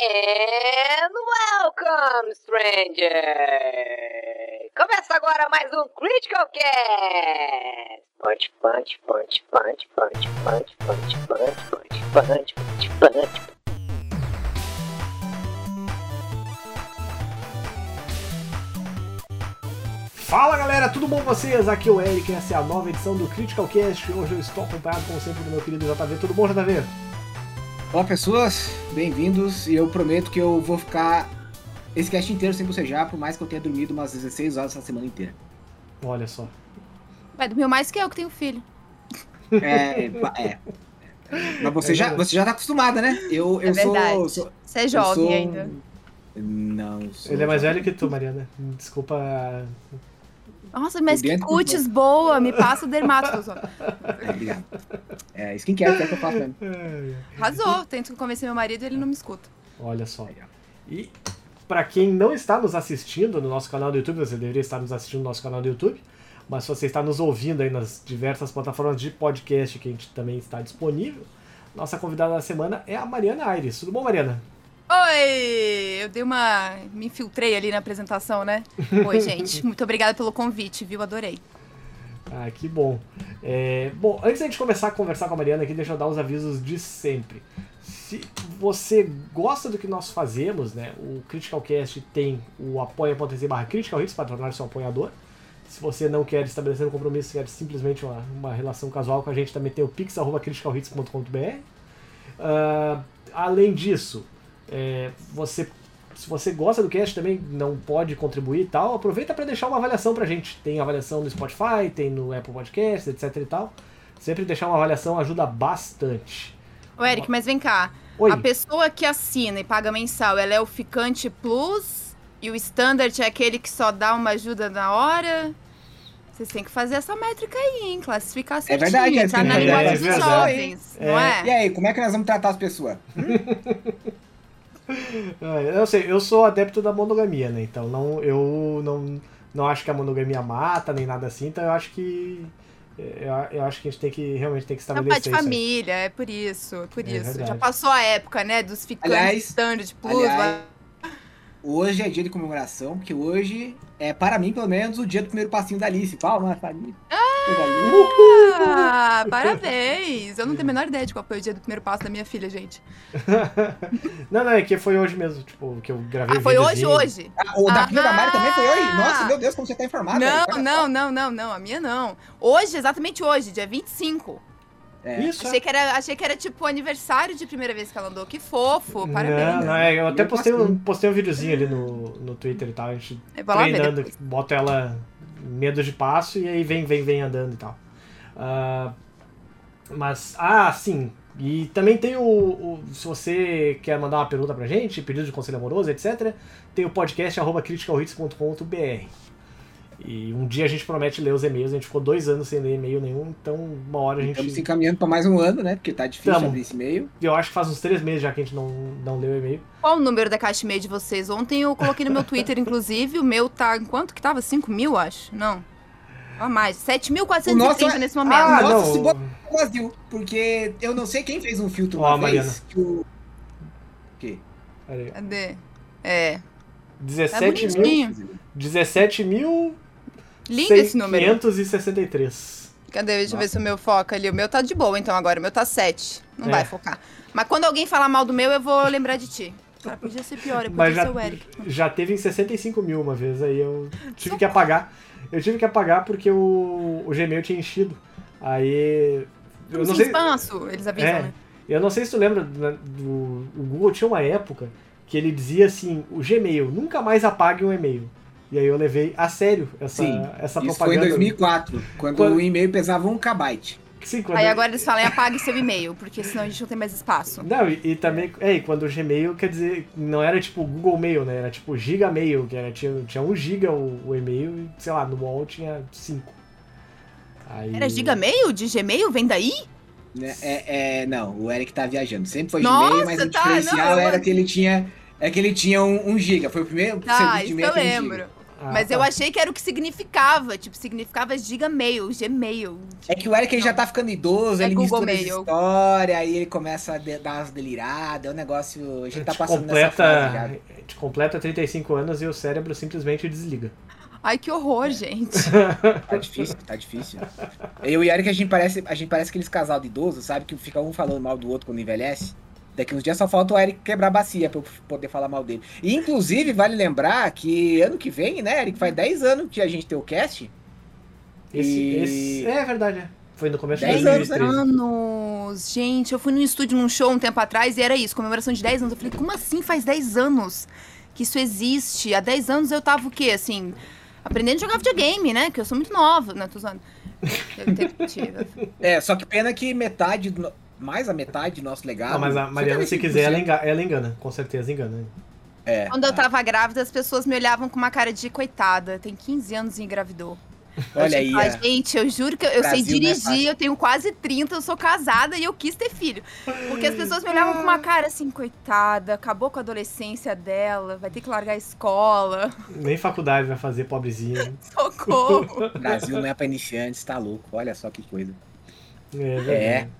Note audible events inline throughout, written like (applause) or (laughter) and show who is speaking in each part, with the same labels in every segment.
Speaker 1: And welcome, stranger! Começa agora mais um Critical Cast! Punch, punch, punch, punch, punch, punch, punch, punch, punch, punch, punch.
Speaker 2: Fala galera, tudo bom com vocês? Aqui é o Eric, essa é a nova edição do Critical Cast. Hoje eu estou acompanhado, como sempre, do meu querido JV. Tudo bom, JV?
Speaker 3: Olá pessoas, bem-vindos e eu prometo que eu vou ficar esse cast inteiro sem bocejar, por mais que eu tenha dormido umas 16 horas essa semana inteira.
Speaker 2: Olha só.
Speaker 4: Vai dormir mais que eu que tenho filho.
Speaker 3: É, é. Mas você,
Speaker 2: É
Speaker 3: já, você já tá acostumada, né? Eu, eu
Speaker 4: É verdade.
Speaker 3: sou, sou.
Speaker 4: Você é jovem
Speaker 3: sou-
Speaker 4: ainda.
Speaker 3: Não, sou.
Speaker 2: Ele é mais velho que tu, Mariana. Desculpa.
Speaker 4: Nossa, mas que
Speaker 3: dentro do-
Speaker 4: cutis boa. Me passa o dermato. só.
Speaker 3: É, obrigado. É, skincare que é o que eu faço mesmo.
Speaker 4: Arrasou. Tento convencer meu marido ele não me escuta.
Speaker 2: Olha só. E para quem não está nos assistindo no nosso canal do YouTube, você deveria estar nos assistindo no nosso canal do YouTube, mas se você está nos ouvindo aí nas diversas plataformas de podcast que a gente também está disponível, nossa convidada da semana é a Mariana Aires. Tudo bom, Mariana?
Speaker 4: Oi! Eu dei uma. Me infiltrei ali na apresentação, né? (laughs) Oi, gente. Muito obrigada pelo convite, viu? Adorei.
Speaker 2: Ah, que bom. É, bom, antes da gente começar a conversar com a Mariana aqui, deixa eu dar os avisos de sempre. Se você gosta do que nós fazemos, né, o Critical Cast tem o apoia.se barra Critical Hits para tornar seu apoiador. Se você não quer estabelecer um compromisso, quer simplesmente uma, uma relação casual com a gente, também tem o pix.criticalhits.com.br. Ah, além disso, é, você, se você gosta do cast também não pode contribuir e tal, aproveita para deixar uma avaliação pra gente. Tem avaliação no Spotify, tem no Apple Podcasts, etc e tal. Sempre deixar uma avaliação ajuda bastante.
Speaker 4: Ô, Eric, mas vem cá.
Speaker 2: Oi.
Speaker 4: A pessoa que assina e paga mensal, ela é o ficante plus e o standard é aquele que só dá uma ajuda na hora? Vocês têm que fazer essa métrica aí, hein? Classificar certinho.
Speaker 3: verdade, é,
Speaker 4: tá
Speaker 3: tem
Speaker 4: na
Speaker 3: que-
Speaker 4: linguagem
Speaker 2: é
Speaker 4: dos
Speaker 2: verdade.
Speaker 4: jovens, não é?
Speaker 3: E aí, como é que nós vamos tratar as pessoas?
Speaker 2: Ah, (laughs) Eu sei, eu sou adepto da monogamia, né? Então não, eu não, não acho que a monogamia mata nem nada assim, então eu acho que. Eu, eu acho que a gente tem que realmente tem que
Speaker 4: É um pai
Speaker 2: estabelecer
Speaker 4: de
Speaker 2: isso. aí.
Speaker 4: família, é por isso, é por
Speaker 2: É
Speaker 4: isso.
Speaker 2: verdade.
Speaker 4: Já passou a época, né, dos ficantes
Speaker 3: Aliás-
Speaker 4: standard plus.
Speaker 3: aliás, Hoje é dia de comemoração, porque hoje é, para mim, pelo menos, o dia do primeiro passinho da Alice. Palma, linda.
Speaker 4: Ah, parabéns! Eu não tenho a menor ideia de qual foi o dia do primeiro passo da minha filha, gente. (laughs)
Speaker 2: Não, não, é que foi hoje mesmo, tipo, que eu gravei
Speaker 4: Ah,
Speaker 2: o
Speaker 4: foi hoje, hoje?
Speaker 3: Ah, o da filha da Mari também foi hoje?
Speaker 4: Ah!
Speaker 3: Nossa, meu Deus, como você tá informado.
Speaker 4: Não,
Speaker 3: olha
Speaker 4: não, não, não, não, a minha não. Hoje, exatamente hoje, dia 25.
Speaker 3: É.
Speaker 2: Isso,
Speaker 4: Achei
Speaker 2: é.
Speaker 4: que, era, achei que era tipo o aniversário de primeira vez que ela andou. Que fofo, parabéns.
Speaker 2: Não, não, é, eu até
Speaker 3: Eu
Speaker 2: postei um, postei um videozinho ali no, no Twitter e tal, a gente
Speaker 4: ver
Speaker 2: treinando, bota ela medo de passo e aí vem, vem, vem andando e tal. Ah, mas, ah, sim. E também tem o, o- Se você quer mandar uma pergunta pra gente, pedido de conselho amoroso, etc., tem o podcast arroba criticalhits.com.br. E um dia a gente promete ler os e-mails, a gente ficou dois anos sem ler e-mail nenhum, então uma hora a gente.
Speaker 3: Estamos se encaminhando para mais um ano, né? Porque tá difícil
Speaker 2: Tamo.
Speaker 3: abrir esse e-mail.
Speaker 2: Eu acho que faz uns três meses já que a gente não, não leu o e-mail.
Speaker 4: Qual o número da caixa e meia de vocês? Ontem eu coloquei no meu Twitter, (laughs) inclusive. O meu tá. em Quanto que tava? 5 mil, acho? Não. A mais. 7.430
Speaker 3: O nosso é-
Speaker 4: nesse momento.
Speaker 2: Ah,
Speaker 3: Nossa,
Speaker 2: não.
Speaker 3: se botar vazio. Porque eu não sei quem fez um filtro
Speaker 2: Ó,
Speaker 3: uma
Speaker 2: Mariana.
Speaker 3: vez. Que o... quê?
Speaker 2: Pera aí.
Speaker 4: Cadê? É. Tá
Speaker 2: 17 mil.
Speaker 4: bonitinho.
Speaker 2: 17 mil.
Speaker 4: Lindo esse número.
Speaker 2: 563.
Speaker 4: Cadê? Deixa eu ver
Speaker 3: Nossa.
Speaker 4: se o meu foca ali. O meu tá de boa, então, agora. O meu tá 7. Não
Speaker 2: É.
Speaker 4: vai focar. Mas quando alguém falar mal do meu, eu vou lembrar de ti. Cara, podia ser pior, eu
Speaker 2: Mas
Speaker 4: podia
Speaker 2: já,
Speaker 4: ser o Eric.
Speaker 2: já teve em 65 mil uma vez, aí eu tive que apagar. Eu tive que apagar porque o, o Gmail tinha enchido. Aí. Eu não
Speaker 4: Sem
Speaker 2: sei.
Speaker 4: espaço, eles avisam,
Speaker 2: É,
Speaker 4: né?
Speaker 2: eu não sei se tu lembra né, do. O Google tinha uma época que ele dizia assim: o Gmail, nunca mais apague um e-mail. E aí eu levei a sério essa,
Speaker 3: Sim,
Speaker 2: essa
Speaker 3: Isso foi em
Speaker 2: propaganda.
Speaker 3: 2004, quando
Speaker 2: Quando-
Speaker 3: o e-mail pesava um kbyte.
Speaker 2: Sim, quando-
Speaker 4: Aí agora eles falam, apague seu e-mail, porque senão a gente não tem mais espaço.
Speaker 2: Não, e, e também, é, e quando o Gmail, quer dizer, não era tipo Google Mail, né? Era tipo Gigamail, que era, tinha, tinha um giga o, o e-mail e, sei lá, no UOL tinha cinco. Aí...
Speaker 4: Era Gmail? De Gmail? Vem daí?
Speaker 3: Né? É, é, não, o Eric tá viajando. Sempre foi
Speaker 4: Nossa,
Speaker 3: Gmail, mas o
Speaker 4: tá,
Speaker 3: diferencial
Speaker 4: não, eu-
Speaker 3: era que ele tinha. É que ele tinha um, um giga. Foi o primeiro
Speaker 4: Tá,
Speaker 3: serviço de
Speaker 4: isso
Speaker 3: e-mail
Speaker 4: eu lembro.
Speaker 2: Ah,
Speaker 4: Mas
Speaker 2: tá.
Speaker 4: eu achei que era o que significava. Tipo, significava Gmail, Gmail.
Speaker 3: É que o Eric ele já tá ficando idoso,
Speaker 4: É
Speaker 3: ele
Speaker 4: Google
Speaker 3: mistura as
Speaker 4: Mail.
Speaker 3: histórias, aí ele começa a dar umas deliradas, é um negócio. A gente tá passando nessa fase já.
Speaker 2: completa, te completa 35 anos e o cérebro simplesmente desliga.
Speaker 4: Ai, que horror, gente. (laughs)
Speaker 3: Tá difícil, tá difícil. Eu e o Eric, a gente parece, a gente parece aqueles casal de idosos, sabe? Que fica um falando mal do outro quando envelhece. Daqui uns dias só falta o Eric quebrar a bacia pra eu poder falar mal dele. E, inclusive, vale lembrar que ano que vem, né, Eric? Faz 10 anos que a gente tem o cast.
Speaker 2: Esse,
Speaker 3: E-
Speaker 2: esse- É verdade, é. Foi no começo de
Speaker 3: 10 anos, né?
Speaker 2: 2013.
Speaker 4: anos. Gente, eu fui num estúdio num show um tempo atrás e era isso, comemoração de 10 anos. Eu falei, como assim faz 10 anos que isso existe? Há 10 anos eu tava o quê? Assim, aprendendo a jogar videogame, né? Que eu sou muito nova, né? Tô usando. (laughs)
Speaker 3: É, só que pena que metade, do no- mais a metade do nosso legado.
Speaker 2: Ah, mas a Mariana, se
Speaker 3: 75%.
Speaker 2: quiser, ela engana, ela engana. Com certeza engana.
Speaker 3: É.
Speaker 4: Quando eu tava grávida, as pessoas me olhavam com uma cara de coitada. Tem 15 anos e engravidou.
Speaker 3: Olha aí.
Speaker 4: Ah,
Speaker 3: é.
Speaker 4: gente, eu juro que eu, eu sei
Speaker 3: não é
Speaker 4: dirigir, eu tenho quase 30, eu sou casada e eu quis ter filho. Porque as pessoas me olhavam com uma cara assim, coitada, acabou com a adolescência dela, vai ter que largar a escola.
Speaker 2: Nem faculdade vai fazer, pobrezinha. (laughs)
Speaker 4: Socorro.
Speaker 3: Brasil não é pra iniciantes, tá louco. Olha só que coisa.
Speaker 2: É verdade.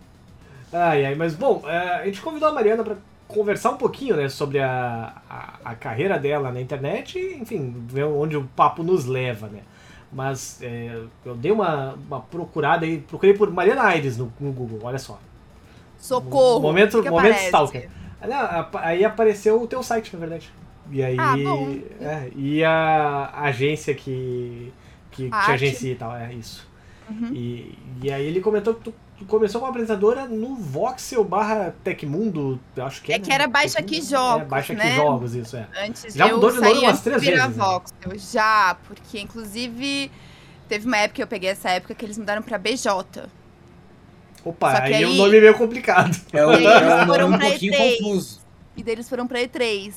Speaker 2: Ai, ai, mas bom, é, a gente convidou a Mariana pra conversar um pouquinho, né, sobre a, a, a carreira dela na internet e, enfim, ver onde o papo nos leva, né. Mas é, eu dei uma, uma procurada aí, procurei por Mariana Aires no, no Google, olha só.
Speaker 4: Socorro.
Speaker 2: Momento-
Speaker 4: que
Speaker 2: momento stalker. Aí apareceu o teu site, na verdade. E aí.
Speaker 4: Ah,
Speaker 2: é, e a agência que, que
Speaker 4: A
Speaker 2: te agencia e tal, é isso.
Speaker 4: Uhum.
Speaker 2: E, e aí ele comentou que tu começou como apresentadora no Voxel barra Tecmundo, eu acho que é.
Speaker 4: É que era Baixa Aqui Jogos,
Speaker 2: É, Baixa Aqui
Speaker 4: né?
Speaker 2: Jogos, isso é.
Speaker 4: Antes
Speaker 2: Já
Speaker 4: eu
Speaker 2: mudou de nome umas três vezes, né?
Speaker 4: Voxel. Já, porque inclusive teve uma época que eu peguei essa época que eles mudaram pra BJ.
Speaker 2: Opa,
Speaker 4: que
Speaker 2: aí é um
Speaker 4: aí-
Speaker 2: nome meio complicado.
Speaker 3: É um,
Speaker 4: E aí
Speaker 3: é
Speaker 4: eles
Speaker 3: um nome um
Speaker 4: pra
Speaker 3: pouquinho
Speaker 4: E3.
Speaker 3: confuso.
Speaker 4: E daí eles foram pra E3.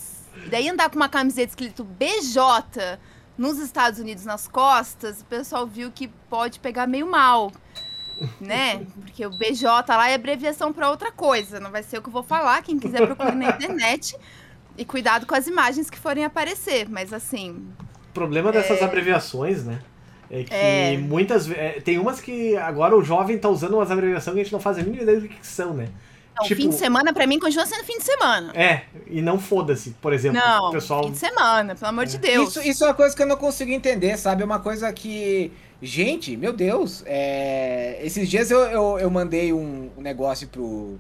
Speaker 4: E daí andar com uma camiseta escrito BJ nos Estados Unidos nas costas, o pessoal viu que pode pegar meio mal. Né? Porque o BJ lá é abreviação pra outra coisa. Não vai ser o que eu vou falar. Quem quiser procurar na internet. E cuidado com as imagens que forem aparecer. Mas assim,
Speaker 2: O problema dessas abreviações, né? É que
Speaker 4: É.
Speaker 2: muitas vezes. Tem umas que agora o jovem tá usando umas abreviações que a gente não faz a mínima ideia do que, que são, né?
Speaker 4: não,
Speaker 2: Tipo-
Speaker 4: fim de semana pra mim continua sendo fim de semana.
Speaker 2: É, e não foda-se, por exemplo.
Speaker 4: Não,
Speaker 2: o pessoal.
Speaker 4: fim de semana, pelo amor de Deus.
Speaker 3: Isso, isso é uma coisa que eu não consigo entender, sabe? É uma coisa que. Gente, meu Deus, é, esses dias eu, eu, eu mandei um, um negócio pro,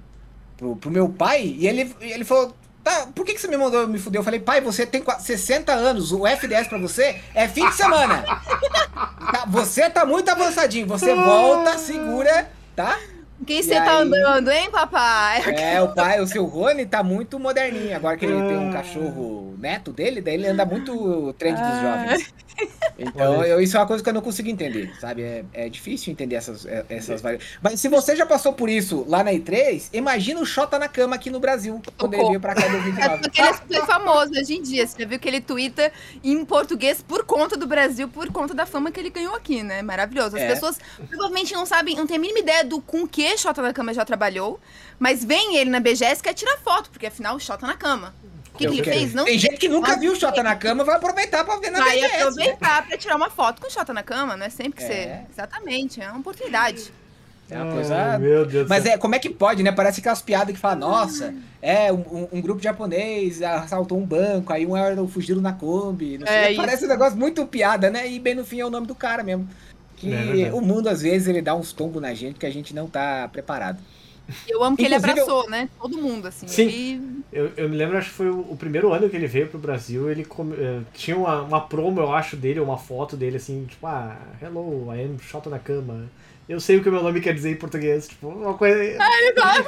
Speaker 3: pro, pro meu pai e ele, ele falou. Tá, por que, que você me mandou me fuder? Eu falei, pai, você tem qua- 60 anos, o FDS pra você é fim de semana. Tá, você tá muito avançadinho, você volta, segura, tá?
Speaker 4: Quem você tá
Speaker 3: aí?
Speaker 4: andando, hein, papai?
Speaker 3: É, o pai, o seu Rony tá muito moderninho. Agora que ele tem um cachorro neto dele, daí ele anda muito trend dos
Speaker 4: Ah.
Speaker 3: jovens. (laughs) Então, eu- isso é uma coisa que eu não consigo entender, sabe? É, é difícil entender essas, é- essas variações. Mas se você já passou por isso lá na E3, imagina o Xota na cama aqui no Brasil, quando ele veio pra cá em
Speaker 4: É
Speaker 3: 2019.
Speaker 4: porque ele é super famoso hoje em dia. Você já viu que ele twitta em português por conta do Brasil, por conta da fama que ele ganhou aqui, né? Maravilhoso. As
Speaker 3: É.
Speaker 4: pessoas provavelmente não sabem, não tem a mínima ideia do com que Xota na Cama já trabalhou, mas vem ele na BGS e quer tirar foto, porque afinal, Xota na Cama. O que, ele fez? Não
Speaker 3: Tem gente que nunca viu o Xota na cama, vai aproveitar pra ver na
Speaker 4: vai
Speaker 3: BGS. né?
Speaker 4: aproveitar pra tirar uma foto com Xota na Cama, não é sempre que
Speaker 3: É.
Speaker 4: você. Exatamente, é uma oportunidade.
Speaker 3: É uma
Speaker 2: Ai,
Speaker 3: coisa
Speaker 2: meu Deus do
Speaker 3: Mas
Speaker 2: céu.
Speaker 3: é, como é que pode, né? Parece aquelas piadas que falam, nossa, é, um, um- grupo japonês assaltou um banco, aí um era fugiram na Kombi. Não sei.
Speaker 4: É
Speaker 3: Parece um negócio muito piada, né? E bem no fim é o nome do cara mesmo. Que
Speaker 2: É
Speaker 3: o mundo, às vezes, ele dá uns tombos na gente que a gente não tá preparado.
Speaker 4: Eu amo que ele
Speaker 3: Inclusive,
Speaker 4: abraçou, né? Todo mundo, assim.
Speaker 2: Sim.
Speaker 4: Ele-
Speaker 2: Eu, eu me lembro, acho que foi o, o primeiro ano que ele veio pro Brasil, ele come- eh, tinha uma, uma promo, eu acho, dele, uma foto dele, assim, tipo, ah, hello, I am shot na cama. Eu sei o que o meu nome quer dizer em português, tipo, uma coisa...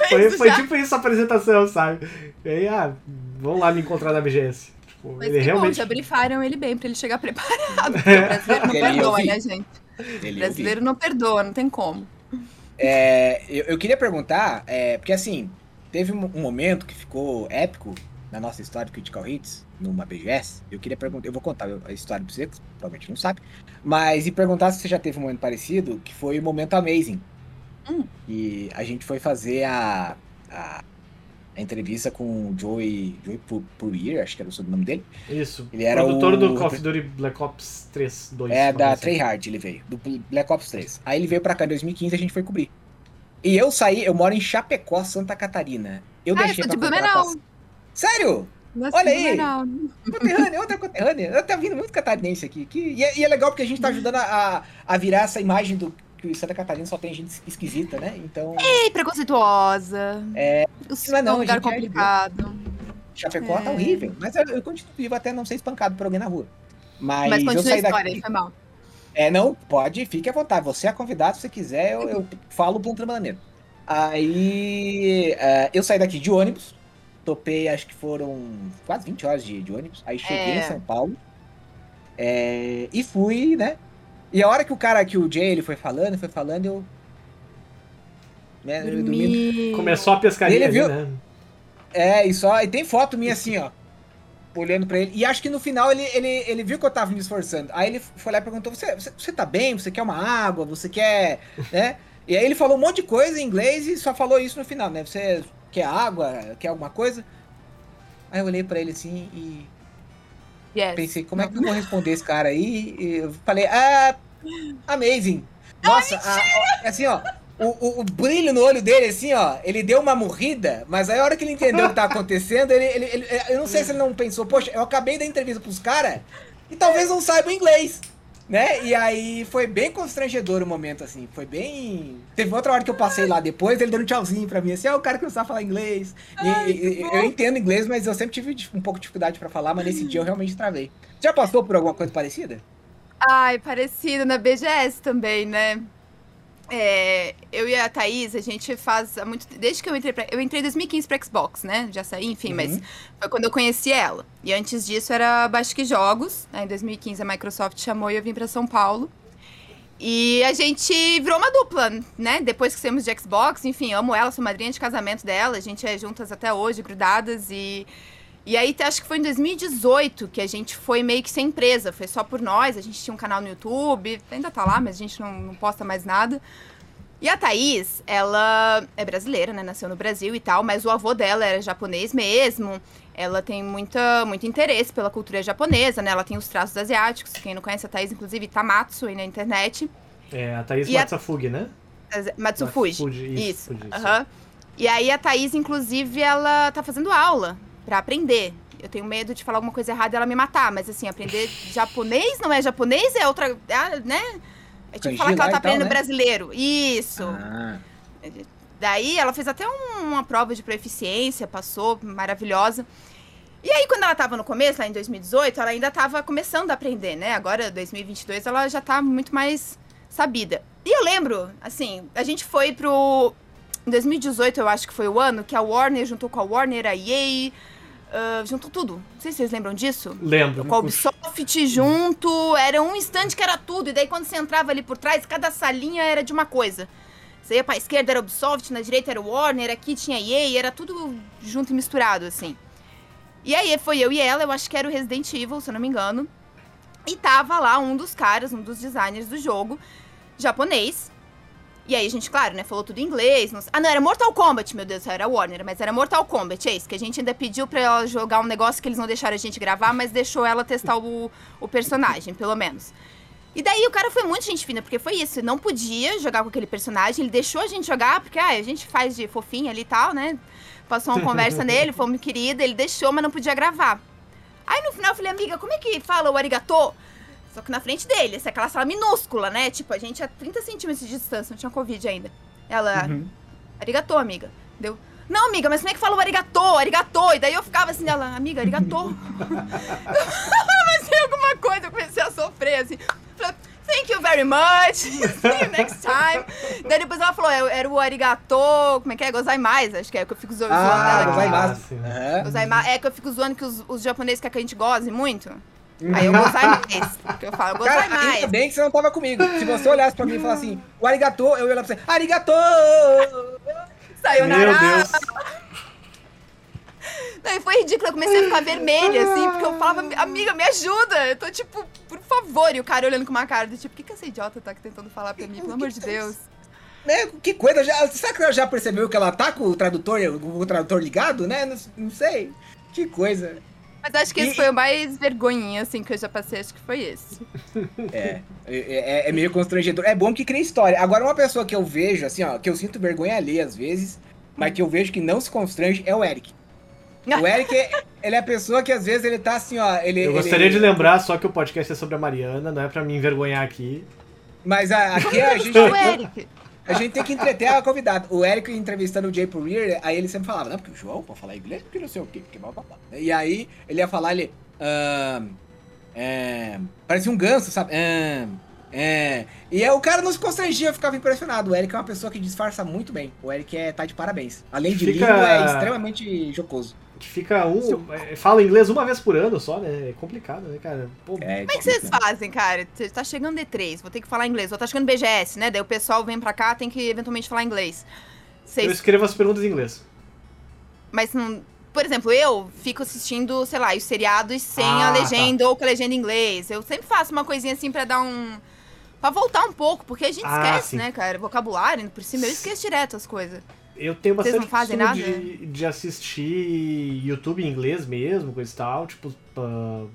Speaker 2: foi,
Speaker 4: isso
Speaker 2: foi
Speaker 4: já.
Speaker 2: tipo isso a apresentação, sabe? E aí, ah, vão lá me encontrar na BGS. Tipo,
Speaker 4: Mas
Speaker 2: ele
Speaker 4: que
Speaker 2: realmente...
Speaker 4: bom, já brifaram ele bem pra ele chegar (laughs) preparado. Porque (laughs) o brasileiro não
Speaker 3: Ele ia
Speaker 4: perdoa, né, gente?
Speaker 3: Ele
Speaker 4: O brasileiro não perdoa, não tem como.
Speaker 3: É, eu, eu queria perguntar, é, porque assim, teve um, um momento que ficou épico na nossa história do Critical Hits, numa BGS. Eu queria perguntar, eu vou contar a história pra você, que você provavelmente não sabe, mas e perguntar se você já teve um momento parecido, que foi o momento Amazing.
Speaker 4: Hum.
Speaker 3: E a gente foi fazer a, a, a entrevista com o Joey, Joey Purier, acho que era o sobrenome dele.
Speaker 2: Isso.
Speaker 3: Ele era
Speaker 2: produtor
Speaker 3: o-
Speaker 2: do Call of Duty Black Ops 3, 2.
Speaker 3: É, da
Speaker 2: assim.
Speaker 3: Treyarch ele veio, do Black Ops 3. Aí ele veio pra cá em 2015 e a gente foi cobrir. E eu saí, eu moro em Chapecó, Santa Catarina. Eu
Speaker 4: Ah, eu
Speaker 3: deixei
Speaker 4: sou de
Speaker 3: pra comprar
Speaker 4: Blumenau.
Speaker 3: Sério?
Speaker 4: Nossa,
Speaker 3: Olha aí. Conterrânea, outra conterrânea. Tá vindo muito catarinense aqui. Que, e, é, e é legal porque a gente tá ajudando a, a virar essa imagem do que Santa Catarina só tem gente esquisita, né? Então,
Speaker 4: Ei, preconceituosa.
Speaker 3: É. Não é
Speaker 4: é
Speaker 3: não,
Speaker 4: um lugar
Speaker 3: é
Speaker 4: complicado.
Speaker 3: Chapecó tá
Speaker 4: É.
Speaker 3: horrível. Mas eu, eu continuo vivo até não ser espancado por alguém na rua. Mas,
Speaker 4: Mas
Speaker 3: eu
Speaker 4: continua a
Speaker 3: saí
Speaker 4: história,
Speaker 3: daqui.
Speaker 4: foi mal.
Speaker 3: É, não, pode, fique à vontade. Você é convidado, se você quiser, eu, eu falo plantando bananeira. Aí é, eu saí daqui de ônibus, topei, acho que foram quase 20 horas de, de ônibus. Aí cheguei
Speaker 4: É.
Speaker 3: em São Paulo é, e fui, né? E a hora que o cara, que o Jay, ele foi falando, foi falando, eu. Né, eu dormindo.
Speaker 4: Dormi.
Speaker 2: Começou a pescaria
Speaker 3: Ele
Speaker 2: ali,
Speaker 3: viu-
Speaker 2: né?
Speaker 3: É, e só. E tem foto minha assim, ó. Olhando pra ele. E acho que no final ele, ele, ele viu que eu tava me esforçando. Aí ele foi lá e perguntou: você, você, você tá bem? Você quer uma água? Você quer. né? (laughs) E aí ele falou um monte de coisa em inglês e só falou isso no final, né? Você quer água? Quer alguma coisa? Aí eu olhei pra ele assim e
Speaker 4: Yes.
Speaker 3: pensei, como é que eu vou responder esse cara aí? E eu falei, ah, amazing. Nossa, a- a- assim, ó, o, o, o brilho no olho dele, assim, ó, ele deu uma morrida, mas aí a hora que ele entendeu o que tá acontecendo, ele, ele, ele- eu não sei se ele não pensou, poxa, eu acabei da entrevista pros caras e talvez não saibam inglês. Né? E aí foi bem constrangedor o momento, assim. Foi bem. Teve outra hora que eu passei lá depois, ele deu um tchauzinho pra mim, assim, ah, o cara que não sabe falar inglês. E-
Speaker 4: Ai,
Speaker 3: e- eu entendo inglês, mas eu sempre tive um pouco de dificuldade pra falar, mas nesse dia eu realmente travei. Já passou por alguma coisa parecida?
Speaker 4: Ai, parecido na BGS também, né? É, eu e a Thaís, a gente faz há muito Desde que eu entrei pra, Eu entrei em 2015 pra Xbox, né? Já saí, enfim,
Speaker 3: Uhum.
Speaker 4: mas foi quando eu conheci ela. E antes disso era Basque Jogos. Né? Em 2015 a Microsoft chamou e eu vim pra São Paulo. E a gente virou uma dupla, né? Depois que saímos de Xbox, enfim, amo ela, sou madrinha de casamento dela, a gente é juntas até hoje, grudadas e. E aí, acho que foi em 2018 que a gente foi meio que sem empresa, foi só por nós, a gente tinha um canal no YouTube, ainda tá lá, mas a gente não, não posta mais nada. E a Thaís, ela é brasileira, né? Nasceu no Brasil e tal, mas o avô dela era japonês mesmo. Ela tem muita, muito interesse pela cultura japonesa, né? Ela tem os traços asiáticos. Quem não conhece a Thaís, inclusive, Tamatsu aí na internet.
Speaker 2: É, a Thaís
Speaker 4: E a-
Speaker 2: Matsufugi, né?
Speaker 4: Matsufuji.
Speaker 2: Matsufuji,
Speaker 4: Isso.
Speaker 2: isso, Fuji, isso.
Speaker 4: aham. E aí a Thaís, inclusive, ela tá fazendo aula pra aprender. Eu tenho medo de falar alguma coisa errada e ela me matar, mas assim, aprender japonês não é japonês, é outra. É, né? É tipo
Speaker 3: Kanji
Speaker 4: falar que ela tá
Speaker 3: e tal,
Speaker 4: aprendendo
Speaker 3: né?
Speaker 4: brasileiro. Isso.
Speaker 3: Ah,
Speaker 4: Daí ela fez até um- uma prova de proficiência, passou, maravilhosa. E aí, quando ela tava no começo, lá em 2018, ela ainda tava começando a aprender, né? Agora, 2022, ela já tá muito mais sabida. E eu lembro, assim, a gente foi pro. Em 2018, eu acho que foi o ano que a Warner juntou com a Warner, a EA, ah, juntou tudo. Não sei se vocês lembram disso.
Speaker 2: Lembro.
Speaker 4: Com a Ubisoft junto, era um instante que era tudo. E daí quando você entrava ali por trás, cada salinha era de uma coisa. Você ia pra esquerda era Ubisoft, na direita era Warner, aqui tinha EA, era tudo junto e misturado, assim. E aí foi eu e ela, eu acho que era o Resident Evil, se eu não me engano. E tava lá um dos caras, um dos designers do jogo, japonês. E aí a gente, claro, né, falou tudo em inglês. não- Ah, não, era Mortal Kombat, meu Deus, era Warner, mas era Mortal Kombat, é isso. Que a gente ainda pediu pra ela jogar um negócio que eles não deixaram a gente gravar, mas deixou ela testar o, o personagem, pelo menos. E daí o cara foi muito gente fina, porque foi isso, não podia jogar com aquele personagem, ele deixou a gente jogar, porque ah, a gente faz de fofinho ali e tal, né? Passou uma conversa nele, fomos querida, ele deixou, mas não podia gravar. Aí no final eu falei, amiga, como é que fala o arigatô? Só que na frente dele, essa é aquela sala minúscula, né? Tipo, a gente a 30 centímetros de distância, não tinha Covid ainda. Ela,
Speaker 3: uhum.
Speaker 4: arigatô, amiga. Deu. Não, amiga, mas como é que fala o arigatô? Arigatô. E daí eu ficava assim, ela, amiga, arigatô. (laughs) mas tem alguma coisa, eu comecei a sofrer, assim. Falei, Thank you very much. (laughs) See you next time. Daí depois ela falou, "É- era o arigatô, como é que é? Gozai mais, acho que é que eu fico zo- zoando
Speaker 3: Ah,
Speaker 4: ela aqui.
Speaker 3: gozaimasu.
Speaker 2: sim.
Speaker 3: Aham.
Speaker 4: Gozaimasu. É que eu fico zoando que os, os japoneses querem que a gente goze muito. Aí eu gozai (laughs) mais. Que eu falo, gozai
Speaker 3: Cara,
Speaker 4: mais.
Speaker 3: ainda bem que você não tava comigo. Se você olhasse pra mim e falasse assim, o arigatô, eu ia lá pra você, arigatô!
Speaker 4: Saiu na
Speaker 2: Meu Deus.
Speaker 4: Daí foi ridículo, eu comecei a ficar vermelha, assim, porque eu falava, amiga, me ajuda. Eu tô tipo, por favor. E o cara olhando com uma cara do tipo, o que, que essa idiota tá aqui tentando falar pra mim? Pelo amor de Deus.
Speaker 3: Né? Que coisa, já, será que ela já percebeu que ela tá com o tradutor, o tradutor ligado, né? Não, não sei. Que coisa.
Speaker 4: Mas acho que esse
Speaker 3: E-
Speaker 4: foi o mais vergonhinha, assim, que eu já passei, acho que foi esse.
Speaker 3: É, é, é meio constrangedor. É bom que cria história. Agora, uma pessoa que eu vejo, assim, ó, que eu sinto vergonha ali às vezes, mas que eu vejo que não se constrange é o Eric. (laughs) O Eric, ele é a pessoa que às vezes ele tá assim, ó. Ele,
Speaker 2: Eu
Speaker 3: ele-
Speaker 2: gostaria de lembrar só que o podcast é sobre a Mariana, não é pra me envergonhar aqui.
Speaker 3: Mas a- aqui a (laughs) gente,
Speaker 4: O Eric.
Speaker 3: A gente tem que entreter a convidada. O Eric entrevistando o Jay Purrier, aí ele sempre falava, não, porque o João pode falar inglês, porque não sei o quê, porque blá, blá, blá. E aí ele ia falar, ele. ahn, é, parecia um ganso, sabe? É. E aí o cara não se constrangia, eu ficava impressionado. O Eric é uma pessoa que disfarça muito bem. O Eric é, tá de parabéns. Além de
Speaker 2: Fica-
Speaker 3: lindo, é extremamente jocoso.
Speaker 2: Que fica um. é, Fala inglês uma vez por ano só, né? É complicado, né, cara? Pô,
Speaker 3: É,
Speaker 4: Como é que vocês fazem, cara? Você tá chegando D3, vou ter que falar inglês. Ou tá chegando BGS, né? Daí o pessoal vem pra cá, tem que eventualmente falar inglês.
Speaker 2: eu
Speaker 4: Vocês
Speaker 2: escrevo as perguntas em inglês.
Speaker 4: Mas não. Por exemplo, eu fico assistindo, sei lá, os seriados sem
Speaker 2: Ah,
Speaker 4: a legenda ou com a legenda em inglês. Eu sempre faço uma coisinha assim pra dar um. Pra voltar um pouco, porque a gente
Speaker 2: Ah,
Speaker 4: esquece,
Speaker 2: sim.
Speaker 4: né, cara? Vocabulário, por cima, eu esqueço direto as coisas.
Speaker 2: Eu tenho
Speaker 4: Vocês
Speaker 2: bastante costume
Speaker 4: nada?
Speaker 2: De, de assistir YouTube em inglês mesmo, coisa e tal, tipo, ah,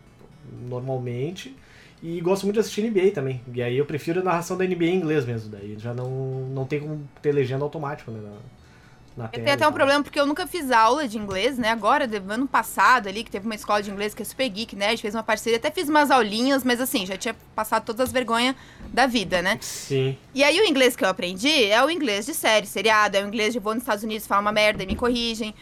Speaker 2: normalmente. E gosto muito de assistir NBA também. E aí eu prefiro a narração da NBA em inglês mesmo. Daí já não, não tem como ter legenda automática, né? Na, na
Speaker 4: Eu tenho até um problema porque eu nunca fiz aula de inglês, né? Agora, ano passado ali, que teve uma escola de inglês que é super geek, né? A gente fez uma parceria, até fiz umas aulinhas, mas assim, já tinha passado todas as vergonhas da vida, né?
Speaker 2: Sim.
Speaker 4: E aí o inglês que eu aprendi é o inglês de série, seriado, é o inglês de vou nos Estados Unidos falar uma merda e me corrigem.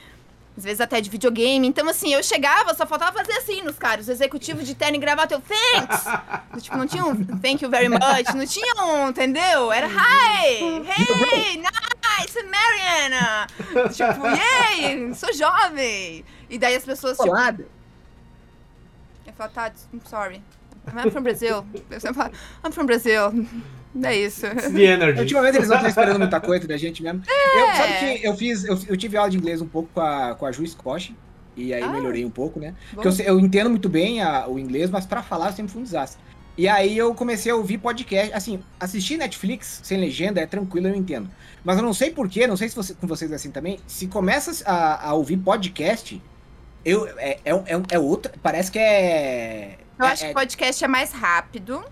Speaker 4: Às vezes até de videogame. Então, assim, eu chegava, só faltava fazer assim nos caras. Os executivos de terno e gravata, eu, thanks! tipo, não tinha um thank you very much, não tinha um, entendeu? Era hi! Hey! Nice! Mariana! tipo, yay! Sou jovem! E daí as pessoas, tipo,
Speaker 3: Colada.
Speaker 4: eu falo, tá, I'm sorry. I'm from Brazil. Eu sempre falo, I'm from Brazil. É isso.
Speaker 2: The Energy.
Speaker 3: Ultimamente eles não estão esperando muita coisa da gente mesmo.
Speaker 4: É.
Speaker 3: Eu, sabe que eu fiz, eu, eu tive aula de inglês um pouco com a, com a Ju Scott, e aí
Speaker 4: Ah.
Speaker 3: melhorei um pouco, né?
Speaker 4: Bom.
Speaker 3: Porque eu, eu entendo muito bem a- o inglês, mas pra falar eu sempre fui um desastre. E aí eu comecei a ouvir podcast, assim, assistir Netflix sem legenda é tranquilo, eu entendo. Mas eu não sei porquê, não sei se você, com vocês é assim também, se começa a, a ouvir podcast, eu, é, é, é, é outra, parece que é...
Speaker 4: Eu
Speaker 3: é-
Speaker 4: acho
Speaker 3: é-
Speaker 4: que podcast é mais rápido.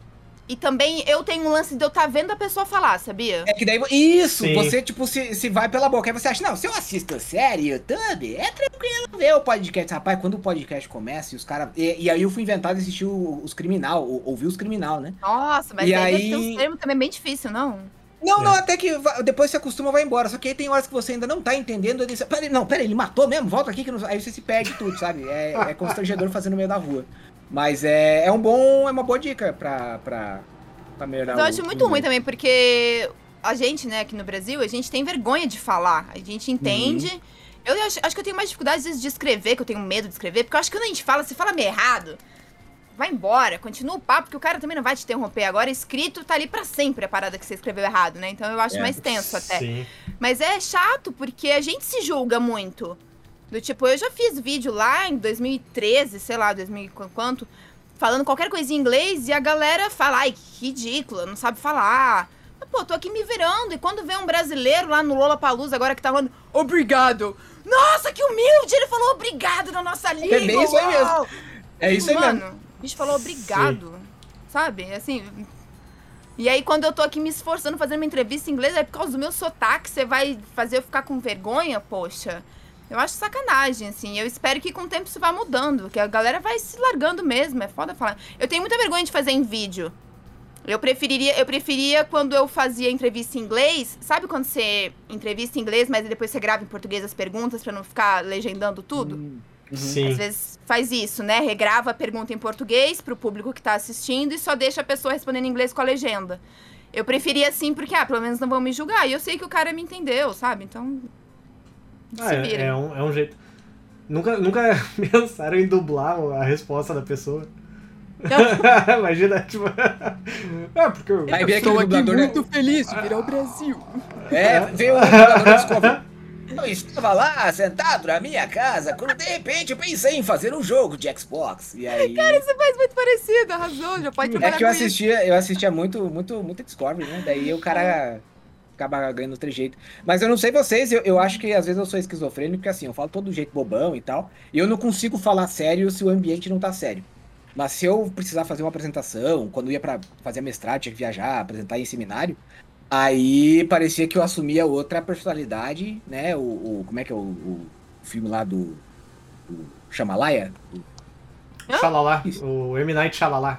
Speaker 4: E também eu tenho um lance de eu estar tá vendo a pessoa falar, sabia?
Speaker 3: É que daí. Isso!
Speaker 2: Sim.
Speaker 3: Você, tipo, se, se vai pela boca. Aí você acha, não, se eu assisto série, YouTube, é tranquilo ver o podcast. Rapaz, quando o podcast começa e os caras. E, e aí eu fui inventado de assistir os criminal, ou- ouvir os criminal, né?
Speaker 4: Nossa, mas
Speaker 3: E
Speaker 4: aí, ter um termo também bem difícil, não?
Speaker 3: Não,
Speaker 2: É.
Speaker 3: não, até que depois você acostuma vai embora. Só que aí tem horas que você ainda não tá entendendo. Você, peraí, não, peraí, ele matou mesmo? Volta aqui que não... Aí você se perde tudo, sabe? É, é constrangedor fazer no meio da rua. Mas é, é um bom. É uma boa dica pra, pra, pra melhorar
Speaker 4: Mas eu acho
Speaker 3: o
Speaker 4: muito ruim também, porque a gente, né, aqui no Brasil, a gente tem vergonha de falar. A gente entende.
Speaker 3: Uhum.
Speaker 4: Eu acho, acho que eu tenho mais dificuldade às vezes, de escrever, que eu tenho medo de escrever, porque eu acho que quando a gente fala, se fala meio errado, vai embora, continua o papo, porque o cara também não vai te interromper. Agora, escrito tá ali pra sempre a parada que você escreveu errado, né? Então eu acho
Speaker 3: É.
Speaker 4: mais tenso até.
Speaker 2: Sim.
Speaker 4: Mas é chato, porque a gente se julga muito. Do tipo, eu já fiz vídeo lá em 2013, sei lá, 2000 e qu- quanto, falando qualquer coisinha em inglês e a galera fala, ai, que ridícula, não sabe falar. Mas, pô, tô aqui me virando e quando vem um brasileiro lá no Lola Palusa agora que tá falando, obrigado. Nossa, que humilde! Ele falou obrigado na nossa língua.
Speaker 3: bem isso aí mesmo. É isso aí
Speaker 4: Mano,
Speaker 3: mesmo.
Speaker 4: a gente falou obrigado, sabe? Assim. E aí, quando eu tô aqui me esforçando fazendo uma entrevista em inglês, é por causa do meu sotaque, você vai fazer eu ficar com vergonha? Poxa. Eu acho sacanagem, assim. Eu espero que com o tempo isso vá mudando, que a galera vai se largando mesmo. É foda falar. Eu tenho muita vergonha de fazer em vídeo. Eu preferiria, eu preferia quando eu fazia entrevista em inglês. Sabe quando você entrevista em inglês, mas depois você grava em português as perguntas pra não ficar legendando tudo?
Speaker 3: Uhum.
Speaker 2: Sim.
Speaker 4: Às vezes faz isso, né? Regrava a pergunta em português pro público que tá assistindo e só deixa a pessoa respondendo em inglês com a legenda. Eu preferia assim porque, ah, pelo menos não vão me julgar. E eu sei que o cara me entendeu, sabe? Então.
Speaker 2: Ah,
Speaker 4: se
Speaker 2: é,
Speaker 4: virem.
Speaker 2: é um, é um jeito. Nunca, nunca (laughs) pensaram em dublar a resposta da pessoa. (laughs) Imagina, tipo. é, (laughs) porque. eu-
Speaker 3: Aí vem aquele dublador, né?
Speaker 4: feliz de virar o Brasil.
Speaker 3: É, veio o dublador Discovery. Eu estava lá, sentado na minha casa, quando de repente eu pensei em fazer um jogo de Xbox. E aí.
Speaker 4: Cara, você faz muito parecido, arrasou, já pode
Speaker 3: é
Speaker 4: trabalhar
Speaker 3: que eu
Speaker 4: isso.
Speaker 3: assistia, eu assistia muito, muito, muito Discovery, né? Daí o cara. Acaba ganhando outro jeito. Mas eu não sei vocês, eu, eu acho que às vezes eu sou esquizofrênico, porque assim, eu falo todo jeito bobão e tal. E eu não consigo falar sério se o ambiente não tá sério. Mas se eu precisar fazer uma apresentação, quando eu ia pra fazer mestrado, tinha que viajar, apresentar em seminário, aí parecia que eu assumia outra personalidade, né? O, o- como é que é o, o filme lá do, do Chamalaya?
Speaker 4: Hã?
Speaker 2: Xalala, o M. Night Xalala.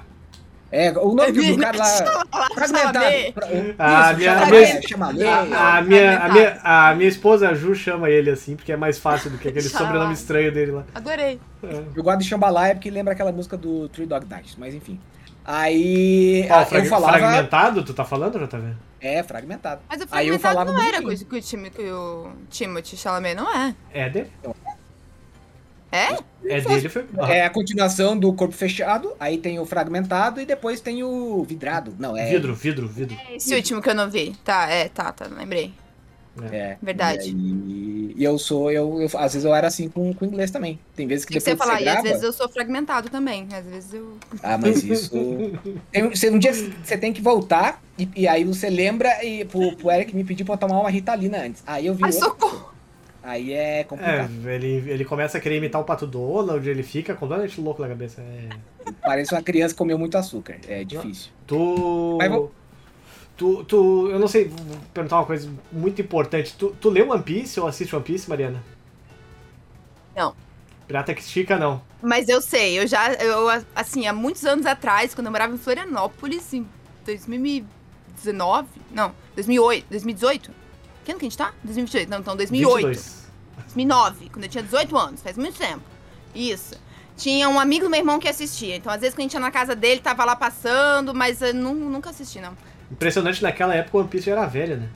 Speaker 3: É, o nome do, do (laughs) cara lá. Fragmentado.
Speaker 2: Ah. A, minha, a,
Speaker 4: fragmentado.
Speaker 2: minha, a minha esposa, a Ju, chama ele assim, porque é mais fácil do que aquele sobrenome estranho dele lá.
Speaker 4: Adorei.
Speaker 2: É.
Speaker 3: Eu gosto de Chambalaya porque lembra aquela música do Three Dog Night, mas enfim. Aí
Speaker 2: Qual,
Speaker 3: eu
Speaker 2: frag-
Speaker 3: falava.
Speaker 2: fragmentado, tu tá falando, JV?
Speaker 3: É, fragmentado.
Speaker 4: Mas o
Speaker 3: Aí eu
Speaker 4: fragmentado
Speaker 3: falava
Speaker 4: não era com o, Tim, que o Timothy Chalamet, não é?
Speaker 2: É dele?
Speaker 4: É?
Speaker 2: É dele, foi.
Speaker 3: É a continuação do corpo fechado, aí tem o fragmentado e depois tem o vidrado. Não, é.
Speaker 2: Vidro, vidro, vidro.
Speaker 4: Esse último que eu não vi. Tá, é, tá, tá, lembrei.
Speaker 3: É.
Speaker 4: Verdade.
Speaker 3: E, aí- e eu sou, eu, eu- às vezes eu era assim com, com inglês também. Tem vezes que
Speaker 4: Tem que
Speaker 3: depois
Speaker 4: você falar,
Speaker 3: que
Speaker 4: e
Speaker 3: você
Speaker 4: às
Speaker 3: grava.
Speaker 4: vezes eu sou fragmentado também. Às vezes eu.
Speaker 3: Ah, mas isso. (laughs) Tem- você- um dia você tem que voltar e, e aí você lembra e pro, pro Eric me pedir pra eu tomar uma Ritalina antes. Aí eu vi.
Speaker 4: Ai,
Speaker 3: outra
Speaker 4: socorro!
Speaker 3: Aí é
Speaker 2: É,
Speaker 3: complicado.
Speaker 2: ele, ele começa a querer imitar o Pato Donald, ele fica completamente louco na cabeça. É.
Speaker 3: Parece uma criança que comeu muito açúcar. É difícil.
Speaker 2: Tu.
Speaker 3: Mas vou-
Speaker 2: Tu, tu. Eu não sei, vou perguntar uma coisa muito importante. Tu, tu lê One Piece ou assiste One Piece, Mariana?
Speaker 4: Não.
Speaker 2: Pirata que estica, não.
Speaker 4: Mas eu sei, eu já. Eu, assim, há muitos anos atrás, quando eu morava em Florianópolis, em 2019. Não, 2008. 2018? Que ano que a gente tá? 2018. Não, então 2008.
Speaker 2: 22.
Speaker 4: 2009, quando eu tinha 18 anos, faz muito tempo. Isso. Tinha um amigo do meu irmão que assistia. Então, às vezes, quando a gente ia na casa dele, tava lá passando, mas eu nu- nunca assisti, não.
Speaker 2: Impressionante, naquela época o One Piece já era velho, né?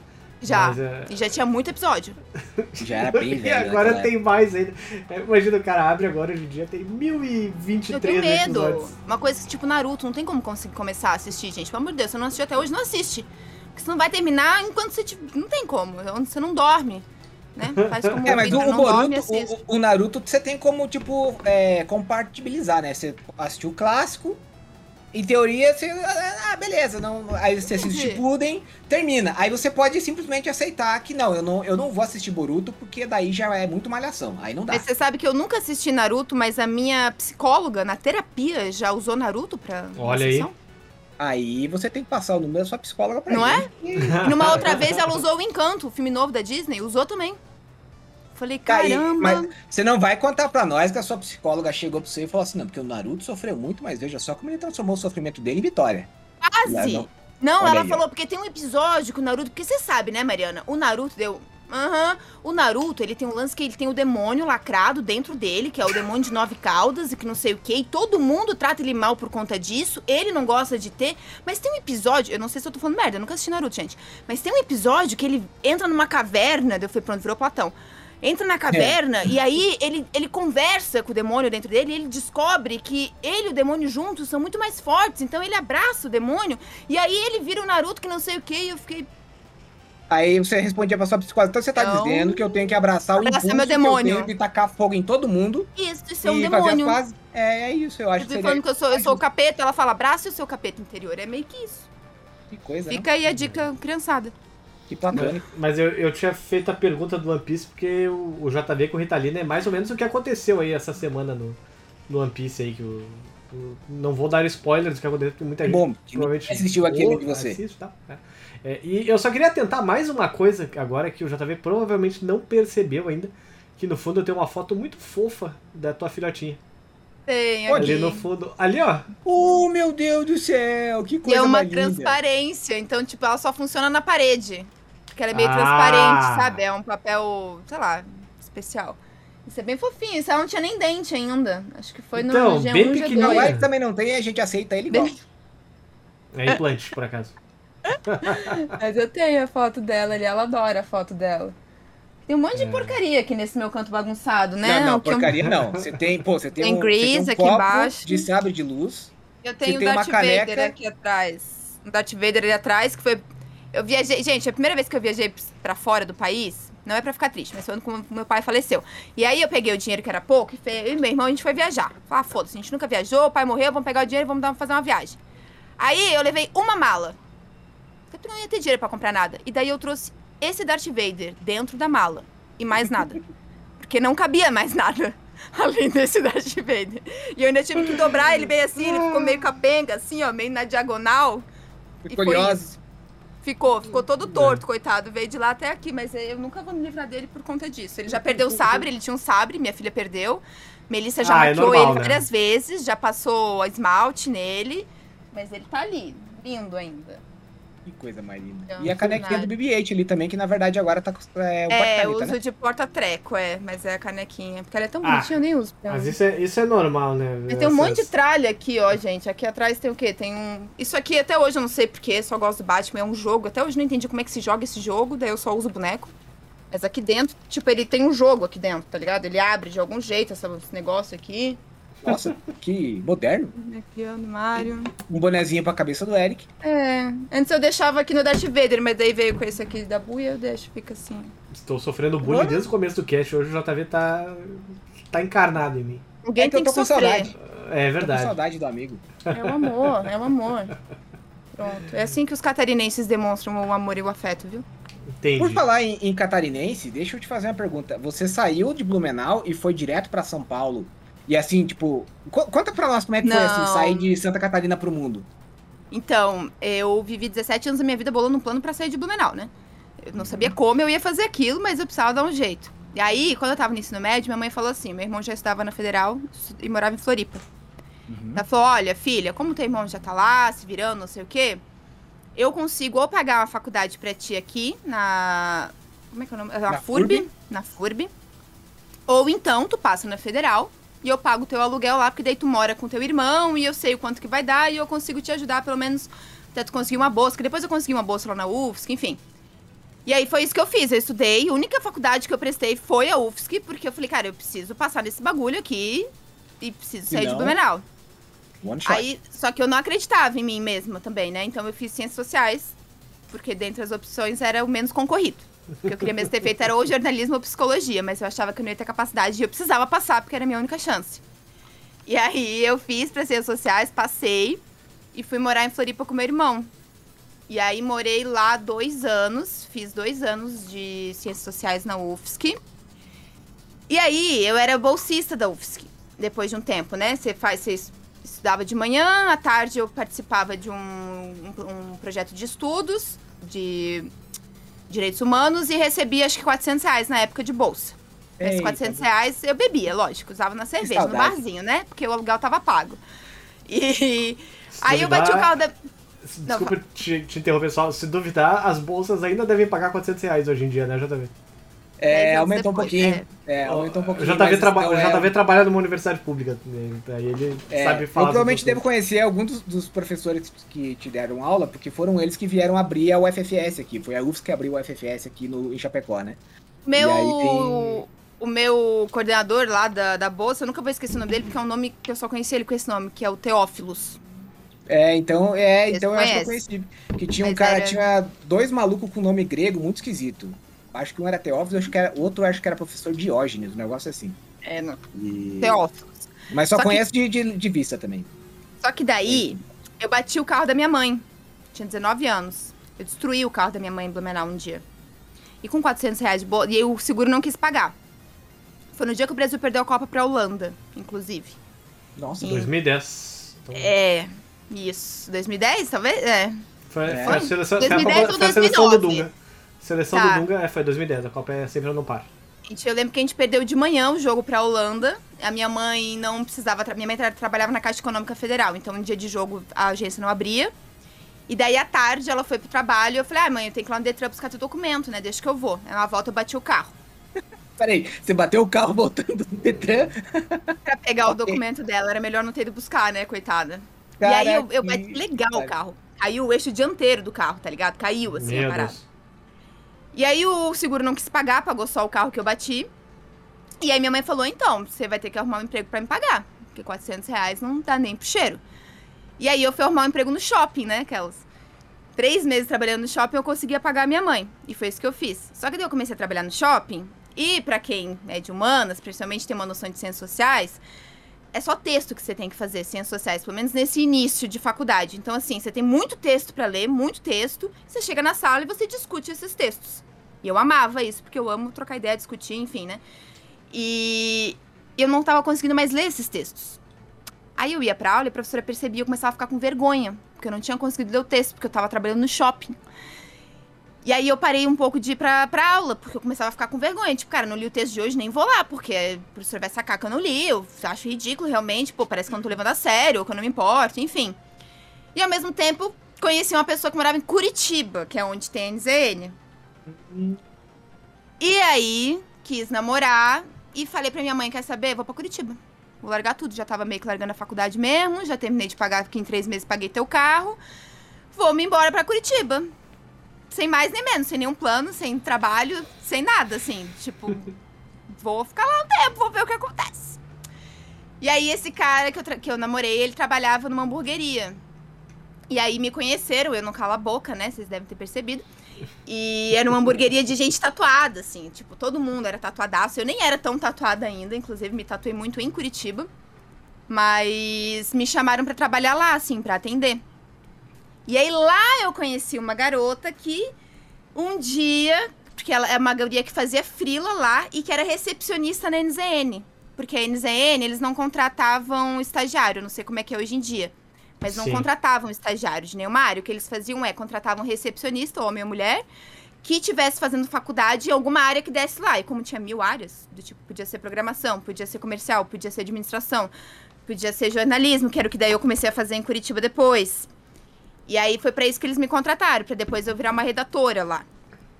Speaker 4: Já.
Speaker 2: Mas, é-
Speaker 4: E já tinha muito episódio. (laughs)
Speaker 3: Já era bem (laughs)
Speaker 2: E
Speaker 3: velho.
Speaker 2: agora
Speaker 3: naquela
Speaker 2: tem mais ainda. É, Imagina o cara abre agora hoje em dia, tem
Speaker 4: Eu
Speaker 2: 1023
Speaker 4: tenho medo.
Speaker 2: episódios.
Speaker 4: Uma coisa tipo Naruto, não tem como conseguir começar a assistir, gente. Pelo amor de Deus, se você não assistiu até hoje, não assiste. Porque você não vai terminar enquanto você. Não tem como. Você não dorme. Né? Faz como (laughs)
Speaker 3: É, mas o, Boruto, o, o Naruto, você tem como, tipo, é, compartibilizar, né? Você assistiu o clássico, em teoria, você. Ah, beleza. Não, aí você assiste. Shippuden, termina. Aí você pode simplesmente aceitar que não, eu não, eu não vou assistir Boruto, porque daí já é muito malhação. Aí não dá.
Speaker 4: Mas você sabe que eu nunca assisti Naruto, mas a minha psicóloga na terapia já usou Naruto pra.
Speaker 2: Olha aí.
Speaker 3: Aí você tem que passar o número da sua psicóloga pra
Speaker 4: Não é?
Speaker 3: gente. E
Speaker 4: numa outra vez ela usou o Encanto, o filme novo da Disney, usou também. Falei,
Speaker 3: Tá aí,
Speaker 4: caramba.
Speaker 3: mas você não vai contar pra nós que a sua psicóloga chegou pra você e falou assim, não, porque o Naruto sofreu muito, mas veja só como ele transformou o sofrimento dele em vitória.
Speaker 4: Quase.
Speaker 3: Não,
Speaker 4: ela
Speaker 3: aí,
Speaker 4: falou, porque tem um episódio que o Naruto. Porque você sabe, né, Mariana? O Naruto deu. Aham. O Naruto, ele tem um lance que ele tem o demônio lacrado dentro dele, que é o demônio de nove caudas e que não sei o quê. E todo mundo trata ele mal por conta disso. Ele não gosta de ter. Mas tem um episódio, eu não sei se eu tô falando merda, eu nunca assisti Naruto, gente. Mas tem um episódio que ele entra numa caverna. Eu falei, pronto, virou Platão. Entra na caverna e aí ele, ele conversa com o demônio dentro dele e ele descobre que ele e o demônio juntos são muito mais fortes. Então ele abraça o demônio e aí ele vira o Naruto que não sei o que e eu fiquei.
Speaker 3: Aí você respondia pra sua psicóloga, então você tá
Speaker 4: Não.
Speaker 3: dizendo que eu tenho que abraçar o
Speaker 4: Abraçar
Speaker 3: impulso
Speaker 4: meu
Speaker 3: que eu
Speaker 4: demônio.
Speaker 3: tenho de tacar fogo em todo mundo
Speaker 4: Isso, isso é um
Speaker 3: e fazer as
Speaker 4: demônio.
Speaker 3: É, é isso, eu acho
Speaker 4: Eu
Speaker 3: que seria
Speaker 4: falando que eu sou, eu sou o capeta, ela fala, abraça o seu capeta interior. É meio que isso.
Speaker 3: que coisa, né?
Speaker 4: Fica aí a dica criançada.
Speaker 3: Que platônico.
Speaker 2: Mas eu, eu tinha feito a pergunta do One Piece porque o, o JV com o Ritalina é mais ou menos o que aconteceu aí essa semana no, no One Piece aí, que o, o- não vou dar spoilers do que aconteceu, porque muita
Speaker 3: Que
Speaker 2: gente
Speaker 3: bom, que
Speaker 2: provavelmente
Speaker 3: assistiu aquele de você.
Speaker 2: assiste, tá? É. É, e eu só queria tentar mais uma coisa agora que o JV provavelmente não percebeu ainda, que no fundo eu tenho uma foto muito fofa da tua filhotinha.
Speaker 4: Tem
Speaker 2: Ali no fundo. Ali, ó.
Speaker 3: Oh, meu Deus do céu, que
Speaker 4: E
Speaker 3: coisa
Speaker 4: é uma transparência, então, tipo, ela só funciona na parede. Porque ela é meio
Speaker 2: Ah.
Speaker 4: transparente, sabe? É um papel, sei lá, especial. Isso é bem fofinho, isso ela não tinha nem dente ainda. Acho que foi
Speaker 2: Então,
Speaker 4: no G1,
Speaker 2: bem
Speaker 4: G2.
Speaker 2: pequenininha.
Speaker 3: Não, é que também não tem, a gente aceita ele igual.
Speaker 2: É implante, por acaso.
Speaker 4: Mas eu tenho a foto dela ali, ela adora a foto dela. Tem um monte de porcaria aqui nesse meu canto bagunçado, né?
Speaker 3: Não, não,
Speaker 4: que eu-
Speaker 3: porcaria não. (laughs) Você tem, pô, você tem,
Speaker 4: Tem
Speaker 3: um,
Speaker 4: Grease
Speaker 3: você tem um
Speaker 4: aqui
Speaker 3: copo
Speaker 4: embaixo.
Speaker 3: de sabre de luz.
Speaker 4: Eu tenho o
Speaker 3: uma
Speaker 4: Darth Vader aqui atrás. O Darth Vader ali atrás, que foi. Eu viajei. Gente, a primeira vez que eu viajei pra fora do país, não é pra ficar triste, mas foi quando meu pai faleceu. E aí eu peguei o dinheiro que era pouco e fe- eu e meu irmão a gente foi viajar. Falei, ah, foda-se, a gente nunca viajou, o pai morreu, vamos pegar o dinheiro e vamos dar, fazer uma viagem. Aí eu levei uma mala. Porque tu não ia ter dinheiro pra comprar nada. E daí eu trouxe esse Darth Vader dentro da mala. E mais nada. Porque não cabia mais nada. (laughs) Além desse Darth Vader. E eu ainda tive que dobrar ele bem assim, ele ficou meio capenga, assim, ó, meio na diagonal. E foi
Speaker 3: Curioso.
Speaker 4: Ficou, ficou todo torto, coitado. Veio de lá até aqui, mas eu nunca vou me livrar dele por conta disso. Ele já perdeu o sabre, ele tinha um sabre, minha filha perdeu. Melissa já
Speaker 2: Ah, é
Speaker 4: maquiou
Speaker 2: normal,
Speaker 4: ele
Speaker 2: né?
Speaker 4: várias vezes, já passou esmalte nele, mas ele tá ali, lindo ainda.
Speaker 3: Que coisa mais linda.
Speaker 4: Não,
Speaker 3: E a canequinha
Speaker 4: nada.
Speaker 3: do BB-8 ali também, que na verdade agora tá com é, o
Speaker 4: É,
Speaker 3: porta-caneta,
Speaker 4: uso
Speaker 3: né?
Speaker 4: de porta-treco, é, mas é a canequinha. Porque ela é tão
Speaker 2: Ah,
Speaker 4: bonitinha, eu nem uso. pra
Speaker 2: Mas isso é, isso é normal, né?
Speaker 4: Mas tem um monte de tralha aqui, ó, gente. Aqui atrás tem o quê? Tem um. Isso aqui até hoje eu não sei porquê, só gosto do Batman, é um jogo. Até hoje eu não entendi como é que se joga esse jogo, daí eu só uso boneco. Mas aqui dentro, tipo, ele tem um jogo aqui dentro, tá ligado? Ele abre de algum jeito essa- esse negócio aqui.
Speaker 3: Nossa, que moderno.
Speaker 4: Aqui, ó, Mario.
Speaker 3: Um bonezinho pra cabeça do Eric.
Speaker 4: É. Antes eu deixava aqui no Darth Vader, mas daí veio com esse aqui da buia, eu deixo, fica assim.
Speaker 2: Estou sofrendo bullying desde o começo do cast. Hoje o JV tá, tá encarnado em mim.
Speaker 4: Alguém
Speaker 3: É que
Speaker 4: tem
Speaker 3: eu
Speaker 4: que
Speaker 3: tô com
Speaker 4: sofrer.
Speaker 3: saudade.
Speaker 2: É
Speaker 3: Tô com
Speaker 2: verdade.
Speaker 3: saudade do amigo.
Speaker 4: É o amor, é o amor. Pronto. É assim que os catarinenses demonstram o amor e o afeto, viu?
Speaker 2: Entendi.
Speaker 3: Por falar em, em catarinense, deixa eu te fazer uma pergunta. Você saiu de Blumenau e foi direto pra São Paulo? E assim, tipo, co- conta pra nós como é que foi
Speaker 4: Não.
Speaker 3: assim, sair de Santa Catarina pro mundo.
Speaker 4: Então, eu vivi 17 anos da minha vida bolando um plano pra sair de Blumenau, né? Eu não sabia como eu ia fazer aquilo, mas eu precisava dar um jeito. E aí, quando eu tava no ensino médio, minha mãe falou assim: meu irmão já estava na federal e morava em Floripa. Ela falou: olha, filha, como teu irmão já tá lá, se virando, não sei o quê, eu consigo ou pagar uma faculdade pra ti aqui na. Como é que é o nome? Na,
Speaker 3: Na
Speaker 4: FURB,
Speaker 3: FURB?
Speaker 4: Na FURB. Ou então tu passa na federal e eu pago o teu aluguel lá, porque daí tu mora com teu irmão e eu sei o quanto que vai dar e eu consigo te ajudar, pelo menos, até tu conseguir uma bolsa, que depois eu consegui uma bolsa lá na UFSC, enfim. E aí foi isso que eu fiz, eu estudei, a única faculdade que eu prestei foi a UFSC, porque eu falei, cara, eu preciso passar nesse bagulho aqui e preciso sair de
Speaker 3: não-
Speaker 4: Blumenau.
Speaker 3: One shot.
Speaker 4: Aí, só que eu não acreditava em mim mesma também, né? Então eu fiz ciências sociais, porque dentre as opções era o menos concorrido. O que eu queria mesmo ter feito era ou jornalismo ou psicologia, mas eu achava que eu não ia ter capacidade e eu precisava passar, porque era a minha única chance. E aí eu fiz para ciências sociais, passei e fui morar em Floripa com meu irmão. E aí morei lá dois anos, fiz dois anos de ciências sociais na UFSC. E aí eu era bolsista da UFSC, depois de um tempo, né? Você faz, você estudava de manhã, à tarde eu participava de um, um, um projeto de estudos de direitos humanos e recebia acho que 400 reais na época de bolsa. Esses
Speaker 3: Eita.
Speaker 4: 400 reais eu bebia, lógico, usava na cerveja, no barzinho, né? Porque o aluguel tava pago. E
Speaker 2: Se
Speaker 4: aí eu bati o carro da.
Speaker 2: Desculpa te, te interromper só. Se duvidar, as bolsas ainda devem pagar 400 reais hoje em dia, né, JV?
Speaker 3: É, aumentou um
Speaker 4: depois,
Speaker 3: pouquinho. É, aumentou um
Speaker 2: O
Speaker 3: pouquinho.
Speaker 2: JV,
Speaker 3: mas
Speaker 2: traba
Speaker 3: não
Speaker 2: o
Speaker 3: é-
Speaker 2: JV trabalha numa universidade pública. né? Aí ele
Speaker 3: É,
Speaker 2: sabe
Speaker 3: eu
Speaker 2: falar.
Speaker 3: provavelmente
Speaker 2: sobre
Speaker 3: devo conhecer algum dos, dos professores que te deram aula, porque foram eles que vieram abrir a UFFS aqui. Foi a UFS que abriu a UFFS aqui no, em Chapecó, né?
Speaker 4: Meu.
Speaker 3: Tem-
Speaker 4: O meu coordenador lá da, da bolsa, eu nunca vou esquecer o nome dele, porque é um nome que eu só conheci ele com esse nome, que é o Teófilos.
Speaker 3: É, então, é,
Speaker 4: Vocês
Speaker 3: então eu acho que eu conheci. Que tinha um
Speaker 4: Mas
Speaker 3: cara,
Speaker 4: era-
Speaker 3: tinha dois malucos com nome grego muito esquisito. Acho que um era Teófilo, acho que era, outro acho que era professor Diógenes, um negócio assim.
Speaker 4: É, não.
Speaker 3: E-
Speaker 4: Teófilos.
Speaker 3: Mas só,
Speaker 4: Só que-
Speaker 3: conheço de, de, de vista também.
Speaker 4: Só que daí, eu bati o carro da minha mãe. Tinha 19 anos. Eu destruí o carro da minha mãe em Blumenau um dia. E com 400 reais de bolsa. E o seguro não quis pagar. Foi no dia que o Brasil perdeu a Copa pra Holanda, inclusive.
Speaker 3: Nossa,
Speaker 4: Sim.
Speaker 2: 2010. Então,
Speaker 4: É. Isso. 2010, talvez? É.
Speaker 2: foi,
Speaker 3: É.
Speaker 2: foi a seleção, foi a
Speaker 4: 2010
Speaker 2: Copa-
Speaker 4: ou
Speaker 2: foi a seleção do
Speaker 4: 2009?
Speaker 2: Dunga. Seleção
Speaker 4: Tá.
Speaker 2: do Dunga é, foi 2010. A Copa é sempre no par.
Speaker 4: Gente, eu lembro que a gente perdeu de manhã o jogo pra Holanda. A minha mãe não precisava. Minha mãe tra- trabalhava na Caixa Econômica Federal. Então, no dia de jogo, a agência não abria. E daí, à tarde, ela foi pro trabalho. Eu falei, ah, mãe, eu tenho que ir lá no Detran buscar teu documento, né? Deixa que eu vou. Aí, na volta, eu bati o carro. (laughs)
Speaker 3: Peraí, você bateu o carro voltando do Detran? (laughs)
Speaker 4: Pra pegar o
Speaker 3: Ok.
Speaker 4: documento dela, era melhor não ter ido buscar, né, coitada? e aí, eu, eu
Speaker 3: Caraca,
Speaker 4: bati legal o carro. Caiu o eixo dianteiro do carro, tá ligado? Caiu, assim, a
Speaker 2: Meu
Speaker 4: parada.
Speaker 2: Deus.
Speaker 4: E aí o seguro não quis pagar, pagou só o carro que eu bati. E aí minha mãe falou, então, você vai ter que arrumar um emprego pra me pagar. Porque 400 reais não dá nem pro cheiro. E aí eu fui arrumar um emprego no shopping, né, aquelas. Três meses trabalhando no shopping, eu conseguia pagar minha mãe. E foi isso que eu fiz. Só que daí eu comecei a trabalhar no shopping. E pra quem é de humanas, principalmente tem uma noção de ciências sociais, é só texto que você tem que fazer, ciências sociais, pelo menos nesse início de faculdade. Então, assim, você tem muito texto para ler, muito texto, você chega na sala e você discute esses textos. E eu amava isso, porque eu amo trocar ideia, discutir, enfim, né? E eu não tava conseguindo mais ler esses textos. Aí eu ia pra aula e a professora percebia, eu começava a ficar com vergonha, porque eu não tinha conseguido ler o texto, porque eu tava trabalhando no shopping. E aí eu parei um pouco de ir pra, pra aula, porque eu começava a ficar com vergonha. Tipo, cara, não li o texto de hoje, nem vou lá, porque o professor vai sacar que eu não li. Eu acho ridículo, realmente. Pô, parece que eu não tô levando a sério, ou que eu não me importo, enfim. E ao mesmo tempo, conheci uma pessoa que morava em Curitiba, que é onde tem a NZN. E aí, quis namorar e falei pra minha mãe, quer saber? Vou pra Curitiba. Vou largar tudo. Já tava meio que largando a faculdade mesmo, já terminei de pagar, porque em três meses paguei teu carro. Vou me embora pra Curitiba sem mais nem menos, sem nenhum plano, sem trabalho, sem nada, assim. Tipo, (laughs) vou ficar lá um tempo, vou ver o que acontece. E aí, esse cara que eu, que eu namorei, ele trabalhava numa hamburgueria. E aí me conheceram, eu não calo a boca, né? Vocês devem ter percebido. E era uma hamburgueria de gente tatuada, assim. Tipo, todo mundo era tatuadaço. Eu nem era tão tatuada ainda, inclusive me tatuei muito em Curitiba. Mas me chamaram para trabalhar lá, assim, para atender. E aí lá eu conheci uma garota que um dia, porque ela é uma guria que fazia frila lá e que era recepcionista na NZN. Porque a NZN, eles não contratavam estagiário, não sei como é que é hoje em dia. Mas não Sim. contratavam estagiário de nenhuma área. O que eles faziam é contratavam recepcionista, homem ou mulher, que tivesse fazendo faculdade em alguma área que desse lá. E como tinha mil áreas, do tipo, podia ser programação, podia ser comercial, podia ser administração, podia ser jornalismo, que era o que daí eu comecei a fazer em Curitiba depois. E aí foi para isso que eles me contrataram, para depois eu virar uma redatora lá.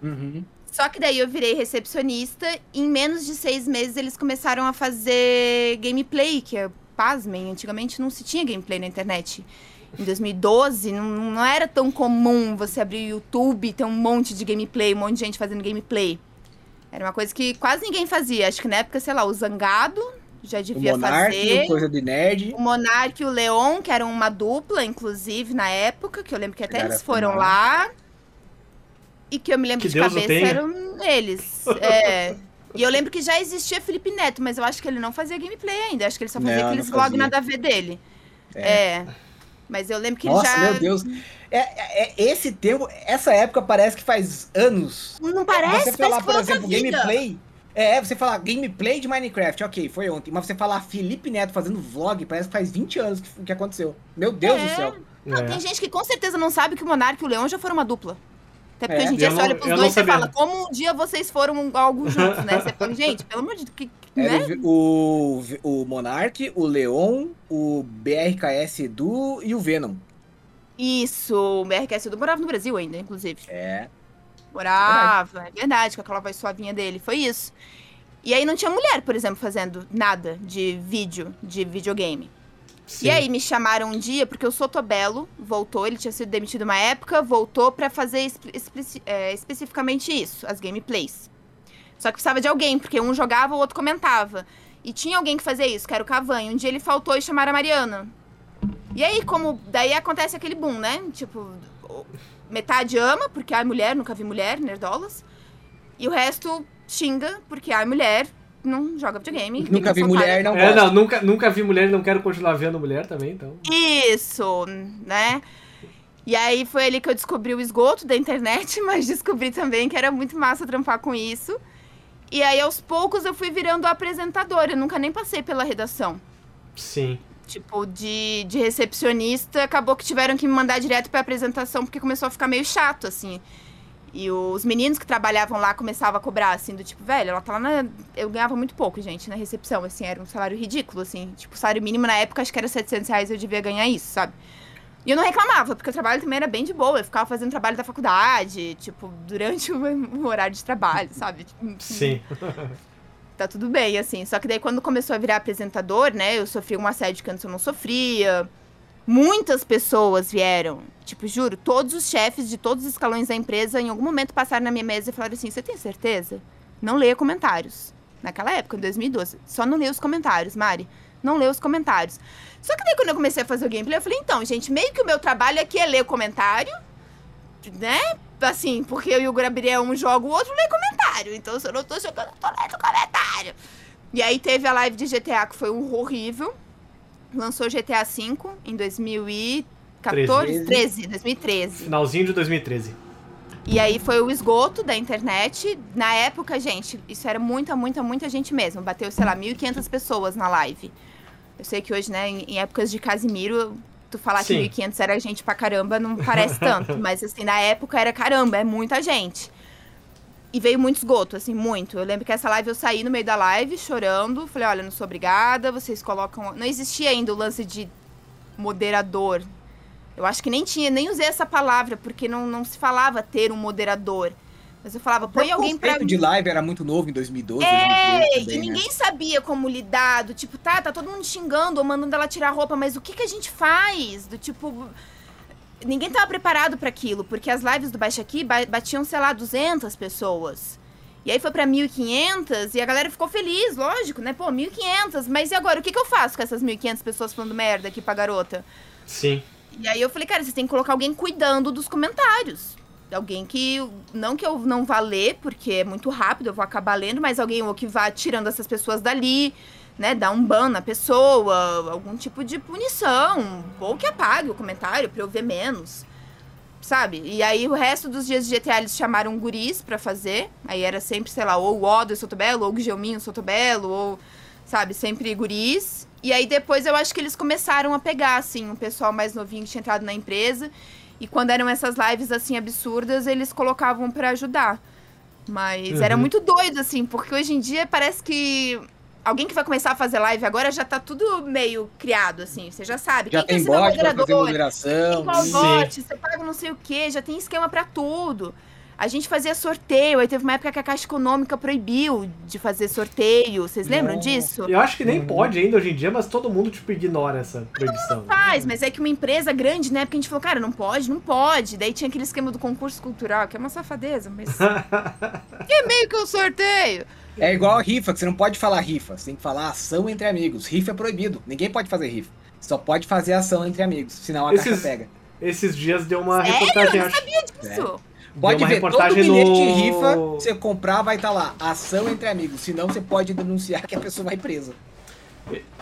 Speaker 3: Uhum.
Speaker 4: Só que daí eu virei recepcionista e em menos de seis meses eles começaram a fazer gameplay, que é, pasmem, antigamente não se tinha gameplay na internet. Em 2012 não, não era tão comum você abrir o YouTube e ter um monte de gameplay, um monte de gente fazendo gameplay. Era uma coisa que quase ninguém fazia. Acho que na época, sei lá, o Zangado já devia
Speaker 3: o Monark,
Speaker 4: fazer.
Speaker 3: coisa de nerd.
Speaker 4: O Monark e o Leon, que eram uma dupla, inclusive, na época, que eu lembro que até eles foram lá. E que eu me lembro
Speaker 2: que
Speaker 4: de
Speaker 2: Deus
Speaker 4: cabeça eram eles. (laughs) É. E eu lembro que já existia Felipe Neto, mas eu acho que ele não fazia gameplay ainda. Acho que ele só fazia não, aqueles vlogs nada a ver dele. É. é. Mas eu lembro que
Speaker 3: Nossa,
Speaker 4: ele já.
Speaker 3: Meu Deus. É, é, é, esse tempo, essa época parece que faz anos.
Speaker 4: Não parece?
Speaker 3: Você falar, por exemplo, gameplay. É, você falar gameplay de Minecraft, ok, foi ontem. Mas você falar Felipe Neto fazendo vlog, parece que faz 20 anos que, que aconteceu. Meu Deus
Speaker 4: é.
Speaker 3: do céu.
Speaker 4: Não, é. Tem gente que com certeza não sabe que o Monark e o Leão já foram uma dupla. Até porque é. hoje em dia eu você não, olha pros dois e fala, como um dia vocês foram algo juntos, né? Você fala, gente, pelo amor de Deus, que,
Speaker 3: né? o, o Monark, o Leon, o BRKS Edu e o Venom.
Speaker 4: Isso, o BRKS Edu morava no Brasil ainda, inclusive.
Speaker 3: É.
Speaker 4: Morava, é verdade, com aquela voz suavinha dele, foi isso. E aí não tinha mulher, por exemplo, fazendo nada de vídeo, de videogame. Sim. E aí me chamaram um dia, porque o Sotobelo voltou, ele tinha sido demitido uma época, voltou para fazer espe é, especificamente isso, as gameplays. Só que precisava de alguém, porque um jogava, o outro comentava. E tinha alguém que fazia isso, que era o Cavanho. Um dia ele faltou e chamaram a Mariana. E aí, como. Daí acontece aquele boom, né? Tipo, metade ama, porque a mulher, nunca vi mulher, nerdolas. E o resto xinga, porque a mulher não joga videogame.
Speaker 3: Nunca vi mulher, não
Speaker 2: é, não, nunca, nunca vi mulher e não quero continuar vendo mulher também, então.
Speaker 4: Isso, né? E aí foi ali que eu descobri o esgoto da internet, (laughs) mas descobri também que era muito massa trampar com isso. E aí, aos poucos, eu fui virando apresentadora. Eu nunca nem passei pela redação.
Speaker 2: Sim.
Speaker 4: Tipo, de, de recepcionista, acabou que tiveram que me mandar direto pra apresentação, porque começou a ficar meio chato, assim. E os meninos que trabalhavam lá começavam a cobrar, assim, do tipo, velho, ela tá lá na. Eu ganhava muito pouco, gente, na recepção, assim, era um salário ridículo, assim. Tipo, o salário mínimo na época acho que era 700 reais, eu devia ganhar isso, sabe? E eu não reclamava, porque o trabalho também era bem de boa. Eu ficava fazendo trabalho da faculdade, tipo, durante (laughs) o horário de trabalho, sabe? Tipo,
Speaker 2: Sim. (laughs)
Speaker 4: tá tudo bem, assim. Só que daí quando começou a virar apresentador, né, eu sofri um assédio que antes eu não sofria. Muitas pessoas vieram. Tipo, juro, todos os chefes de todos os escalões da empresa em algum momento passaram na minha mesa e falaram assim: Você tem certeza? Não leia comentários. Naquela época, em 2012. Só não leia os comentários, Mari. Não leia os comentários. Só que daí quando eu comecei a fazer o gameplay, eu falei: Então, gente, meio que o meu trabalho aqui é ler o comentário, né? Assim, porque eu e o Gabriel um joga, o outro lê comentário. Então, se eu não tô jogando, eu tô lendo comentário. E aí teve a live de GTA que foi um horrível. lançou GTA V em 2014, 13, 2013.
Speaker 2: Finalzinho de 2013.
Speaker 4: E aí foi o esgoto da internet. Na época, gente, isso era muita, muita, muita gente mesmo. Bateu, sei lá, 1.500 pessoas na live. Eu sei que hoje, né, em épocas de Casimiro, tu falar
Speaker 2: Sim.
Speaker 4: que 1.500 era gente pra caramba não parece (laughs) tanto. mas, assim, na época era caramba, é muita gente. E veio muito esgoto, assim, muito. Eu lembro que essa live eu saí no meio da live chorando. Falei, olha, não sou obrigada, vocês colocam. Não existia ainda o lance de moderador. Eu acho que nem tinha, nem usei essa palavra, porque não, não se falava ter um moderador. Mas eu falava, põe
Speaker 3: O
Speaker 4: alguém pra.
Speaker 3: conceito de live era muito novo em 2012.
Speaker 4: É,
Speaker 3: 2012
Speaker 4: e
Speaker 3: também, né?
Speaker 4: ninguém sabia como lidar. Do tipo, tá, tá todo mundo xingando ou mandando ela tirar a roupa, mas o que, que a gente faz? Do tipo. Ninguém tava preparado pra aquilo, porque as lives do Baixa Aqui ba- batiam, sei lá, 200 pessoas. E aí foi pra 1.500 e a galera ficou feliz, lógico, né? Pô, 1.500, mas e agora? O que, que eu faço com essas 1.500 pessoas falando merda aqui pra garota?
Speaker 2: Sim.
Speaker 4: E aí eu falei, cara, vocês têm que colocar alguém cuidando dos comentários. Alguém que. Não que eu não vá ler, porque é muito rápido, eu vou acabar lendo, mas alguém ou que vá tirando essas pessoas dali, né? Dar um ban na pessoa, algum tipo de punição. Ou que apague o comentário pra eu ver menos. Sabe? E aí o resto dos dias de GTA eles chamaram guris pra fazer. Aí era sempre, sei lá, ou o Odo Sotobelo, ou o Guilherminho Sotobelo, ou, sabe, sempre guris. E aí depois eu acho que eles começaram a pegar, assim, um pessoal mais novinho que tinha entrado na empresa. E quando eram essas lives, assim, absurdas, eles colocavam pra ajudar. Mas
Speaker 2: Uhum.
Speaker 4: era muito doido, assim, porque hoje em dia parece que alguém que vai começar a fazer live agora já tá tudo meio criado, assim. Você já sabe.
Speaker 3: Já
Speaker 4: quem
Speaker 3: tem bot pra fazer
Speaker 4: moderador,
Speaker 3: moderação.
Speaker 4: tem qual
Speaker 2: Sim.
Speaker 4: bot, você paga não sei o que, já tem esquema pra tudo. A gente fazia sorteio, aí teve uma época que a Caixa Econômica proibiu de fazer sorteio. Vocês lembram
Speaker 3: Nossa.
Speaker 4: disso?
Speaker 2: Eu acho que nem
Speaker 3: Uhum.
Speaker 2: pode ainda hoje em dia, mas todo mundo, tipo, ignora essa proibição.
Speaker 4: Faz, mas é que uma empresa grande, né? Porque a gente falou, cara, não pode, não pode. Daí tinha aquele esquema do concurso cultural, que é uma safadeza, mas. (laughs) que é meio que um sorteio.
Speaker 3: É igual a rifa, que você não pode falar rifa, você tem que falar ação entre amigos. Rifa é proibido, ninguém pode fazer rifa. Só pode fazer ação entre amigos, senão a
Speaker 2: Esses-
Speaker 3: caixa pega.
Speaker 2: Esses dias deu uma
Speaker 4: Sério?
Speaker 2: reportagem,
Speaker 4: Eu não sabia disso.
Speaker 3: Pode
Speaker 2: deu uma
Speaker 3: ver, todo
Speaker 2: reportagem
Speaker 3: bilhete de
Speaker 2: no-
Speaker 3: rifa, você comprar, vai estar lá, ação entre amigos. Senão você pode denunciar que a pessoa vai presa.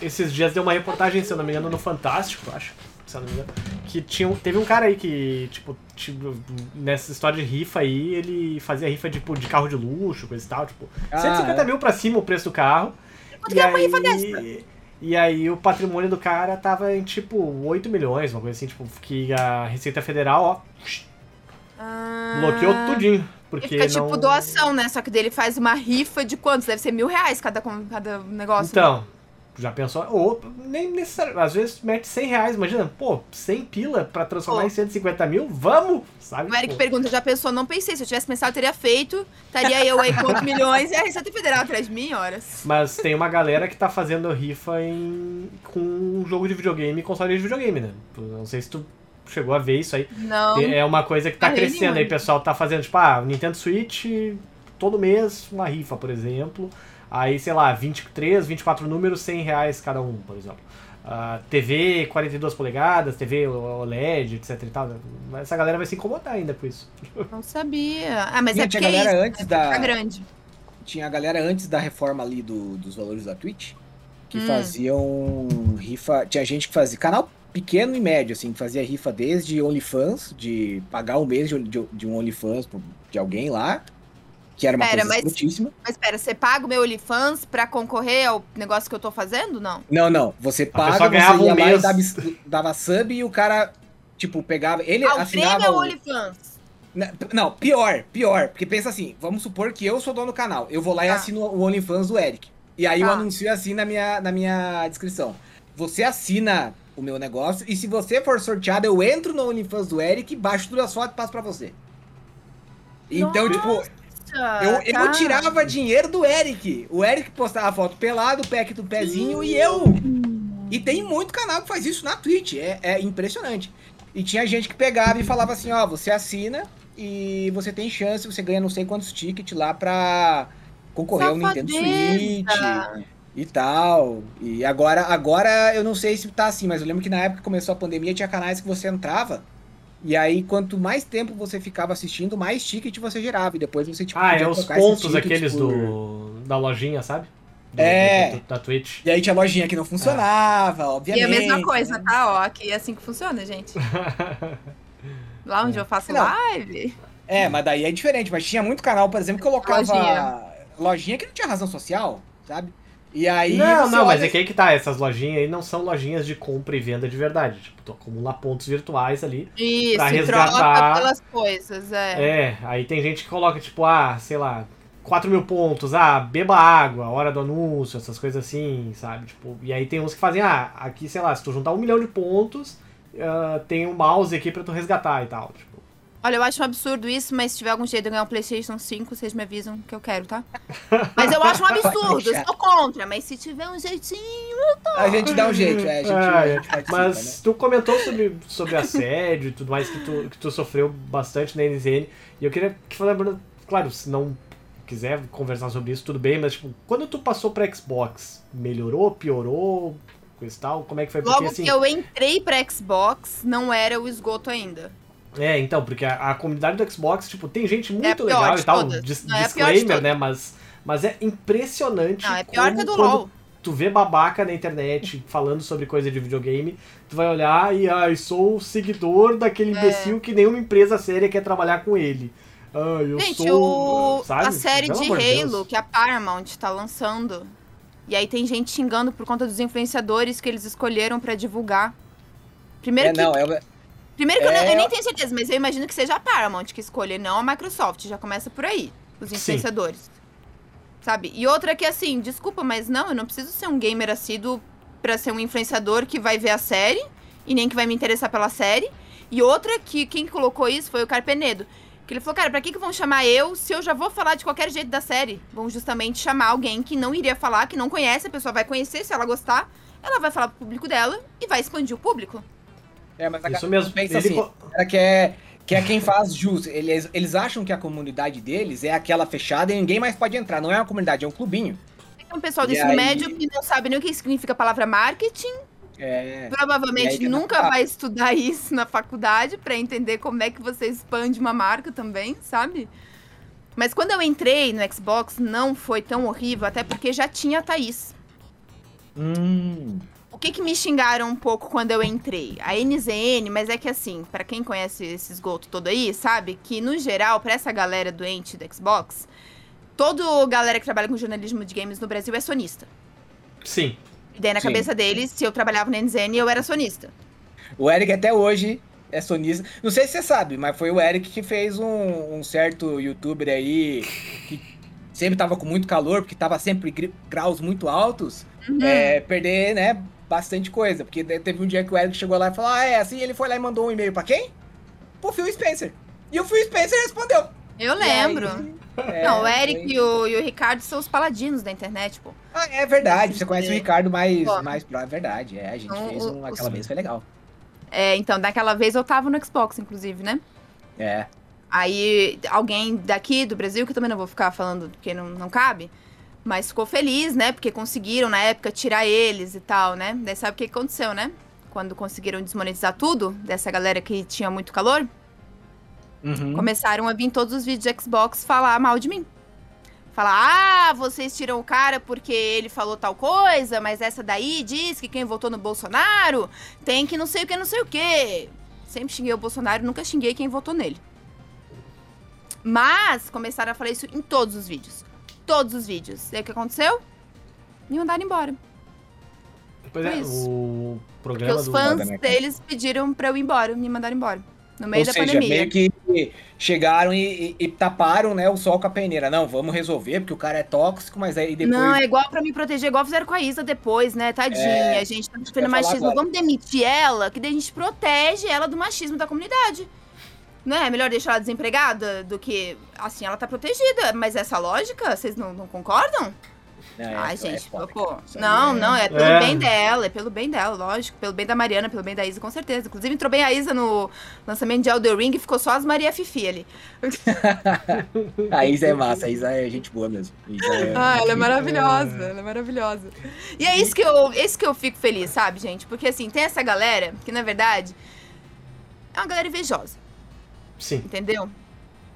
Speaker 2: Esses dias deu uma reportagem, se eu não me engano, no Fantástico, eu acho. Se eu não me engano. Que tinha, teve um cara aí que, tipo, tipo, nessa história de rifa aí, ele fazia rifa tipo, de carro de luxo, coisa e tal, tipo,
Speaker 3: Ah,
Speaker 2: 150
Speaker 3: é.
Speaker 2: mil pra cima o preço do carro.
Speaker 4: Quanto que é uma rifa dessa?
Speaker 2: E aí o patrimônio do cara tava em tipo 8 milhões, uma coisa assim, tipo, que a Receita Federal, ó,
Speaker 4: Ah,
Speaker 2: bloqueou tudinho. Porque
Speaker 4: fica
Speaker 2: não...
Speaker 4: tipo doação, né? Só que dele faz uma rifa de quantos? Deve ser mil reais cada, cada negócio.
Speaker 2: Então, já pensou? Ou nem necessariamente, às vezes mete 100 reais, imagina, pô, 100 pila pra transformar
Speaker 4: Pô.
Speaker 2: em 150 mil, vamos! Sabe?
Speaker 4: O Eric
Speaker 2: Pô,
Speaker 4: pergunta, já pensou? Não pensei. Se eu tivesse pensado, eu teria feito. Estaria eu aí com 8 (laughs) milhões e a Receita Federal atrás de mim, horas.
Speaker 2: Mas tem uma galera que tá fazendo rifa em com um jogo de videogame e console de videogame, né? Não sei se tu chegou a ver isso aí.
Speaker 4: Não.
Speaker 2: É uma coisa que tá crescendo
Speaker 4: nenhuma.
Speaker 2: aí, o pessoal tá fazendo, tipo, ah, Nintendo Switch, todo mês uma rifa, por exemplo. Aí, sei lá, 23, 24 números, 100 reais cada um, por exemplo. Ah, TV 42 polegadas, TV OLED, etc e tal. Mas Essa galera vai se incomodar ainda com isso. (laughs)
Speaker 4: Não sabia. Ah, mas é
Speaker 3: Gente, a
Speaker 4: porque é
Speaker 3: galera
Speaker 4: isso,
Speaker 3: antes
Speaker 4: né?
Speaker 3: da-
Speaker 4: Fica grande.
Speaker 3: Tinha a galera antes da reforma ali do- dos valores da Twitch, que
Speaker 4: Hum.
Speaker 3: faziam rifa. Tinha gente que fazia. Canal pequeno e médio, assim, que fazia rifa desde OnlyFans, de pagar um mês de, de- de um OnlyFans de alguém lá, que era uma
Speaker 4: Pera,
Speaker 3: coisa
Speaker 4: mas-. Mas pera, você paga o meu OnlyFans pra concorrer ao negócio que eu tô fazendo? Não.
Speaker 3: Não, não. Você paga, você
Speaker 2: ganhava
Speaker 3: ia
Speaker 2: um
Speaker 3: lá
Speaker 2: mês.
Speaker 3: e dava, dava sub e o cara, tipo, pegava. Ele
Speaker 4: Ah, o
Speaker 3: assinava.
Speaker 4: prêmio é o
Speaker 3: o-
Speaker 4: OnlyFans.
Speaker 3: Não, pior, pior. Porque pensa assim, vamos supor que eu sou dono do canal. Eu vou lá e
Speaker 4: Tá.
Speaker 3: assino o OnlyFans do Eric. E aí eu
Speaker 4: Tá.
Speaker 3: anuncio assim na minha, na minha descrição. Você assina o meu negócio e se você for sorteado, eu entro no OnlyFans do Eric, baixo todas as fotos e passo pra você. Então, tipo, eu, eu tirava dinheiro do Eric. O Eric postava foto pelado, pack do pezinho e eu. E tem muito canal que faz isso na Twitch. É, é impressionante. E tinha gente que pegava e falava assim, ó, você assina e você tem chance, você ganha não sei quantos tickets lá pra concorrer ao Nintendo Switch. E tal. E agora, agora eu não sei se tá assim, mas eu lembro que na época que começou a pandemia tinha canais que você entrava e aí quanto mais tempo você ficava assistindo, mais ticket você gerava e depois você tipo
Speaker 2: Ah,
Speaker 3: podia
Speaker 2: é os pontos aqueles
Speaker 3: por-
Speaker 2: do da lojinha, sabe? do-
Speaker 3: É.
Speaker 2: do- da Twitch.
Speaker 3: E aí tinha lojinha que não funcionava,
Speaker 4: E
Speaker 3: obviamente.
Speaker 4: a mesma coisa, tá? Ó, aqui é assim que funciona, gente. (laughs) Lá onde eu faço
Speaker 3: Não.
Speaker 4: live.
Speaker 3: É, mas daí é diferente. Mas tinha muito canal, por exemplo, que colocava
Speaker 4: Lojinha.
Speaker 3: lojinha, que não tinha razão social, sabe? E aí.
Speaker 2: não, não, mas é que aí que tá. Essas lojinhas aí não são lojinhas de compra e venda de verdade. Tipo, tu acumula pontos virtuais ali.
Speaker 4: Isso,
Speaker 2: Pra resgatar-
Speaker 4: troca pelas coisas, é.
Speaker 2: É, aí tem gente que coloca, tipo, ah, sei lá, 4 mil pontos, ah, beba água, hora do anúncio, essas coisas assim, sabe? Tipo, e aí tem uns que fazem, ah, aqui, sei lá, se tu juntar um milhão de pontos, ah, tem um mouse aqui pra tu resgatar e tal. Tipo,
Speaker 4: Olha, eu acho um absurdo isso, mas se tiver algum jeito de eu ganhar um PlayStation 5, vocês me avisam que eu quero, tá? (laughs) Mas eu acho um absurdo, eu sou contra, mas se tiver um jeitinho.
Speaker 3: A gente dá um jeito, é, a gente,
Speaker 2: Ah,
Speaker 3: a
Speaker 2: é.
Speaker 3: gente participa,
Speaker 2: Mas
Speaker 3: né?
Speaker 2: tu comentou sobre, sobre assédio e tudo mais, que tu, que tu sofreu bastante na NZN. E eu queria que falar, Bruno, claro, se não quiser conversar sobre isso, tudo bem, mas tipo, quando tu passou pra Xbox, melhorou, piorou, coisa e tal? Como é que foi? Porque
Speaker 4: Logo
Speaker 2: assim.
Speaker 4: que eu entrei pra Xbox, não era o esgoto ainda.
Speaker 2: É, então, porque a, a comunidade do Xbox, tipo, tem gente
Speaker 4: É
Speaker 2: muito
Speaker 4: pior
Speaker 2: legal
Speaker 4: de
Speaker 2: e tal,
Speaker 4: todas.
Speaker 2: dis-
Speaker 4: Não, é
Speaker 2: disclaimer,
Speaker 4: todas.
Speaker 2: né? Mas, mas é impressionante.
Speaker 4: Não, é pior
Speaker 2: como
Speaker 4: que a do
Speaker 2: quando
Speaker 4: LoL.
Speaker 2: tu vê babaca na internet (laughs) falando sobre coisa de videogame, tu vai olhar e, ai, sou seguidor daquele
Speaker 4: É.
Speaker 2: imbecil que nenhuma empresa séria quer trabalhar com ele. Ai, eu
Speaker 4: Gente,
Speaker 2: sou.
Speaker 4: o...
Speaker 2: sabe?
Speaker 4: a série
Speaker 2: Pelo
Speaker 4: de Halo
Speaker 2: Deus.
Speaker 4: que a Paramount tá lançando. E aí tem gente xingando por conta dos influenciadores que eles escolheram pra divulgar. Primeiro
Speaker 3: É,
Speaker 4: que,
Speaker 3: não, é,
Speaker 4: primeiro que eu,
Speaker 3: é-
Speaker 4: nem- eu nem tenho certeza, mas eu imagino que seja a Paramount que escolhe, não a Microsoft. Já começa por aí, os
Speaker 2: Sim.
Speaker 4: influenciadores. Sabe? E outra que assim, desculpa, mas não, eu não preciso ser um gamer assíduo pra ser um influenciador que vai ver a série e nem que vai me interessar pela série. E outra que quem colocou isso foi o Carpenedo. Que ele falou, cara, pra que, que vão chamar eu se eu já vou falar de qualquer jeito da série? Vão justamente chamar alguém que não iria falar, que não conhece, a pessoa vai conhecer, se ela gostar, ela vai falar pro público dela e vai expandir o público.
Speaker 3: É, mas a
Speaker 2: Isso mesmo.
Speaker 3: pensa
Speaker 2: Ele
Speaker 3: assim, que é, que é quem faz jus. Eles, eles acham que a comunidade deles é aquela fechada e ninguém mais pode entrar. Não é uma comunidade, é um clubinho.
Speaker 4: Tem um pessoal do ensino
Speaker 3: aí-
Speaker 4: médio que não sabe nem o que significa a palavra marketing,
Speaker 3: É.
Speaker 4: Provavelmente nunca vai estudar (laughs) isso na faculdade pra entender como é que você expande uma marca também, sabe? Mas quando eu entrei no Xbox, não foi tão horrível, até porque já tinha a Thaís.
Speaker 3: Hum.
Speaker 4: O que que me xingaram um pouco quando eu entrei? A NZN, mas é que assim, pra quem conhece esse esgoto todo aí, sabe que no geral, pra essa galera doente do Xbox, toda galera que trabalha com jornalismo de games no Brasil é sonista.
Speaker 2: Sim.
Speaker 4: E daí na
Speaker 3: Sim.
Speaker 4: cabeça deles, se eu trabalhava na NZN, eu era sonista.
Speaker 3: O Eric até hoje é sonista. Não sei se você sabe, mas foi o Eric que fez um, um certo youtuber aí que sempre tava com muito calor, porque tava sempre graus muito altos,
Speaker 4: Uhum.
Speaker 3: é, perder, né, bastante coisa. Porque teve um dia que o Eric chegou lá e falou, ah, é assim, ele foi lá e mandou um e-mail pra quem? Pro Phil Spencer. E o Phil Spencer respondeu.
Speaker 4: Eu
Speaker 3: E aí,
Speaker 4: lembro.
Speaker 3: é,
Speaker 4: Não, o Eric e o, e o Ricardo são os paladinos da internet, pô.
Speaker 3: Ah, é verdade, você conhece o Ricardo mais,
Speaker 4: Pô.
Speaker 3: mais. É verdade, é, a gente
Speaker 4: Então,
Speaker 3: fez um, aquela
Speaker 4: os-
Speaker 3: vez, foi legal.
Speaker 4: É, então, daquela vez eu tava no Xbox, inclusive, né?
Speaker 3: É.
Speaker 4: Aí alguém daqui do Brasil, que também não vou ficar falando porque não, não cabe, mas ficou feliz, né? Porque conseguiram na época tirar eles e tal, né? Daí sabe o que aconteceu, né? Quando conseguiram desmonetizar tudo dessa galera que tinha muito calor,
Speaker 3: Uhum.
Speaker 4: começaram a vir todos os vídeos de Xbox falar mal de mim. Falar, ah, vocês tiram o cara porque ele falou tal coisa, mas essa daí diz que quem votou no Bolsonaro tem que não sei o que, não sei o que. Sempre xinguei o Bolsonaro, nunca xinguei quem votou nele. Mas começaram a falar isso em todos os vídeos. Todos os vídeos. E aí o que aconteceu? Me mandaram embora.
Speaker 2: Pois
Speaker 4: Foi
Speaker 2: é,
Speaker 4: isso.
Speaker 2: o
Speaker 4: Porque
Speaker 2: programa
Speaker 4: os
Speaker 2: do.
Speaker 4: fãs deles pediram pra eu ir embora, me mandaram embora. No meio
Speaker 3: Ou
Speaker 4: da
Speaker 3: seja,
Speaker 4: pandemia.
Speaker 3: meio que chegaram e, e- e taparam né, o sol com a peneira. Não, vamos resolver, porque o cara é tóxico, mas aí depois.
Speaker 4: Não, é igual pra me proteger, igual fizeram com a Isa depois, né? Tadinha,
Speaker 3: É,
Speaker 4: a gente tá sofrendo machismo.
Speaker 3: agora.
Speaker 4: Vamos demitir ela, que daí a gente protege ela do machismo da comunidade. Não é melhor deixar ela desempregada do que. Assim, ela tá protegida. Mas essa lógica, vocês não, não concordam?
Speaker 3: Não, é-
Speaker 4: Ai,
Speaker 3: é
Speaker 4: gente,
Speaker 3: foda,
Speaker 4: pô. Não,
Speaker 3: é-
Speaker 4: não, é pelo
Speaker 2: É.
Speaker 4: bem dela, é pelo bem dela, lógico. Pelo bem da Mariana, pelo bem da Isa, com certeza. Inclusive, entrou bem a Isa no lançamento de Elder Ring e ficou só as Maria Fifi ali. (laughs)
Speaker 3: A Isa é massa, a Isa é gente boa mesmo. É-
Speaker 4: Ah, ela é maravilhosa, ela é maravilhosa. E é isso que eu, é isso que eu fico feliz, sabe, gente? Porque assim, tem essa galera que, na verdade, é uma galera invejosa,
Speaker 2: Sim.
Speaker 4: entendeu?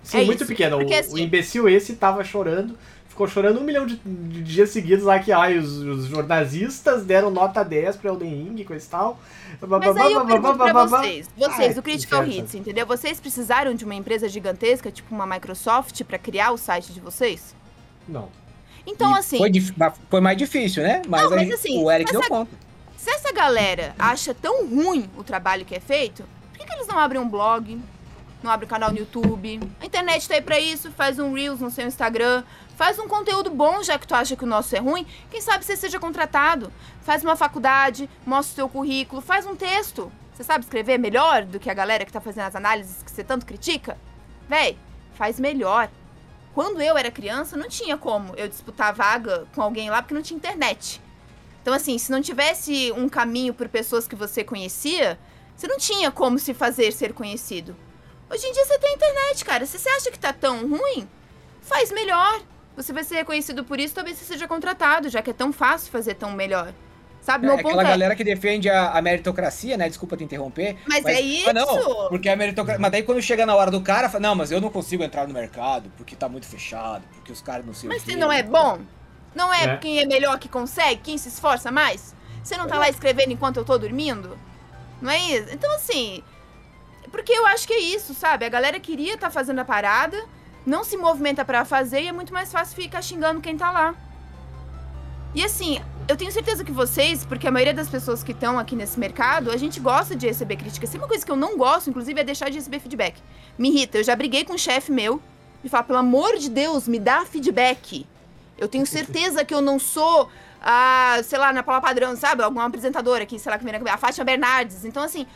Speaker 2: Sim,
Speaker 4: É
Speaker 2: muito
Speaker 4: isso,
Speaker 2: pequeno.
Speaker 4: porque
Speaker 2: o,
Speaker 4: assim-
Speaker 2: o imbecil esse tava chorando, ficou chorando um milhão de, de dias seguidos lá que ai, os, os jornalistas deram nota 10 pra Elden Ring e coisa e tal.
Speaker 4: Mas aí eu pergunto pra vocês, vocês,
Speaker 2: Ah,
Speaker 4: o Critical
Speaker 2: inferno.
Speaker 4: Hits, entendeu? Vocês precisaram de uma empresa gigantesca, tipo uma Microsoft, pra criar o site de vocês?
Speaker 2: Não.
Speaker 4: Então,
Speaker 3: E
Speaker 4: assim,
Speaker 3: Foi, foi mais difícil, né? Mas,
Speaker 4: Não, mas
Speaker 3: a gente-
Speaker 4: assim,
Speaker 3: o Eric
Speaker 4: essa-
Speaker 3: deu conta.
Speaker 4: se essa galera acha tão ruim o trabalho que é feito, por que, que eles não abrem um blog? Não abrem um canal no YouTube? A internet tá aí pra isso, faz um Reels no seu Instagram, faz um conteúdo bom, já que tu acha que o nosso é ruim. Quem sabe você seja contratado. Faz uma faculdade, mostra o seu currículo, faz um texto. Você sabe escrever melhor do que a galera que tá fazendo as análises que você tanto critica? Véi, faz melhor. Quando eu era criança, não tinha como eu disputar vaga com alguém lá porque não tinha internet. Então, assim, se não tivesse um caminho por pessoas que você conhecia, você não tinha como se fazer ser conhecido. Hoje em dia você tem internet, cara. Se você acha que tá tão ruim, faz melhor. Você vai ser reconhecido por isso, talvez você seja contratado, já que é tão fácil fazer tão melhor. Sabe?
Speaker 3: É,
Speaker 4: Meu ponto
Speaker 3: aquela
Speaker 4: é.
Speaker 3: galera que defende a, a meritocracia, né? Desculpa te interromper.
Speaker 4: Mas é
Speaker 3: Ah, não,
Speaker 4: isso!
Speaker 3: porque a meritocracia. Mas daí quando chega na hora do cara, fala, não, mas eu não consigo entrar no mercado porque tá muito fechado, porque os caras não sei
Speaker 4: Mas se
Speaker 3: quê.
Speaker 4: não é bom, não é,
Speaker 2: É.
Speaker 4: quem é melhor que consegue, quem se esforça mais? Você não tá lá escrevendo enquanto eu tô dormindo? Não é isso? Então, assim. Porque eu acho que é isso, sabe? A galera queria estar fazendo a parada, não se movimenta pra fazer e é muito mais fácil ficar xingando quem tá lá. E assim, eu tenho certeza que vocês, porque a maioria das pessoas que estão aqui nesse mercado, a gente gosta de receber críticas. Se uma coisa que eu não gosto, inclusive, é deixar de receber feedback. Me irrita. Eu já briguei com um chefe meu e falar, pelo amor de Deus, me dá feedback. Eu tenho (laughs) certeza que eu não sou a, sei lá, na Paula Padrão, sabe? Alguma apresentadora aqui, sei lá, que vem na cabeça, a Fátima Bernardes. Então, assim,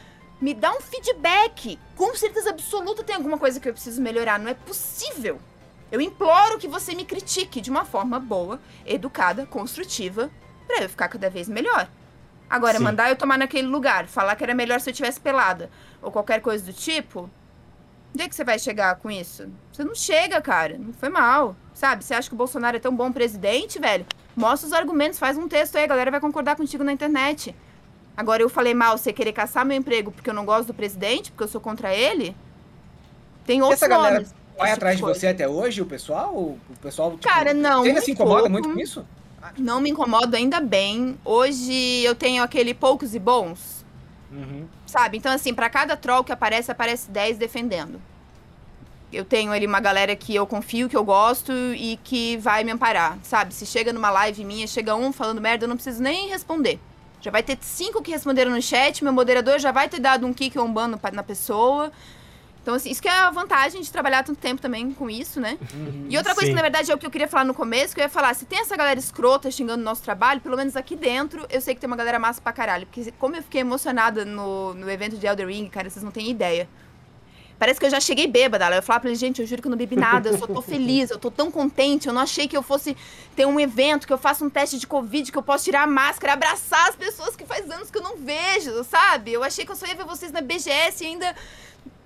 Speaker 4: me dá um feedback. Com certeza absoluta tem alguma coisa que eu preciso melhorar. Não é possível. Eu imploro que você me critique de uma forma boa, educada, construtiva, pra eu ficar cada vez melhor. Agora,
Speaker 2: Sim.
Speaker 4: mandar eu tomar naquele lugar, falar que era melhor se eu tivesse pelada, ou qualquer coisa do tipo, onde é que você vai chegar com isso? Você não chega, cara. Não foi mal. Sabe? Você acha que o Bolsonaro é tão bom presidente, velho? Mostra os argumentos, faz um texto aí, a galera vai concordar contigo na internet. Agora eu falei mal, você querer caçar meu emprego porque eu não gosto do presidente, porque eu sou contra ele? Tem outros
Speaker 3: Essa galera
Speaker 4: nomes.
Speaker 3: vai
Speaker 4: esse
Speaker 3: atrás de
Speaker 4: tipo coisa.
Speaker 3: você até hoje, o pessoal? O pessoal, tipo,
Speaker 4: Cara, não,
Speaker 3: Você ainda se incomoda
Speaker 4: pouco.
Speaker 3: muito com isso?
Speaker 4: Não me incomodo ainda bem. Hoje eu tenho aquele poucos e bons,
Speaker 3: Uhum.
Speaker 4: sabe? Então, assim, pra cada troll que aparece, aparece 10 defendendo. Eu tenho ali uma galera que eu confio, que eu gosto e que vai me amparar, sabe? Se chega numa live minha, chega um falando merda, eu não preciso nem responder. Já vai ter cinco que responderam no chat, meu moderador já vai ter dado um kick ou um ban na pessoa. Então, assim, isso que é a vantagem de trabalhar tanto tempo também com isso, né? E outra coisa
Speaker 2: Sim.
Speaker 4: que, na verdade, é o que eu queria falar no começo, que eu ia falar, se tem essa galera escrota xingando o nosso trabalho, pelo menos aqui dentro, eu sei que tem uma galera massa pra caralho. Porque como eu fiquei emocionada no, no evento de Elder Ring, cara, vocês não têm ideia. Parece que eu já cheguei bêbada lá. Eu falava pra eles, gente, eu juro que eu não bebi nada, eu só tô (laughs) feliz, eu tô tão contente, eu não achei que eu fosse ter um evento, que eu faça um teste de Covid, que eu posso tirar a máscara, abraçar as pessoas que faz anos que eu não vejo, sabe? Eu achei que eu só ia ver vocês na BGS e ainda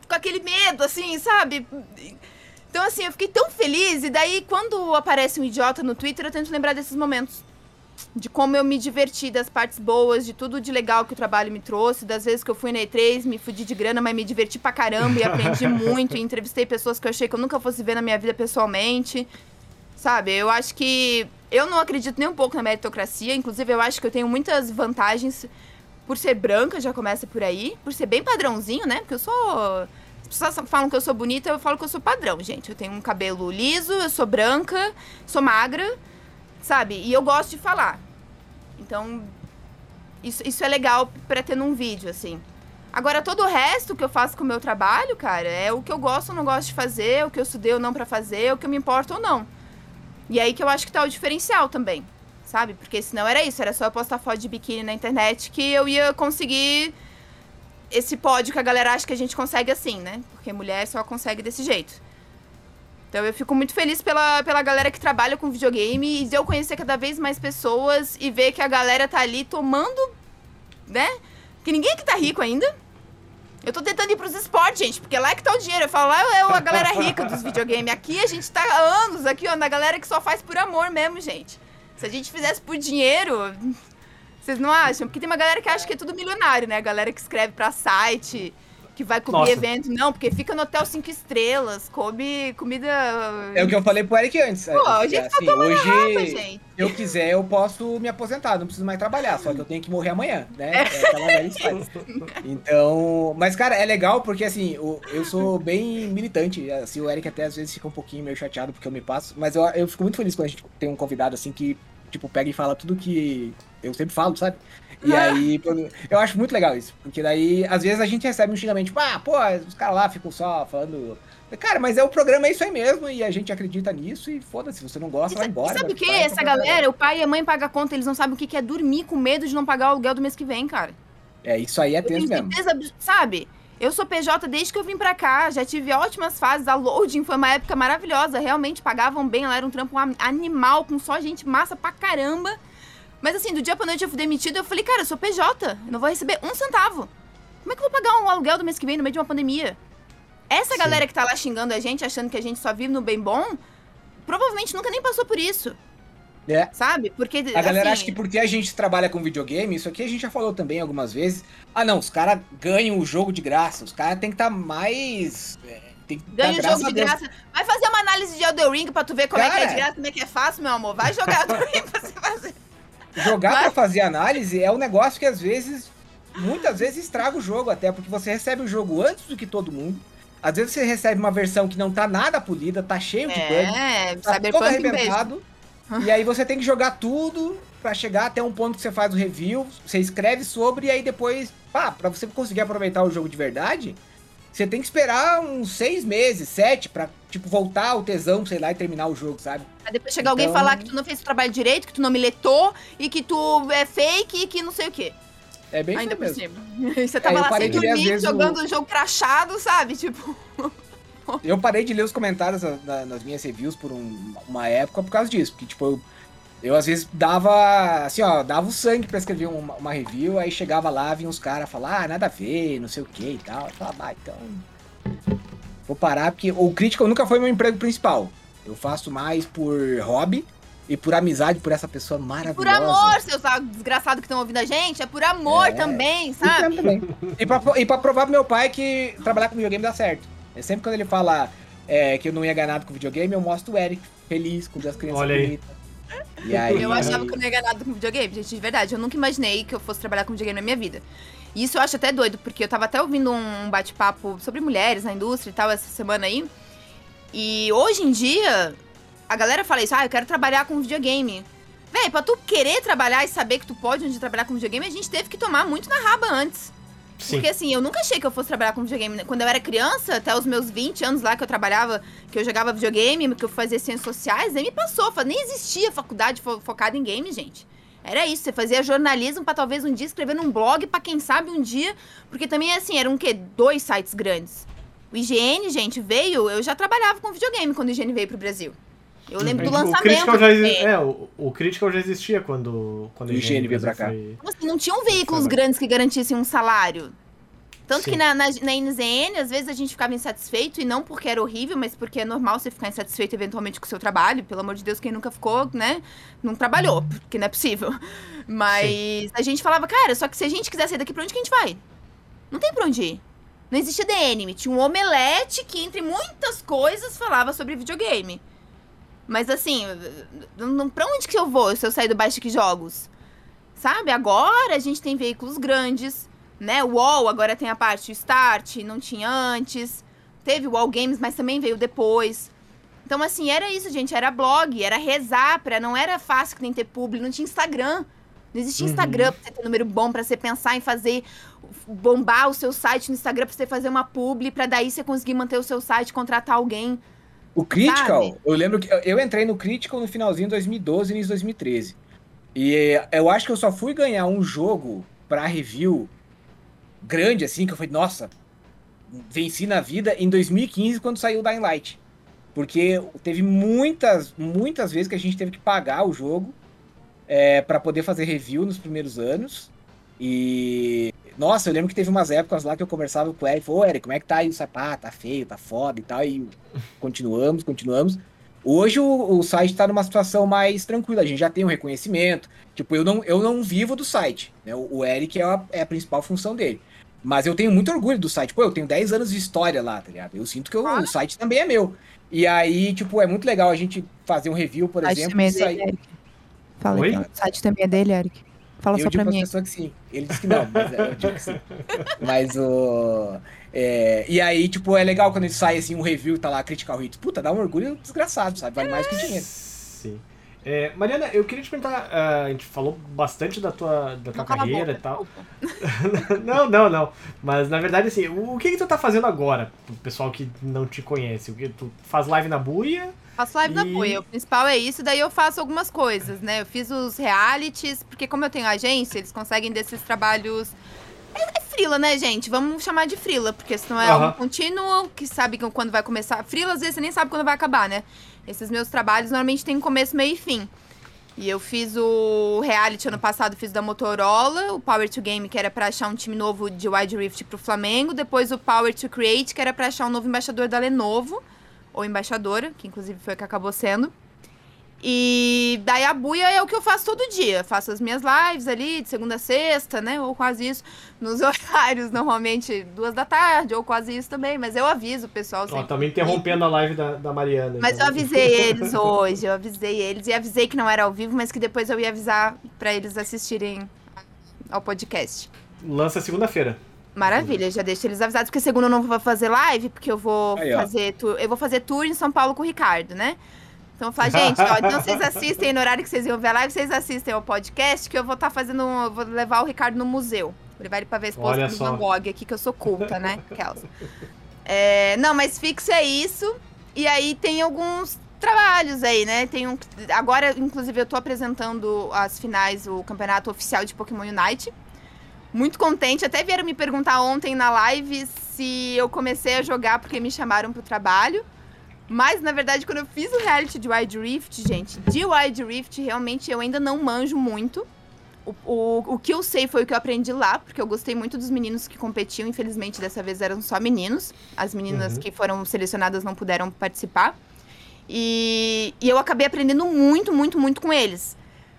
Speaker 4: com aquele medo, assim, sabe? Então, assim, eu fiquei tão feliz. E daí, quando aparece um idiota no Twitter, eu tento lembrar desses momentos. De como eu me diverti, das partes boas, de tudo de legal que o trabalho me trouxe, das vezes que eu fui na E3, me fudi de grana, mas me diverti pra caramba e aprendi (laughs) muito. E entrevistei pessoas que eu achei que eu nunca fosse ver na minha vida pessoalmente. Sabe, eu acho que. Eu não acredito nem um pouco na meritocracia. Inclusive, eu acho que eu tenho muitas vantagens por ser branca, já começa por aí. Por ser bem padrãozinho, né? Porque eu sou. As pessoas falam que eu sou bonita, eu falo que eu sou padrão, gente. Eu tenho um cabelo liso, eu sou branca, sou magra, sabe? E eu gosto de falar. Então, isso, isso é legal pra ter num vídeo, assim. Agora, todo o resto que eu faço com o meu trabalho, cara, é o que eu gosto ou não gosto de fazer, o que eu estudei ou não pra fazer, o que eu me importo ou não. E aí que eu acho que tá o diferencial também, sabe? Porque senão era isso, era só eu postar foto de biquíni na internet que eu ia conseguir esse pódio que a galera acha que a gente consegue assim, né? Porque mulher só consegue desse jeito. Então eu fico muito feliz pela, pela galera que trabalha com videogame e de eu conhecer cada vez mais pessoas e ver que a galera tá ali tomando, né? Que ninguém aqui tá rico ainda. Eu tô tentando ir pros esportes, gente, porque lá é que tá o dinheiro. Eu falo, lá é a galera rica dos videogames. Aqui a gente tá há anos aqui, ó, na galera que só faz por amor mesmo, gente. Se a gente fizesse por dinheiro, vocês não acham? Porque tem uma galera que acha que é tudo milionário, né? A galera que escreve pra site, que vai cobrir
Speaker 2: Nossa.
Speaker 4: evento. Não, porque fica no hotel cinco estrelas, come comida.
Speaker 3: É o que eu falei pro Eric antes.
Speaker 4: Pô, a gente tá
Speaker 3: assim,
Speaker 4: tomando
Speaker 3: hoje,
Speaker 4: gente.
Speaker 3: se eu quiser, eu posso me aposentar, não preciso mais trabalhar, só que eu tenho que morrer amanhã, né? É história. Então, mas cara, é legal porque assim, o- eu sou bem militante, assim, o Eric até às vezes fica um pouquinho meio chateado porque eu me passo, mas eu, eu fico muito feliz quando a gente tem um convidado assim que, tipo, pega e fala tudo que eu sempre falo, sabe? E (laughs) aí, eu acho muito legal isso, porque daí, às vezes a gente recebe um xingamento, tipo, ah, pô, os caras lá ficam só falando... Cara, mas é o programa, é isso aí mesmo, e a gente acredita nisso, e foda-se, se você não gosta, vai
Speaker 4: E
Speaker 3: embora.
Speaker 4: sabe
Speaker 3: vai
Speaker 4: o que? Essa
Speaker 3: vai
Speaker 4: galera, o pai e a mãe pagam a conta, eles não sabem o que é dormir com medo de não pagar o aluguel do mês que vem, cara.
Speaker 3: É, isso aí é tenso mesmo.
Speaker 4: certeza, sabe? Eu sou PJ desde que eu vim pra cá, já tive ótimas fases. A loading foi uma época maravilhosa, realmente pagavam bem, ela era um trampo am- animal, com só gente massa pra caramba. Mas assim, do dia pra noite eu fui demitido, eu falei, cara, eu sou PJ, eu não vou receber um centavo. Como é que eu vou pagar um aluguel do mês que vem no meio de uma pandemia? Essa
Speaker 3: Sim.
Speaker 4: galera que tá lá xingando a gente, achando que a gente só vive no bem bom, provavelmente nunca nem passou por isso,
Speaker 3: É.
Speaker 4: sabe? Porque
Speaker 3: A galera
Speaker 4: assim,
Speaker 3: acha que porque a gente trabalha com videogame, isso aqui a gente já falou também algumas vezes. Ah, não, os caras ganham o jogo de graça. Os caras têm que estar mais. é, tem que
Speaker 4: Ganha o jogo de graça. Vai fazer uma análise de Elden Ring pra tu ver como é que é
Speaker 3: Cara.
Speaker 4: de graça, como é que é fácil, meu amor. Vai jogar (laughs) Elden Ring pra você fazer.
Speaker 3: Jogar
Speaker 4: Vai.
Speaker 3: pra fazer análise é um negócio que às vezes, muitas vezes estraga o jogo, até porque você recebe o jogo antes do que todo mundo. Às vezes você recebe uma versão que não tá nada polida, tá cheio de
Speaker 4: É,
Speaker 3: tá todo
Speaker 4: beijo.
Speaker 3: arrebentado. E aí você tem que jogar tudo pra chegar até um ponto que você faz o review, você escreve sobre e aí depois, pá, pra você conseguir aproveitar o jogo de verdade, você tem que esperar uns seis meses, sete, pra, tipo, voltar ao tesão, sei lá, e terminar o jogo, sabe?
Speaker 4: Pra depois chegar alguém e
Speaker 3: Então-
Speaker 4: falar que tu não fez o trabalho direito, que tu não miletou e que tu é fake e que não sei o quê.
Speaker 3: É bem
Speaker 4: Ainda por
Speaker 3: mesmo.
Speaker 4: cima. E (laughs) você tava
Speaker 3: eu
Speaker 4: lá sem dormir,
Speaker 3: vezes, o-
Speaker 4: jogando um jogo crachado, sabe? Tipo, (laughs)
Speaker 3: Eu parei de ler os comentários na- na- nas minhas reviews por um- uma época por causa disso. Porque, tipo, eu, eu às vezes dava, assim, ó, dava o sangue pra escrever uma, uma review, aí chegava lá, vinha uns caras falar, ah, nada a ver, não sei o que e tal. Eu falava, ah, então. Vou parar, porque o Critical nunca foi meu emprego principal. Eu faço mais por hobby e por amizade por essa pessoa maravilhosa.
Speaker 4: por amor, seus desgraçados que estão ouvindo a gente, é por amor
Speaker 3: É.
Speaker 4: também, sabe?
Speaker 3: mesmo também. E pra, e pra provar pro meu pai que trabalhar com videogame dá certo. É sempre quando ele fala é, que eu não ia ganhar nada com videogame, eu mostro o Eric feliz com as crianças
Speaker 2: Olha aí.
Speaker 3: E aí,
Speaker 4: Eu achava que eu não ia ganhar nada com videogame, gente, de verdade. Eu nunca imaginei que eu fosse trabalhar com videogame na minha vida. E isso eu acho até doido, porque eu tava até ouvindo um bate-papo sobre mulheres na indústria e tal essa semana aí. E hoje em dia, a galera fala isso, ah, eu quero trabalhar com videogame. Véi, pra tu querer trabalhar e saber que tu pode onde trabalhar com videogame, a gente teve que tomar muito na raba antes.
Speaker 2: Sim.
Speaker 4: Porque assim, eu nunca achei que eu fosse trabalhar com videogame. Quando eu era criança, até os meus 20 anos lá que eu trabalhava, que eu jogava videogame, que eu fazia ciências sociais, aí me passou. Nem existia faculdade fo- focada em game, gente. Era isso, você fazia jornalismo pra talvez um dia escrever num blog, pra quem sabe um dia. Porque também, assim, eram o quê? Dois sites grandes. O IGN, gente, veio. Eu já trabalhava com videogame quando o IGN veio pro Brasil. Eu lembro do
Speaker 2: O
Speaker 4: lançamento.
Speaker 2: Critical já, exi-
Speaker 4: é.
Speaker 2: é, o, o Critical já existia quando, quando
Speaker 3: O IGN veio pra cá.
Speaker 2: foi-
Speaker 4: Como assim, não tinham veículos grandes que garantissem um salário. Tanto
Speaker 2: Sim.
Speaker 4: que na, na, na NZN, às vezes a gente ficava insatisfeito, e não porque era horrível, mas porque é normal você ficar insatisfeito eventualmente com o seu trabalho. Pelo amor de Deus, quem nunca ficou, né? Não trabalhou, porque não é possível. (laughs) Mas a gente falava, cara, só que se a gente quiser sair daqui, pra onde que a gente vai? Não tem pra onde ir. Não existia DN, tinha um omelete que, entre muitas coisas, falava sobre videogame. Mas assim, pra onde que eu vou se eu sair do Baixa que Jogos? Sabe? Agora a gente tem veículos grandes, né? O UOL agora tem a parte Start, não tinha antes. Teve o UOL Games, mas também veio depois. Então, assim, era isso, gente. Era blog, era rezar, pra, não era fácil que nem ter publi, não tinha Instagram. Não existia
Speaker 2: Uhum.
Speaker 4: Instagram pra você ter número bom, pra você pensar em fazer, bombar o seu site no Instagram, pra você fazer uma publi, pra daí você conseguir manter o seu site, contratar alguém.
Speaker 3: O Critical,
Speaker 4: Sabe?
Speaker 3: eu lembro que eu entrei no Critical no finalzinho de 2012, início de 2013. E eh, eu acho que eu só fui ganhar um jogo pra review grande, assim, que eu falei, nossa, venci na vida em 2015, quando saiu o Dying Light. Porque teve muitas, muitas vezes que a gente teve que pagar o jogo é, para poder fazer review nos primeiros anos. E. Nossa, eu lembro que teve umas épocas lá que eu conversava com o Eric, falou, ô Eric, como é que tá aí o sapato? Tá feio, tá foda e tal. E continuamos, continuamos. Hoje o, o site está numa situação mais tranquila, a gente já tem um reconhecimento. Tipo, eu não, eu não vivo do site. Né? O, o Eric é a, é a principal função dele. Mas eu tenho muito orgulho do site. Pô, eu tenho 10 anos de história lá, tá ligado? Eu sinto que eu, o site também é meu. E aí, tipo, é muito legal a gente fazer um review, por
Speaker 4: site
Speaker 3: exemplo.
Speaker 4: também é
Speaker 3: sair-
Speaker 4: dele, Eric. Fala
Speaker 2: Oi?
Speaker 4: aí. O site também é dele, Eric. Fala
Speaker 3: eu
Speaker 4: só
Speaker 3: digo
Speaker 4: pra mim.
Speaker 3: pessoa que sim. Ele disse que não, mas é, eu digo que sim. Mas o. é, e aí, tipo, é legal quando ele sai assim, um review e tá lá, Critical Hits. Puta, dá um orgulho desgraçado, sabe? Vale mais que dinheiro.
Speaker 2: Sim. É, Mariana, eu queria te perguntar, ah, a gente falou bastante da tua, da tua
Speaker 4: Não
Speaker 2: carreira e tal. (laughs) não, não, não. Mas na verdade, assim, o, o que, que tu tá fazendo agora, pro pessoal que não te conhece? O que tu faz live na buia?
Speaker 4: Faço live
Speaker 2: E-
Speaker 4: Buia. O principal é isso, daí eu faço algumas coisas, né? Eu fiz os realities, porque como eu tenho agência, eles conseguem desses trabalhos. É, é frila, né, gente? Vamos chamar de frila, porque senão é
Speaker 2: Aham.
Speaker 4: algo contínuo, que sabe quando vai começar. Frila, às vezes você nem sabe quando vai acabar, né? Esses meus trabalhos normalmente têm começo, meio e fim. E eu fiz o reality ano passado, fiz da Motorola, o Power to Game, que era pra achar um time novo de Wide Rift pro Flamengo, depois o Power to Create, que era pra achar um novo embaixador da Lenovo, ou embaixadora, que inclusive foi o que acabou sendo. E daí a buia é o que eu faço todo dia. Faço as minhas lives ali, de segunda a sexta, né? Ou quase isso. Nos (laughs) horários, normalmente, duas da tarde, ou quase isso também. Mas eu aviso o pessoal
Speaker 2: Ó, também interrompendo a live da, da Mariana.
Speaker 4: Mas eu
Speaker 2: então.
Speaker 4: avisei eles hoje, eu avisei eles e avisei que não era ao vivo, mas que depois eu ia avisar pra eles assistirem ao podcast.
Speaker 2: Lança segunda-feira.
Speaker 4: Maravilha, já deixo eles avisados, porque segunda eu não vou fazer live, porque eu vou
Speaker 3: Aí,
Speaker 4: fazer tour, eu vou fazer tour em São Paulo com o Ricardo, né? Então eu falo, gente, ó, então vocês (laughs) assistem no horário que vocês iam ver a live, vocês assistem ao podcast, que eu vou estar fazendo, um- eu vou levar o Ricardo no museu. Vou levar ele pra ver a
Speaker 2: Olha
Speaker 4: do. Van Gogh aqui, que eu sou culta, né, Kels? É, não, mas fixo é isso. E aí tem alguns trabalhos aí, né? Tem um, agora, inclusive, eu tô apresentando as finais, o campeonato oficial de Pokémon Unite. Muito contente. Até vieram me perguntar ontem na live se eu comecei a jogar porque me chamaram pro trabalho. Mas, na verdade, quando eu fiz o reality de Wide Rift, gente, de Wide Rift, realmente eu ainda não manjo muito. O, o, o que eu sei foi o que eu aprendi lá, porque eu gostei muito dos meninos que competiam. Infelizmente, dessa vez eram só meninos. As meninas
Speaker 2: Uhum.
Speaker 4: que foram selecionadas não puderam participar. E, e eu acabei aprendendo muito, muito, muito com eles.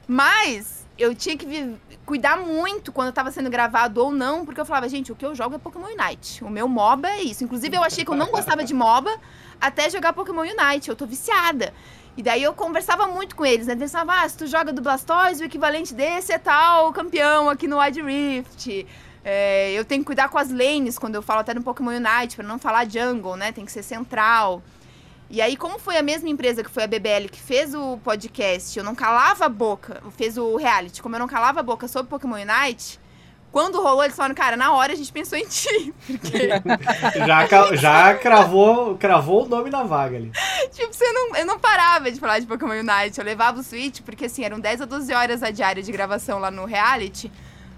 Speaker 4: Mas eu tinha que cuidar muito quando estava sendo gravado ou não, porque eu falava, gente, o que eu jogo é Pokémon Unite. O meu MOBA é isso. Inclusive, eu achei que eu não gostava de MOBA até jogar Pokémon Unite. Eu tô viciada. E daí eu conversava muito com eles, né? Eles ah, se tu joga do Blastoise, o equivalente desse é tal campeão aqui no Wide Rift. É, eu tenho que cuidar com as lanes quando eu falo até no Pokémon Unite, pra não falar jungle, né? Tem que ser central. E aí, como foi a mesma empresa que foi a BBL que fez o podcast, eu não calava a boca, fez o reality, como eu não calava a boca sobre Pokémon Unite, quando rolou, eles falaram, cara, na hora a gente pensou em ti. (laughs) Porque, (laughs)
Speaker 2: Já, já cravou, cravou o nome na vaga ali.
Speaker 4: tipo, você não, eu não parava de falar de Pokémon Unite. Eu levava o Switch, porque assim, eram 10 a 12 horas a diária de gravação lá no reality,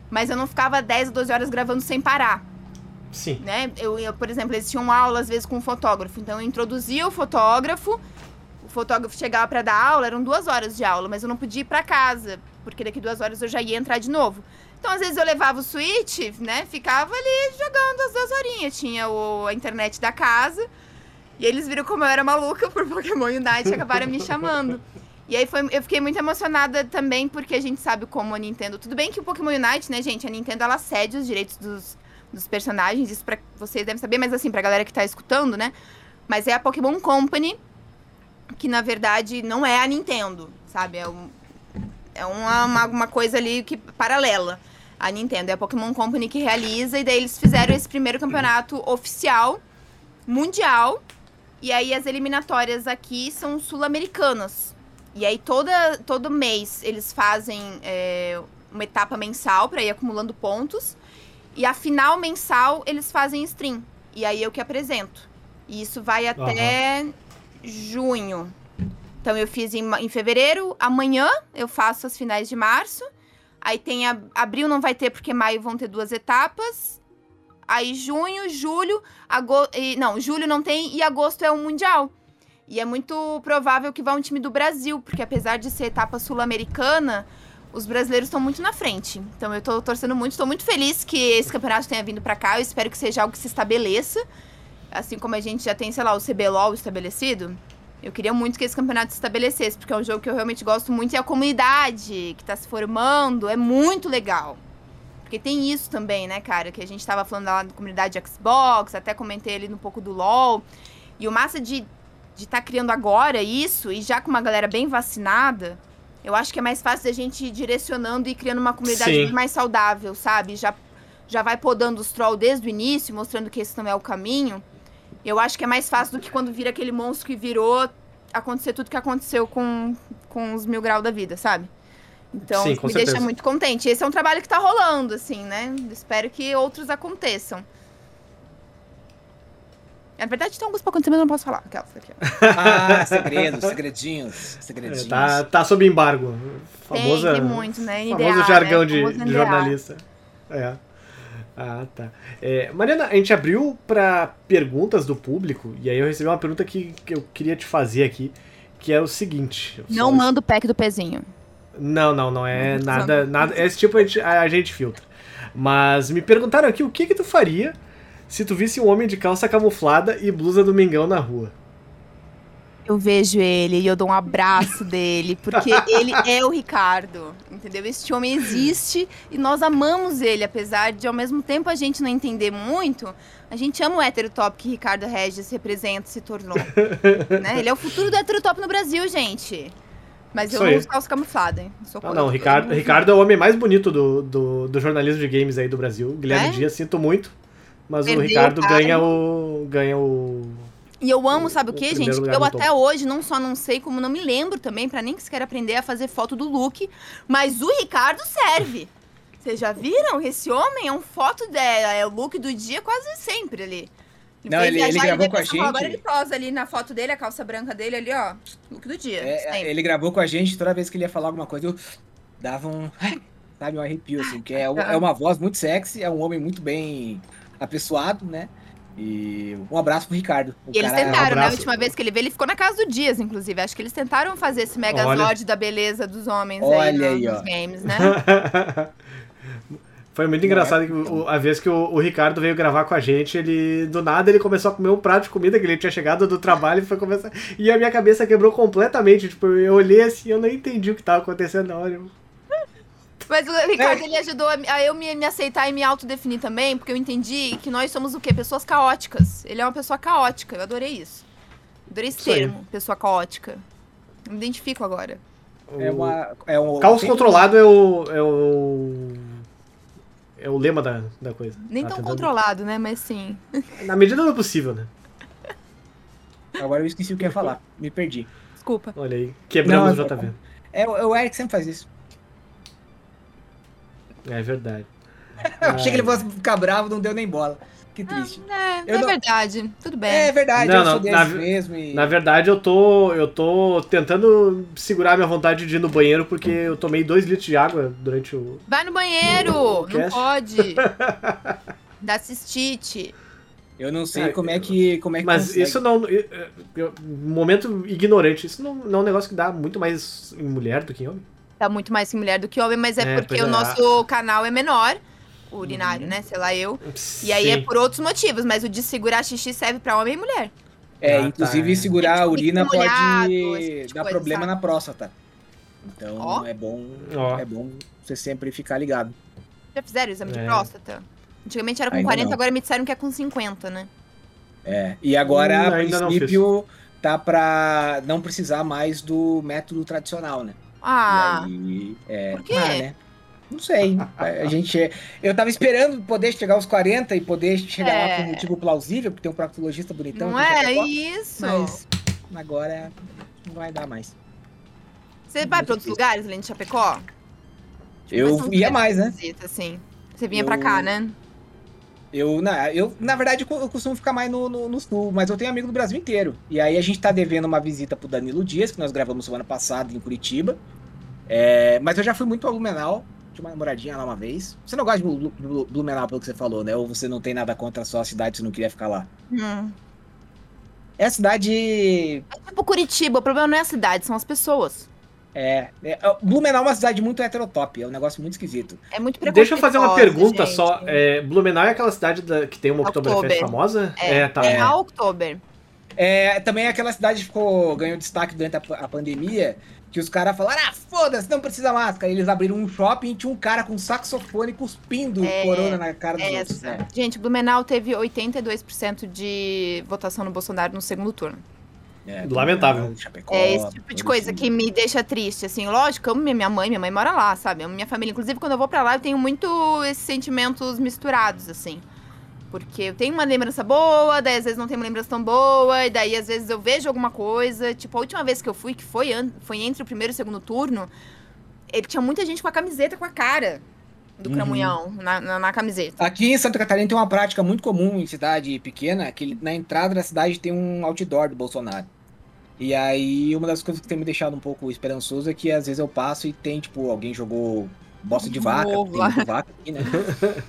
Speaker 4: mas eu não ficava 10 a 12 horas gravando sem parar.
Speaker 2: Sim.
Speaker 4: né? Eu, eu, por exemplo, eles tinham aula às vezes com um fotógrafo. Então eu introduzia o fotógrafo, o fotógrafo chegava pra dar aula, eram duas horas de aula, mas eu não podia ir pra casa, porque daqui duas horas eu já ia entrar de novo. Então, às vezes, eu levava o Switch, né? Ficava ali jogando as duas horinhas. Tinha o, a internet da casa. E eles viram como eu era maluca por Pokémon Unite e acabaram me chamando. E aí foi, eu fiquei muito emocionada também, porque a gente sabe como a Nintendo. Tudo bem que o Pokémon Unite, né, gente? A Nintendo ela cede os direitos dos, dos personagens, isso pra vocês devem saber, mas assim, pra galera que tá escutando, né? Mas é a Pokémon Company, que na verdade não é a Nintendo, sabe? É, um, é uma, uma, uma coisa ali que paralela à Nintendo. É a Pokémon Company que realiza, e daí eles fizeram esse primeiro campeonato oficial, mundial. E aí as eliminatórias aqui são sul-americanas. E aí toda, todo mês eles fazem é, uma etapa mensal para ir acumulando pontos. E a final mensal eles fazem stream. E aí eu que apresento. E isso vai até junho. Então eu fiz em, em fevereiro, amanhã eu faço as finais de março. Aí tem a- abril não vai ter porque maio vão ter duas etapas. Aí junho, julho, agosto, não, julho não tem e agosto é o mundial. E é muito provável que vá um time do Brasil, porque apesar de ser etapa sul-americana, os brasileiros estão muito na frente. Então eu tô torcendo muito, estou muito feliz que esse campeonato tenha vindo pra cá. Eu espero que seja algo que se estabeleça. Assim como a gente já tem, sei lá, o CBLOL estabelecido. Eu queria muito que esse campeonato se estabelecesse, porque é um jogo que eu realmente gosto muito e a comunidade que tá se formando é muito legal. Porque tem isso também, né, cara? Que a gente tava falando lá da comunidade Xbox, até comentei ali um pouco do LoL. E o massa de de estar tá criando agora isso e já com uma galera bem vacinada, eu acho que é mais fácil da gente ir direcionando e criando uma comunidade mais saudável, sabe? Já, já vai podando os trolls desde o início, mostrando que esse não é o caminho. Eu acho que é mais fácil do que quando vira aquele monstro que virou acontecer tudo que aconteceu com, com os mil graus da vida, sabe? Então,
Speaker 2: Sim,
Speaker 4: me
Speaker 2: certeza.
Speaker 4: deixa muito contente. Esse é um trabalho que tá rolando, assim, né? Espero que outros aconteçam. Na verdade, tem alguns pra acontecer, mas eu não posso falar. Aquelas aqui, ó. (laughs)
Speaker 3: Ah, segredos, segredinhos,
Speaker 2: É,
Speaker 3: segredinhos.
Speaker 2: tá, tá sob embargo. Famosa,
Speaker 4: Tem, tem muito, né? NDA,
Speaker 2: famoso jargão
Speaker 4: né?
Speaker 2: de,
Speaker 4: Famoso
Speaker 2: de jornalista. É. Ah, tá. É, Mariana, a gente abriu para perguntas do público e aí eu recebi uma pergunta que, que eu queria te fazer aqui, que é o seguinte.
Speaker 4: Não
Speaker 2: só-
Speaker 4: manda o pack do pezinho.
Speaker 2: Não, não, não é
Speaker 4: Não,
Speaker 2: nada,
Speaker 4: não.
Speaker 2: nada. Esse tipo a gente, a, a gente filtra. Mas me perguntaram aqui o que que tu faria se tu visse um homem de calça camuflada e blusa do Mengão na rua.
Speaker 4: Eu vejo ele e eu dou um abraço dele, porque (laughs) ele é o Ricardo, entendeu? Este homem existe e nós amamos ele, apesar de ao mesmo tempo a gente não entender muito, a gente ama o heterotop que Ricardo Regis representa e se tornou. né? Ele é o futuro do heterotop no Brasil, gente. Mas eu
Speaker 2: Isso
Speaker 4: não uso calça camuflada, hein? Sou
Speaker 2: Ah,
Speaker 4: contra.
Speaker 2: não, Ricardo, Ricardo é o homem mais bonito do, do, do jornalismo de games aí do Brasil. Guilherme
Speaker 4: É?
Speaker 2: Dias, sinto muito. Mas
Speaker 4: Perdeu
Speaker 2: o Ricardo
Speaker 4: o
Speaker 2: ganha o. ganha o.
Speaker 4: E eu amo, sabe o
Speaker 2: o
Speaker 4: que, gente? Eu até hoje não só não sei, como não me lembro também, pra nem sequer aprender a fazer foto do look. Mas o Ricardo serve. Vocês já viram? Esse homem é um foto dela, é o look do dia quase sempre ali.
Speaker 3: Não,
Speaker 4: foi
Speaker 3: ele- ele
Speaker 4: viajar e
Speaker 3: gravou com a
Speaker 4: falou, Agora
Speaker 3: gente.
Speaker 4: ele posa ali na foto dele, a calça branca dele ali, ó. Look do dia.
Speaker 3: É, ele gravou com a gente, toda vez que ele ia falar alguma coisa, eu dava um. (laughs) Sabe, um arrepio, assim, que é, (laughs) é uma voz muito sexy, é um homem muito bem apessoado, né? E um abraço pro Ricardo. O
Speaker 4: E eles
Speaker 3: cara- é
Speaker 4: tentaram, né? A última vez que ele veio, ele ficou na casa do Dias, inclusive. Acho que eles tentaram fazer esse megazord da beleza dos homens aí,
Speaker 3: Olha
Speaker 4: no-
Speaker 3: aí,
Speaker 4: nos games, né? (laughs)
Speaker 2: Foi muito engraçado
Speaker 3: é?
Speaker 2: que o- a vez que o, o Ricardo veio gravar com a gente, ele do nada ele começou a comer um prato de comida que ele tinha chegado do trabalho e foi começar. E a minha cabeça quebrou completamente. Tipo, eu olhei assim, eu não entendi o que tava acontecendo na hora.
Speaker 4: Mas o Ricardo, ele ajudou a, a eu me, me aceitar e me autodefinir também, porque eu entendi que nós somos o quê? Pessoas caóticas. Ele é uma pessoa caótica, eu adorei isso. Adorei esse
Speaker 2: Isso aí.
Speaker 4: termo, pessoa caótica. Eu me identifico agora.
Speaker 3: É uma. É um,
Speaker 2: Caos
Speaker 3: tem-
Speaker 2: controlado é o. É o. É o lema da, da coisa.
Speaker 4: Nem
Speaker 2: Tá
Speaker 4: tão
Speaker 2: tentando-
Speaker 4: controlado, né? Mas sim.
Speaker 2: Na medida do possível, né?
Speaker 3: Agora eu esqueci o que ia falar. Me perdi.
Speaker 4: Desculpa.
Speaker 2: Olha aí. Quebramos o JV.
Speaker 3: É, o o Eric sempre faz isso.
Speaker 2: É verdade. (laughs)
Speaker 3: Eu achei que ele fosse ficar bravo, não deu nem bola. Que triste.
Speaker 4: É,
Speaker 3: Eu
Speaker 4: é
Speaker 3: não-
Speaker 4: verdade. Tudo bem.
Speaker 3: É verdade,
Speaker 2: Não,
Speaker 3: eu
Speaker 2: não,
Speaker 3: sou
Speaker 2: na
Speaker 3: mesmo. E...
Speaker 2: Na verdade, eu tô. Eu tô tentando segurar minha vontade de ir no banheiro porque eu tomei dois litros de água durante o.
Speaker 4: Vai no banheiro! Não
Speaker 2: Cast.
Speaker 4: pode! (laughs) Dá cistite.
Speaker 3: Eu não sei
Speaker 2: É,
Speaker 3: como é que. Como é que
Speaker 2: Mas
Speaker 3: consegue.
Speaker 2: isso não. eu- eu- Momento ignorante. Isso não, não é um negócio que dá muito mais em mulher do que em homem?
Speaker 4: Tá muito mais que mulher do que homem, mas é,
Speaker 2: É,
Speaker 4: porque
Speaker 2: pois é.
Speaker 4: o nosso canal é menor. O urinário, né? Sei lá, eu. E aí é
Speaker 2: Sim.
Speaker 4: por outros motivos, mas o de segurar xixi serve pra homem e mulher.
Speaker 3: É,
Speaker 2: Ah, tá,
Speaker 3: inclusive
Speaker 2: é.
Speaker 3: segurar a urina
Speaker 4: molhado,
Speaker 3: pode
Speaker 4: tipo de
Speaker 3: dar
Speaker 4: coisa,
Speaker 3: problema
Speaker 4: sabe?
Speaker 3: na próstata. Então
Speaker 4: Ó.
Speaker 3: é bom.
Speaker 2: Ó.
Speaker 3: É bom você sempre ficar ligado.
Speaker 4: Já fizeram o exame de
Speaker 2: É.
Speaker 4: próstata? Antigamente era com
Speaker 3: Ainda
Speaker 4: 40,
Speaker 3: não.
Speaker 4: agora me disseram que é com 50, né?
Speaker 3: É. E agora,
Speaker 2: Hum,
Speaker 3: a princípio, tá pra não precisar mais do método tradicional, né?
Speaker 4: Ah,
Speaker 3: aí, é,
Speaker 4: por quê?
Speaker 3: ah, né? Não sei. A gente. Eu tava esperando poder chegar aos 40 e poder chegar lá
Speaker 4: É.
Speaker 3: com um motivo plausível, porque tem um proctologista bonitão.
Speaker 4: não é isso.
Speaker 3: Mas agora não vai dar mais.
Speaker 4: Você vai pra outros lugares além de Chapecó? Tipo,
Speaker 3: Eu ia mais, né?
Speaker 4: você visita, assim? Você vinha
Speaker 3: Eu-
Speaker 4: pra cá, né?
Speaker 3: Eu, na, eu, na verdade, eu costumo ficar mais no, no, no sul, mas eu tenho amigo do Brasil inteiro. E aí a gente tá devendo uma visita pro Danilo Dias, que nós gravamos semana passada em Curitiba. É, mas eu já fui muito pra Blumenau, tinha uma namoradinha lá uma vez. Você não gosta de Blu- Blu- Blumenau, pelo que você falou, né? Ou você não tem nada contra só a cidade, você não queria ficar lá?
Speaker 4: Hum.
Speaker 3: É a cidade.
Speaker 4: É tipo Curitiba, o problema não é a cidade, são as pessoas.
Speaker 3: É, é, Blumenau é uma cidade muito heterotop, é um negócio muito esquisito.
Speaker 4: É muito
Speaker 2: Deixa eu fazer uma pergunta
Speaker 4: gente.
Speaker 2: só. É, Blumenau é aquela cidade da- que tem uma Oktoberfest
Speaker 4: Oktober.
Speaker 2: famosa?
Speaker 4: É,
Speaker 2: tá.
Speaker 4: é a Oktober.
Speaker 3: É, também aquela cidade ficou, ganhou destaque durante a, a pandemia, que os caras falaram, ah, foda-se, não precisa máscara. Eles abriram um shopping e tinha um cara com saxofone cuspindo
Speaker 4: É,
Speaker 3: corona na cara dos outros.
Speaker 4: Essa.
Speaker 3: né?
Speaker 4: Gente, Blumenau teve 82% de votação no Bolsonaro no segundo turno.
Speaker 3: É,
Speaker 2: Lamentável.
Speaker 3: Chapecó,
Speaker 4: É esse tipo de coisa que me deixa triste, assim. Lógico, eu amo minha mãe, minha mãe mora lá, sabe? Amo minha família. Inclusive, quando eu vou pra lá, eu tenho muito esses sentimentos misturados, assim. Porque eu tenho uma lembrança boa, daí às vezes não tenho uma lembrança tão boa, e daí às vezes eu vejo alguma coisa. Tipo, a última vez que eu fui, que foi, foi entre o primeiro e o segundo turno, ele tinha muita gente com a camiseta com a cara do
Speaker 3: Uhum.
Speaker 4: Cramunhão na, na, na camiseta.
Speaker 3: Aqui em Santa Catarina tem uma prática muito comum em cidade pequena, que na entrada da cidade tem um outdoor do Bolsonaro. E aí, uma das coisas que tem me deixado um pouco esperançoso é que às vezes eu passo e tem, tipo, alguém jogou bosta de vaca, tem vaca aqui, né?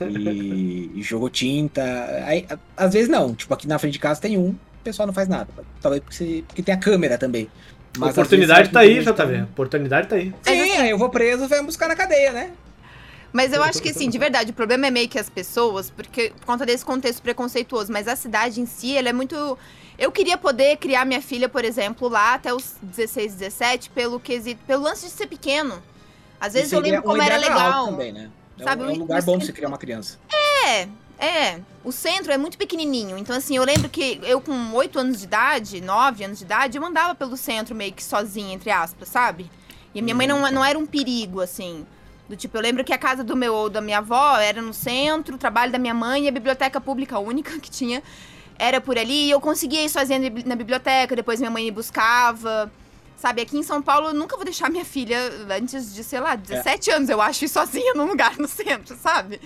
Speaker 3: E, e jogou tinta. Aí, a- às vezes não, tipo, aqui na frente de casa tem um, o pessoal não faz nada. Talvez porque, você- porque tem a câmera também. Mas, às
Speaker 2: Oportunidade
Speaker 3: vezes,
Speaker 2: tá aí, JV. Oportunidade tá aí.
Speaker 3: Sim, aí eu vou preso, vai buscar na cadeia, né?
Speaker 4: Mas eu acho que, assim, de verdade, o problema é meio que as pessoas, porque por conta desse contexto preconceituoso, mas a cidade em si, ela é muito. Eu queria poder criar minha filha, por exemplo, lá até os 16, 17, pelo quesito, pelo lance de ser pequeno. Às vezes eu lembro como era legal.
Speaker 3: Também, né? É,
Speaker 4: Sabe,
Speaker 3: um, é um lugar bom de
Speaker 4: centro-
Speaker 3: criar uma criança.
Speaker 4: É, é. O centro é muito pequenininho. Então, assim, eu lembro que eu com 8 anos de idade, 9 anos de idade, eu andava pelo centro meio que sozinha, entre aspas, sabe? E a minha mãe não, não era um perigo, assim. Do tipo, eu lembro que a casa do meu ou da minha avó era no centro, o trabalho da minha mãe e a biblioteca pública única (laughs) que tinha era por ali. E eu conseguia ir sozinha na bibli- na biblioteca, depois minha mãe me buscava. Sabe, aqui em São Paulo eu nunca vou deixar minha filha antes de, sei lá, 17 anos, eu acho, ir sozinha num lugar (laughs) no centro, sabe?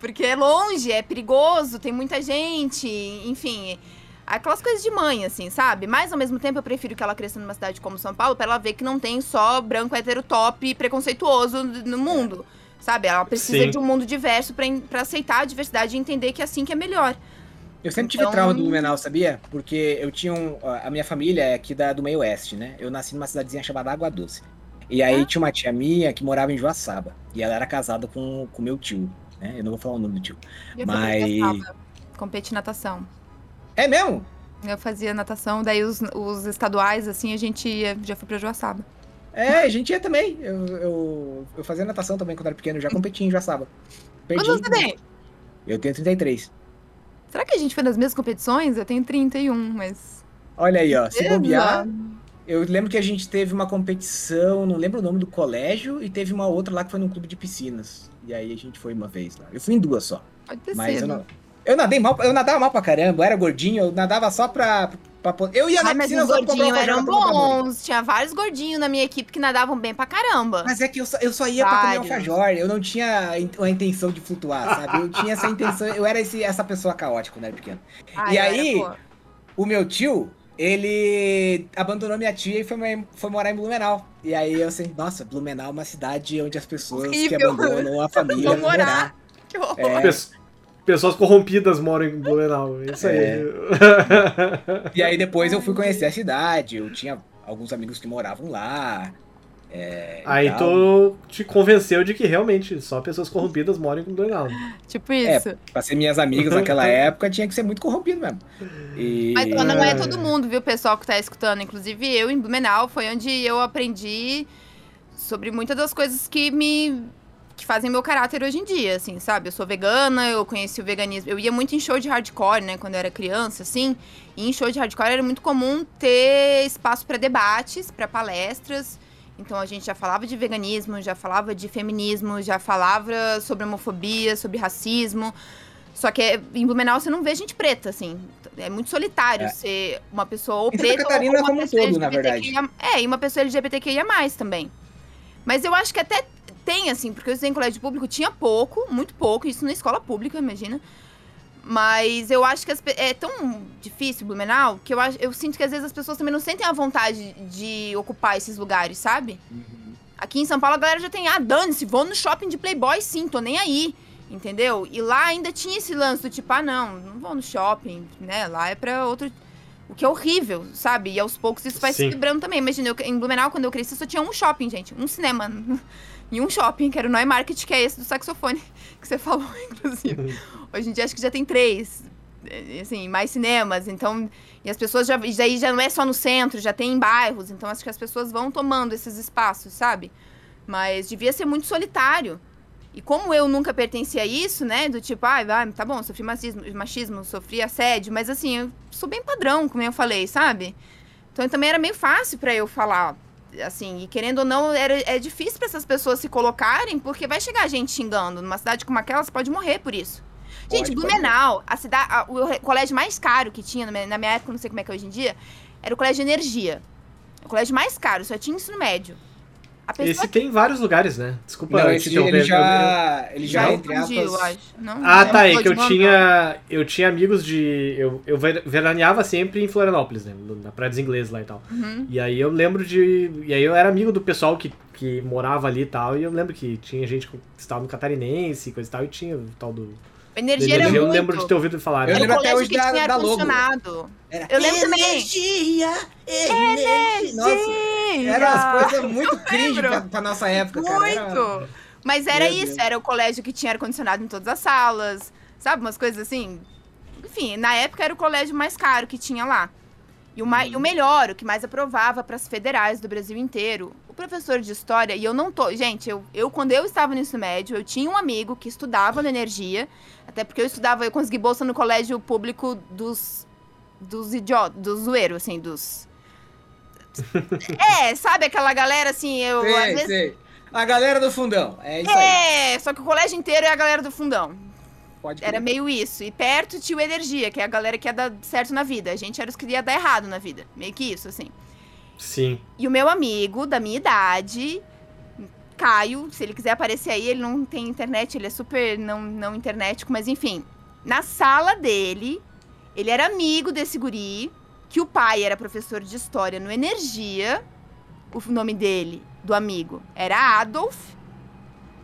Speaker 4: Porque é longe, é perigoso, tem muita gente, enfim. Aquelas coisas de mãe, assim, sabe? Mas ao mesmo tempo eu prefiro que ela cresça numa cidade como São Paulo pra ela ver que não tem só branco hétero top preconceituoso no mundo. Sabe? Ela precisa
Speaker 2: Sim.
Speaker 4: de um mundo diverso pra aceitar a diversidade e entender que é assim que é melhor.
Speaker 3: Eu sempre tive
Speaker 4: Então-
Speaker 3: trauma do Blumenau, sabia? Porque eu tinha um. A minha família é aqui da, do meio oeste, né? Eu nasci numa cidadezinha chamada Água Doce. E aí tinha uma tia minha que morava em Joaçaba. E ela era casada com o meu tio, né? Eu não vou falar o nome do tio.
Speaker 4: Eu
Speaker 3: Mas-.
Speaker 4: Competi natação.
Speaker 3: É mesmo?
Speaker 4: Eu fazia natação, daí os, os estaduais, assim, a gente ia, já foi pra Joaçaba.
Speaker 3: É, a gente ia também. Eu, eu, eu fazia natação também quando era pequeno, eu já competi em Joaçaba. Perdi.
Speaker 4: Quantos você tem?
Speaker 3: Eu tenho 33.
Speaker 4: Será que a gente foi nas mesmas competições? Eu tenho 31, mas.
Speaker 3: Olha aí, ó. Se bobear. Eu lembro que a gente teve uma competição, não lembro o nome do colégio, e teve uma outra lá que foi num clube de piscinas. E aí a gente foi uma vez lá. Eu fui em duas só.
Speaker 4: Pode ter
Speaker 3: Mas eu
Speaker 4: sido.
Speaker 3: não. Eu nadei mal, eu nadava mal pra caramba, eu era gordinho, eu nadava só pra. pra eu ia na
Speaker 4: Ai, mas
Speaker 3: piscina
Speaker 4: os
Speaker 3: só pra comprar
Speaker 4: gordinhos eram bons. Tinha vários gordinhos na minha equipe que nadavam bem pra caramba.
Speaker 3: Mas é que eu só, eu só ia pra comer
Speaker 4: Vários.
Speaker 3: alfajor, eu não tinha in- a intenção de flutuar, sabe? Eu tinha essa intenção, eu era esse- essa pessoa caótica quando era pequeno.
Speaker 4: Ai,
Speaker 3: e
Speaker 4: era,
Speaker 3: aí-
Speaker 4: pô.
Speaker 3: O meu tio, ele abandonou minha tia e foi, foi morar em Blumenau. E aí eu sei, nossa, Blumenau é uma cidade onde as pessoas que
Speaker 4: Horrível.
Speaker 3: abandonam a (laughs) família
Speaker 4: Vão
Speaker 3: vão morar.
Speaker 4: morar. Que horror.
Speaker 3: É.
Speaker 2: Pes- Pessoas corrompidas moram em Blumenau. É isso aí.
Speaker 3: É. (laughs) E aí depois eu fui conhecer a cidade, eu tinha alguns amigos que moravam lá. é,
Speaker 2: Aí tu te convenceu de que realmente só pessoas corrompidas moram em Blumenau.
Speaker 4: Tipo
Speaker 3: É,
Speaker 4: isso.
Speaker 3: Pra ser minhas amigas naquela (laughs) época, tinha que ser muito corrompido mesmo. E...
Speaker 4: Mas não é
Speaker 2: É.
Speaker 4: todo mundo, viu, pessoal, que tá escutando. Inclusive eu, em Blumenau, foi onde eu aprendi sobre muitas das coisas que me. Que fazem meu caráter hoje em dia, assim, sabe? Eu sou vegana, eu conheci o veganismo. Eu ia muito em show de hardcore, né, quando eu era criança, assim. E em show de hardcore era muito comum ter espaço para debates, para palestras. Então a gente já falava de veganismo, já falava de feminismo, já falava sobre homofobia, sobre racismo. Só que em Blumenau você não vê gente preta, assim. É muito solitário
Speaker 3: É.
Speaker 4: ser uma pessoa ou preta
Speaker 3: Catarina
Speaker 4: ou uma
Speaker 3: como
Speaker 4: pessoa
Speaker 3: todo, na
Speaker 4: LGBTQIA. É, e uma pessoa LGBTQIA+, também. Mas eu acho que até tem, assim, porque eu estudei em colégio público, tinha pouco, muito pouco, isso na escola pública, imagina. Mas eu acho que as é tão difícil Blumenau que eu, acho, eu sinto que às vezes as pessoas também não sentem a vontade de ocupar esses lugares, sabe?
Speaker 3: Uhum.
Speaker 4: Aqui em São Paulo a galera já tem, ah, dane-se, vou no shopping de Playboy sim, tô nem aí. Entendeu? E lá ainda tinha esse lance do tipo, ah, não, não vou no shopping, né? Lá é pra outro. O que é horrível, sabe? E aos poucos isso vai se
Speaker 2: Sim.
Speaker 4: quebrando também. Imagina, eu, em Blumenau, quando eu cresci, só tinha um shopping, gente. Um cinema. E um shopping, que era o Neumarket, que é esse do saxofone, que você (laughs) falou, inclusive. Hoje em dia acho que já tem três. eh, assim, mais cinemas, então, e as pessoas já, daí já não é só no centro, já tem em bairros, então acho que as pessoas vão tomando esses espaços, sabe? Mas devia ser muito solitário. E como eu nunca pertenci a isso, né, do tipo, ah, vai, tá bom, sofri machismo, machismo, sofri assédio, mas assim, eu sou bem padrão, como eu falei, sabe? Então também era meio fácil para eu falar, assim, e querendo ou não, era, é difícil para essas pessoas se colocarem, porque vai chegar gente xingando. Numa cidade como aquela, você pode morrer por isso. Gente,
Speaker 3: Pode,
Speaker 4: Blumenau, a cidade, a- o colégio mais caro que tinha na minha, na minha época, não sei como é que é hoje em dia, era o colégio de energia. O colégio mais caro, só tinha ensino médio. A pessoa
Speaker 2: Esse tem em vários lugares, né? Desculpa
Speaker 3: Não,
Speaker 2: te
Speaker 3: esse,
Speaker 2: interromper.
Speaker 3: ele já, ele já,
Speaker 4: já
Speaker 3: entre
Speaker 4: eu
Speaker 3: aspas...
Speaker 4: acho. Não,
Speaker 2: Ah, tá, é que eu tinha. Eu tinha amigos de. Eu, eu ver- veraneava sempre em Florianópolis, né? Na Praia dos Ingleses lá e tal.
Speaker 4: Uhum.
Speaker 2: E aí eu lembro de. E aí eu era amigo do pessoal que, que morava ali e tal. E eu lembro que tinha gente que estava no catarinense, coisa e tal, e tinha o tal do.
Speaker 4: Energia era
Speaker 2: eu
Speaker 4: muito.
Speaker 2: lembro de ter ouvido falar.
Speaker 3: Eu
Speaker 2: né?
Speaker 4: o
Speaker 3: lembro até hoje
Speaker 4: que
Speaker 3: da-
Speaker 4: tinha
Speaker 3: da logo. Era
Speaker 4: Eu lembro também.
Speaker 3: Energia! Energia! Nossa, era umas coisas (laughs) muito cringe pra, pra nossa época, cara. Era-
Speaker 4: Muito! Mas era
Speaker 3: Meu
Speaker 4: isso,
Speaker 3: Deus.
Speaker 4: era o colégio que tinha ar-condicionado em todas as salas, sabe? Umas coisas assim. Enfim, na época era o colégio mais caro que tinha lá. E o, mai- e o melhor, o que mais aprovava para as federais do Brasil inteiro, o professor de história, e eu não tô. Gente, eu, eu quando eu estava no ensino médio, eu tinha um amigo que estudava na energia, até porque eu estudava, eu consegui bolsa no colégio público dos. dos idiotas, dos zoeiros, assim, dos. (laughs) É, sabe aquela galera assim, eu. às
Speaker 3: Sei,
Speaker 4: vezes
Speaker 3: sei. A galera do fundão, é isso aí.
Speaker 4: é, só que o colégio inteiro é a galera do fundão.
Speaker 3: Pode
Speaker 4: Era meio isso. E perto tinha o Energia, que é a galera que ia dar certo na vida. A gente era os que ia dar errado na vida. Meio que isso, assim.
Speaker 2: Sim.
Speaker 4: E o meu amigo, da minha idade, Caio, se ele quiser aparecer aí, ele não tem internet, ele é super não, não internetico, mas enfim. Na sala dele, ele era amigo desse guri, que o pai era professor de história no Energia. O nome dele, do amigo, era Adolf.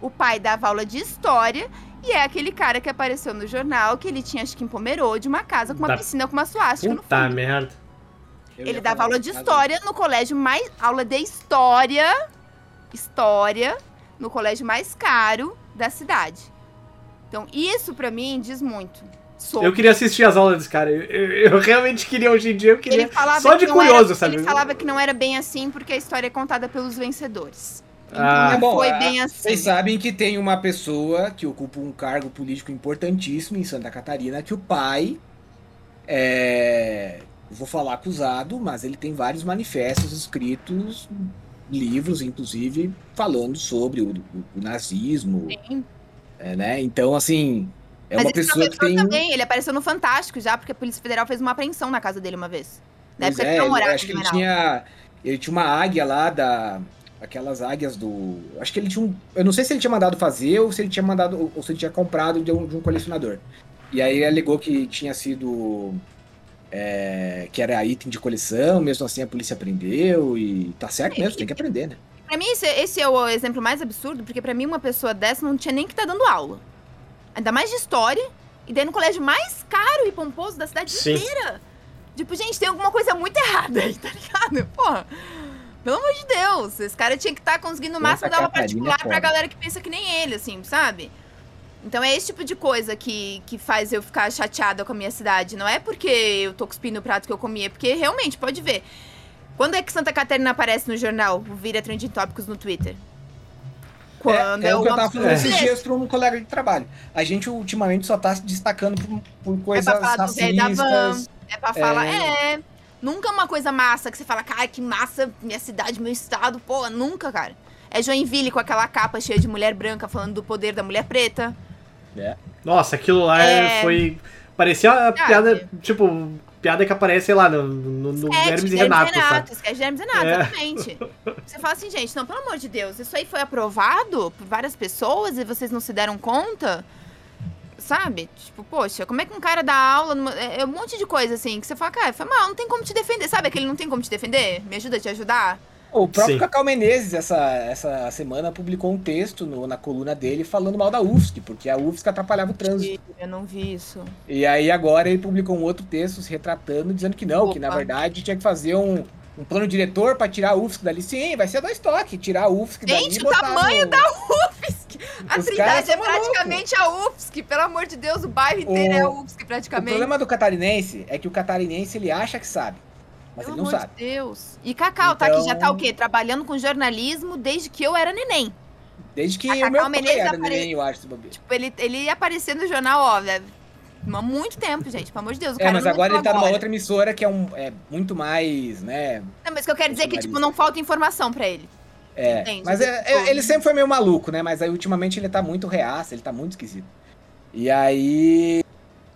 Speaker 4: O pai dava aula de história. E é aquele cara que apareceu no jornal, que ele tinha, acho que em Pomerode, uma casa com uma
Speaker 2: Da-
Speaker 4: piscina com uma suástica no
Speaker 2: Puta
Speaker 4: fundo.
Speaker 2: merda.
Speaker 3: Eu
Speaker 4: Ele dava aula de história no colégio mais. Aula de história. História. No colégio mais caro da cidade. Então, isso pra mim diz muito. Sobre.
Speaker 2: Eu queria assistir as aulas desse cara. Eu, eu- eu realmente queria hoje em dia, eu queria.
Speaker 4: Ele falava
Speaker 2: Só
Speaker 4: que
Speaker 2: de
Speaker 4: não
Speaker 2: curioso,
Speaker 4: era-
Speaker 2: sabe?
Speaker 4: Ele falava que não era bem assim porque a história é contada pelos vencedores. Então,
Speaker 2: Ah.
Speaker 3: É
Speaker 4: não
Speaker 3: bom,
Speaker 4: foi
Speaker 3: a-
Speaker 4: bem assim.
Speaker 3: Vocês sabem que tem uma pessoa que ocupa um cargo político importantíssimo em Santa Catarina, que o pai é. Vou falar acusado, mas ele tem vários manifestos escritos, livros, inclusive, falando sobre o, o- o nazismo,
Speaker 4: Sim.
Speaker 3: é, né? Então, assim, é
Speaker 4: Mas
Speaker 3: uma pessoa que tem.
Speaker 4: também, ele apareceu no Fantástico já, porque a Polícia Federal fez uma apreensão na casa dele uma vez. Na
Speaker 3: Pois
Speaker 4: época
Speaker 3: é,
Speaker 4: que não
Speaker 3: ele-
Speaker 4: morava
Speaker 3: acho que ele tinha. Ele tinha uma águia lá da. Aquelas águias do. Acho que ele tinha um. Eu não sei se ele tinha mandado fazer ou se ele tinha mandado. ou- se ele tinha comprado de um, de um colecionador. E aí ele alegou que tinha sido. é, que era item de coleção, mesmo assim a polícia prendeu e tá certo mesmo, tem que aprender, né?
Speaker 4: Pra mim, esse, esse é o exemplo mais absurdo, porque pra mim uma pessoa dessa não tinha nem que estar dando aula. Ainda mais de história, e daí no colégio mais caro e pomposo da cidade
Speaker 2: Sim.
Speaker 4: inteira. Tipo, gente, tem alguma coisa muito errada aí, tá ligado? (laughs) Porra. Pelo amor de Deus, esse cara tinha que estar conseguindo o máximo aula
Speaker 3: Catarina é
Speaker 4: particular pra galera que pensa que nem ele, assim, sabe? Então é esse tipo de coisa que, que faz eu ficar chateada com a minha cidade. Não é porque eu tô cuspindo o prato que eu comi, é porque realmente, pode ver. Quando é que Santa Catarina aparece no jornal, vira trending tópicos no Twitter? Quando
Speaker 3: é, é o que eu tava falando esses dias pra um colega de trabalho. A gente ultimamente só tá se destacando por, por coisas
Speaker 4: É falar do velho da van.
Speaker 3: racistas.
Speaker 4: É pra falar, é. Nunca uma coisa massa que você fala, cara, que massa, minha cidade, meu estado, pô, nunca, cara. É Joinville com aquela capa cheia de mulher branca falando do poder da mulher preta.
Speaker 2: Nossa, aquilo lá
Speaker 4: É.
Speaker 2: foi. Parecia uma
Speaker 4: Sabe?
Speaker 2: piada, tipo, piada que aparece, sei lá, no, no, no
Speaker 4: É,
Speaker 2: Hermes e Renato, sabe?
Speaker 4: Sketch de Hermes e Renato,
Speaker 2: É.
Speaker 4: exatamente. Você fala assim, gente, não, pelo amor de Deus, isso aí foi aprovado por várias pessoas e vocês não se deram conta? Sabe? Tipo, poxa, como é que um cara dá aula numa... É é um monte de coisa, assim, que você fala, cara, foi mal, não tem como te defender. Sabe aquele não tem como te defender? Me ajuda a te ajudar?
Speaker 3: O próprio
Speaker 2: Sim.
Speaker 3: Cacau Menezes, essa, essa semana, publicou um texto no- na coluna dele falando mal da UFSC, porque a UFSC atrapalhava o trânsito.
Speaker 4: Eu não vi isso.
Speaker 3: E aí agora ele publicou um outro texto se retratando, dizendo que não, que na
Speaker 4: Opa.
Speaker 3: verdade tinha que fazer um, um plano diretor pra tirar a UFSC dali. Sim, vai ser dois toques, tirar a UFSC dali
Speaker 4: Gente,
Speaker 3: e
Speaker 4: o
Speaker 3: botar
Speaker 4: tamanho
Speaker 3: no-
Speaker 4: da UFSC! A
Speaker 3: Os
Speaker 4: Trindade é praticamente a UFSC. Pelo amor de Deus, o bairro inteiro
Speaker 3: O-
Speaker 4: é a UFSC
Speaker 3: O
Speaker 4: praticamente.
Speaker 3: problema do catarinense é que o catarinense ele acha que sabe, mas
Speaker 4: Pelo
Speaker 3: ele não
Speaker 4: amor
Speaker 3: sabe.
Speaker 4: de Deus. E Cacau tá aqui, já tá
Speaker 3: Então-
Speaker 4: o quê? Trabalhando com jornalismo desde que eu era neném.
Speaker 3: Desde que
Speaker 4: A
Speaker 3: o meu pai
Speaker 4: Menezes
Speaker 3: era
Speaker 4: apare-
Speaker 3: neném, eu acho.
Speaker 4: Tipo, ele, ele ia aparecer no jornal, ó, velho, há muito tempo, gente. Pelo amor de Deus.
Speaker 3: É, mas agora ele tá numa
Speaker 4: agora.
Speaker 3: outra emissora que é, um, é muito mais, né?
Speaker 4: Não, mas o que eu quero dizer é que, tipo, não falta informação pra ele.
Speaker 3: É,
Speaker 4: Entende?
Speaker 3: mas é- é-
Speaker 4: Tipo-
Speaker 3: ele sempre foi meio maluco, né? Mas aí ultimamente ele tá muito reaça, ele tá muito esquisito. E aí.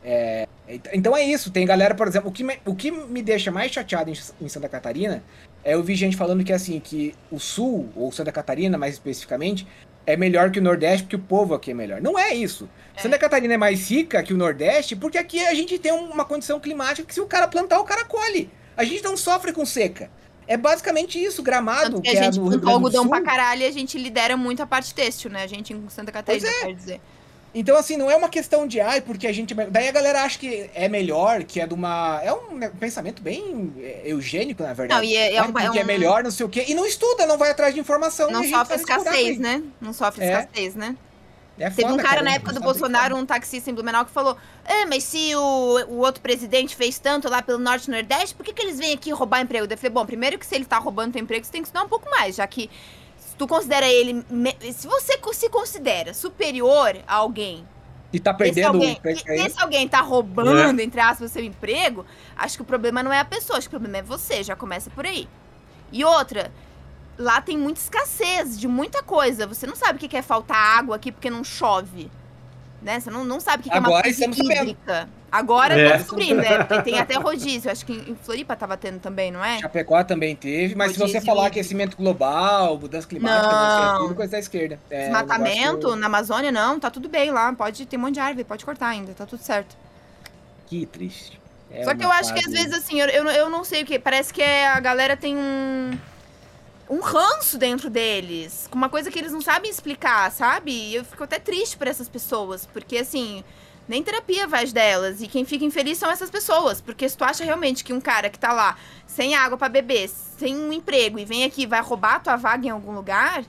Speaker 3: É, então é isso, tem galera, por exemplo, o que me, o que me deixa mais chateado em, em Santa Catarina é eu vi gente falando que assim, que o sul, ou Santa Catarina mais especificamente, é melhor que o Nordeste porque o povo aqui é melhor. Não é isso.
Speaker 4: É.
Speaker 3: Santa Catarina é mais rica que o Nordeste porque aqui a gente tem uma condição climática que se o cara plantar, o cara colhe. A gente não sofre com seca. É basicamente isso, gramado,
Speaker 4: Tanto que
Speaker 3: que
Speaker 4: a
Speaker 3: é
Speaker 4: gente
Speaker 3: no do
Speaker 4: algodão pra caralho e a gente lidera muito a parte têxtil, né? A gente em Santa Catarina,
Speaker 3: Pois é.
Speaker 4: quer dizer.
Speaker 3: Então, assim, não é uma questão de, ai, porque a gente é. Daí a galera acha que é melhor, que é de uma. É um né, pensamento bem é, eugênico, na verdade.
Speaker 4: Não, e é, é um, é
Speaker 3: é
Speaker 4: um-
Speaker 3: melhor, não sei o quê. E não estuda, não vai atrás de informação.
Speaker 4: Não sofre escassez, né? Não sofre
Speaker 3: É.
Speaker 4: escassez, né?
Speaker 3: É
Speaker 4: Teve
Speaker 3: foda,
Speaker 4: um cara na
Speaker 3: a
Speaker 4: época do Bolsonaro, um taxista em Blumenau, que falou: É, mas se o, o outro presidente fez tanto lá pelo Norte e Nordeste, por que, que eles vêm aqui roubar emprego? Eu falei: Bom, primeiro que se ele tá roubando teu emprego, você tem que estudar um pouco mais, já que tu considera ele. Se você se considera superior a alguém
Speaker 3: E tá perdendo o
Speaker 4: alguém,
Speaker 3: emprego
Speaker 4: e- esse alguém tá roubando, entre aspas, o seu emprego, acho que o problema não é a pessoa, acho que o problema é você, já começa por aí. E outra, lá tem muita escassez de muita coisa. Você não sabe o que que é faltar água aqui porque não chove. Né? Você não, não sabe o que que é uma
Speaker 3: Agora
Speaker 4: crise hídrica. Agora
Speaker 2: É.
Speaker 4: descobrindo, né? Tem, tem até rodízio. Acho que em Floripa tava tendo também, não é?
Speaker 3: Chapecó também teve, mas se você
Speaker 4: Rodízio
Speaker 3: falar
Speaker 4: hídrico.
Speaker 3: aquecimento global, mudança climática,
Speaker 4: Não.
Speaker 3: é tudo coisa da esquerda. É,
Speaker 4: Desmatamento na Amazônia, não, tá tudo bem lá. Pode ter um monte de árvore, pode cortar ainda, tá tudo certo.
Speaker 3: Que triste. É
Speaker 4: Só que eu acho que às
Speaker 3: fase-
Speaker 4: vezes, assim, eu, eu, eu não sei o que. Parece que é- a galera tem um. Um ranço dentro deles. Com uma coisa que eles não sabem explicar, sabe? E eu fico até triste por essas pessoas. Porque, assim, nem terapia vai delas. E quem fica infeliz são essas pessoas. Porque se tu acha realmente que um cara que tá lá sem água pra beber, sem um emprego e vem aqui vai roubar a tua vaga em algum lugar.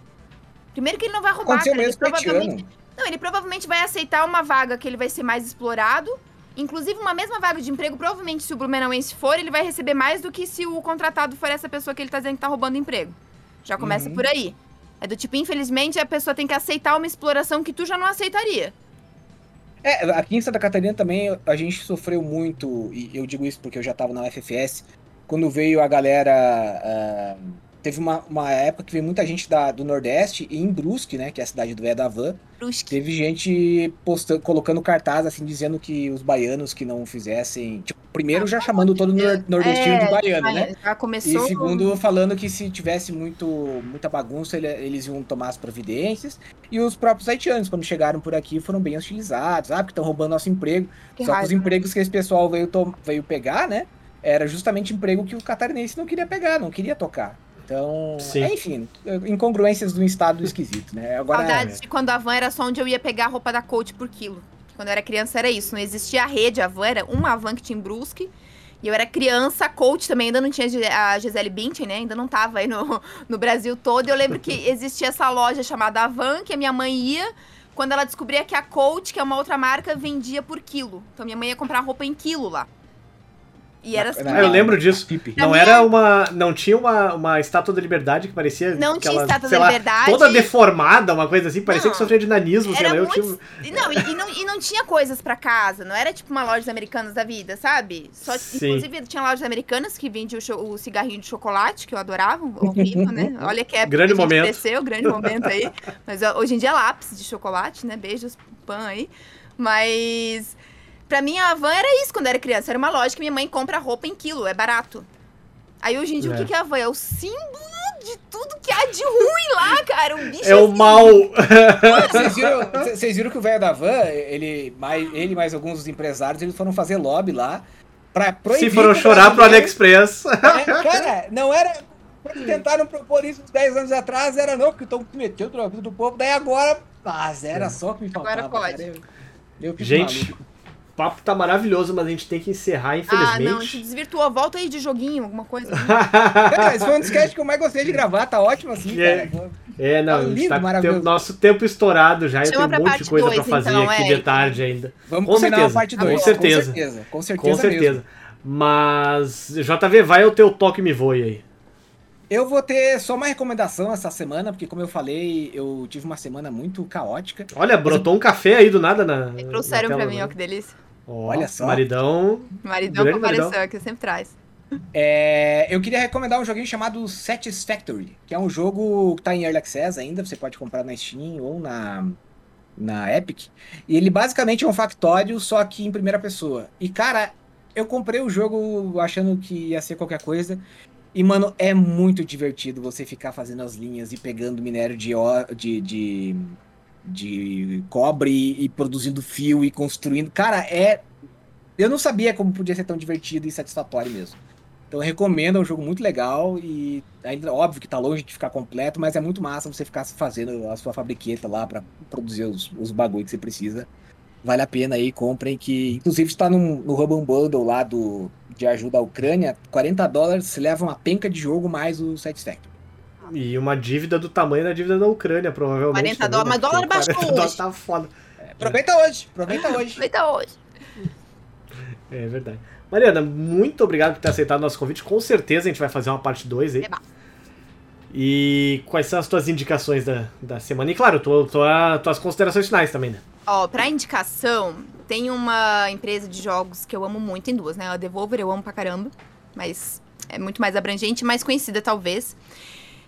Speaker 4: Primeiro que ele não vai roubar,
Speaker 3: Aconteceu
Speaker 4: cara, ele provavelmente não, ele provavelmente vai aceitar uma vaga que ele vai ser mais explorado. Inclusive, uma mesma vaga de emprego, provavelmente, se o Blumenauense for, ele vai receber mais do que se o contratado for essa pessoa que ele tá dizendo que tá roubando emprego. Já começa
Speaker 3: Uhum.
Speaker 4: por aí. É do tipo, infelizmente, a pessoa tem que aceitar uma exploração que tu já não aceitaria.
Speaker 3: É, aqui em Santa Catarina também a gente sofreu muito, e eu digo isso porque eu já tava na UFFS, quando veio a galera. ah, teve uma, uma época que veio muita gente da, do Nordeste, e em Brusque, né, que é a cidade do Vedavan,
Speaker 4: Brusque.
Speaker 3: teve gente postando, colocando cartaz, assim, dizendo que os baianos que não fizessem. Tipo, primeiro já chamando todo nor- nordestino de baiano, né?
Speaker 4: Já
Speaker 3: E
Speaker 4: começou.
Speaker 3: segundo, falando que se tivesse muito, muita bagunça, ele- eles iam tomar as providências. E os próprios haitianos, quando chegaram por aqui, foram bem hostilizados, ah, porque estão roubando nosso emprego.
Speaker 4: Que
Speaker 3: Só que os
Speaker 4: raiva.
Speaker 3: empregos que esse pessoal veio, veio pegar, né? Era justamente emprego que o catarinense não queria pegar, não queria tocar. Então,
Speaker 2: Sim.
Speaker 3: é, enfim, incongruências do estado esquisito, né? Agora,
Speaker 4: Saudades de quando a van era só onde eu ia pegar a roupa da coach por quilo. Quando eu era criança era isso, não existia a rede, a van era uma van que tinha em Brusque. E eu era criança, coach também, ainda não tinha a Gisele Bündchen, né? Ainda não tava aí no, (laughs) no Brasil todo. E eu lembro que existia essa loja chamada Avan, que a minha mãe ia quando ela descobria que a Coach, que é uma outra marca, vendia por quilo. Então minha mãe ia comprar roupa em quilo lá. E era assim.
Speaker 3: Na-
Speaker 2: Ah, eu lembro disso.
Speaker 3: Pipe.
Speaker 2: Não
Speaker 4: Na
Speaker 2: era
Speaker 4: minha-
Speaker 2: uma. Não tinha uma, uma estátua da liberdade que parecia.
Speaker 4: Não tinha
Speaker 2: aquela,
Speaker 4: estátua
Speaker 2: sei
Speaker 4: da
Speaker 2: lá,
Speaker 4: liberdade.
Speaker 2: Toda deformada, uma coisa assim, parecia
Speaker 4: Não.
Speaker 2: que sofria de nanismo, sei
Speaker 4: Era
Speaker 2: lá. Eu
Speaker 4: muito...
Speaker 2: tinha.
Speaker 4: Não, e, e não, e não tinha coisas pra casa, não era tipo uma loja americanas da vida, sabe? Só,
Speaker 2: Sim.
Speaker 4: inclusive, tinha lojas americanas que vendiam o, o cigarrinho de chocolate, que eu adorava, horrível, né? (laughs) Olha que época
Speaker 2: Grande
Speaker 4: que
Speaker 2: momento.
Speaker 4: cresceu, grande momento aí. (laughs) Mas hoje em dia é lápis de chocolate, né? Beijos, pan aí. Mas pra mim a van era isso quando eu era criança, era uma loja que minha mãe compra roupa em quilo, é barato. Aí hoje em dia
Speaker 2: É.
Speaker 4: o que que é a van? É o símbolo de tudo que há de ruim lá, cara. Um bicho
Speaker 2: É o
Speaker 4: assim,
Speaker 2: mal.
Speaker 3: Vocês viram, vocês viram que o velho da van, ele mais, ele mais alguns dos empresários, eles foram fazer lobby lá pra proibir.
Speaker 2: Se foram
Speaker 3: o
Speaker 2: chorar pro AliExpress.
Speaker 3: É, cara, não era. Quando tentaram propor isso uns 10 anos atrás, era não, porque estão metendo na vida do povo, daí agora. Mas era só o que me faltava.
Speaker 4: Agora pode.
Speaker 3: cara. Eu, eu
Speaker 2: Gente,
Speaker 3: maluco.
Speaker 2: Papo tá maravilhoso, mas a gente tem que encerrar,
Speaker 4: Ah,
Speaker 2: infelizmente.
Speaker 4: não, a gente desvirtuou. Volta aí de joguinho, alguma coisa. (laughs)
Speaker 3: Cara, esse foi um dos que eu mais gostei de gravar, tá ótimo assim,
Speaker 2: É.
Speaker 3: cara.
Speaker 2: É, não,
Speaker 3: Tá
Speaker 2: a gente
Speaker 3: lindo,
Speaker 2: tá com o
Speaker 3: maravilhoso.
Speaker 2: tempo- nosso tempo estourado já, eu
Speaker 4: Chama
Speaker 2: tenho
Speaker 4: pra
Speaker 2: um monte de coisa
Speaker 4: dois,
Speaker 2: pra fazer
Speaker 4: então,
Speaker 2: aqui
Speaker 4: é,
Speaker 2: de
Speaker 4: então.
Speaker 2: tarde ainda.
Speaker 3: Vamos
Speaker 2: Com
Speaker 3: combinar
Speaker 2: certeza,
Speaker 3: parte
Speaker 2: com
Speaker 3: 2.
Speaker 2: certeza.
Speaker 3: Com certeza, com certeza.
Speaker 2: Com certeza.
Speaker 3: mesmo.
Speaker 2: Mas, JV, vai o teu toque me voe aí.
Speaker 3: Eu vou ter só uma recomendação essa semana, porque como eu falei, eu tive uma semana muito caótica.
Speaker 2: Olha, brotou um café aí do nada na.
Speaker 4: Trouxeram
Speaker 2: na
Speaker 4: pra
Speaker 2: tela,
Speaker 4: mim,
Speaker 2: né?
Speaker 4: ó, que delícia.
Speaker 2: Ó,
Speaker 3: Olha só.
Speaker 2: Maridão.
Speaker 4: Maridão
Speaker 2: Grande
Speaker 4: compareceu,
Speaker 2: maridão.
Speaker 4: que sempre traz.
Speaker 3: É, eu queria recomendar um joguinho chamado Satisfactory, que é um jogo que tá em Early Access ainda, você pode comprar na Steam ou na, na Epic. E ele basicamente é um factório, só que em primeira pessoa. E cara, eu comprei o jogo achando que ia ser qualquer coisa. E, mano, é muito divertido você ficar fazendo as linhas e pegando minério de, de, de, de cobre e, produzindo fio e construindo. Cara, é. Eu não sabia como podia ser tão divertido e satisfatório mesmo. Então recomendo, é um jogo muito legal e ainda óbvio que tá longe de ficar completo, mas é muito massa você ficar fazendo a sua fabriqueta lá pra produzir os, os bagulho que você precisa. Vale a pena aí, comprem que inclusive está no, no Bundle lá do de ajuda à Ucrânia, 40 dólares, você leva uma penca de jogo mais o Satisfactory.
Speaker 2: E uma dívida do tamanho da dívida da Ucrânia, provavelmente.
Speaker 4: 40
Speaker 2: também,
Speaker 4: dólares,
Speaker 2: né?
Speaker 4: mas dólar baixou
Speaker 2: 40 dólares
Speaker 4: hoje.
Speaker 2: tá foda.
Speaker 3: Aproveita hoje, aproveita hoje.
Speaker 4: Feita hoje.
Speaker 2: É verdade. Mariana, muito obrigado por ter aceitado o nosso convite. Com certeza a gente vai fazer uma parte 2 aí.
Speaker 4: Eba.
Speaker 2: E quais são as tuas indicações da, da semana? E claro, tua, tua, tuas considerações finais também, né?
Speaker 4: Ó, pra indicação, tem uma empresa de jogos que eu amo muito, em duas, né? A Devolver eu amo pra caramba, mas é muito mais abrangente, mais conhecida talvez.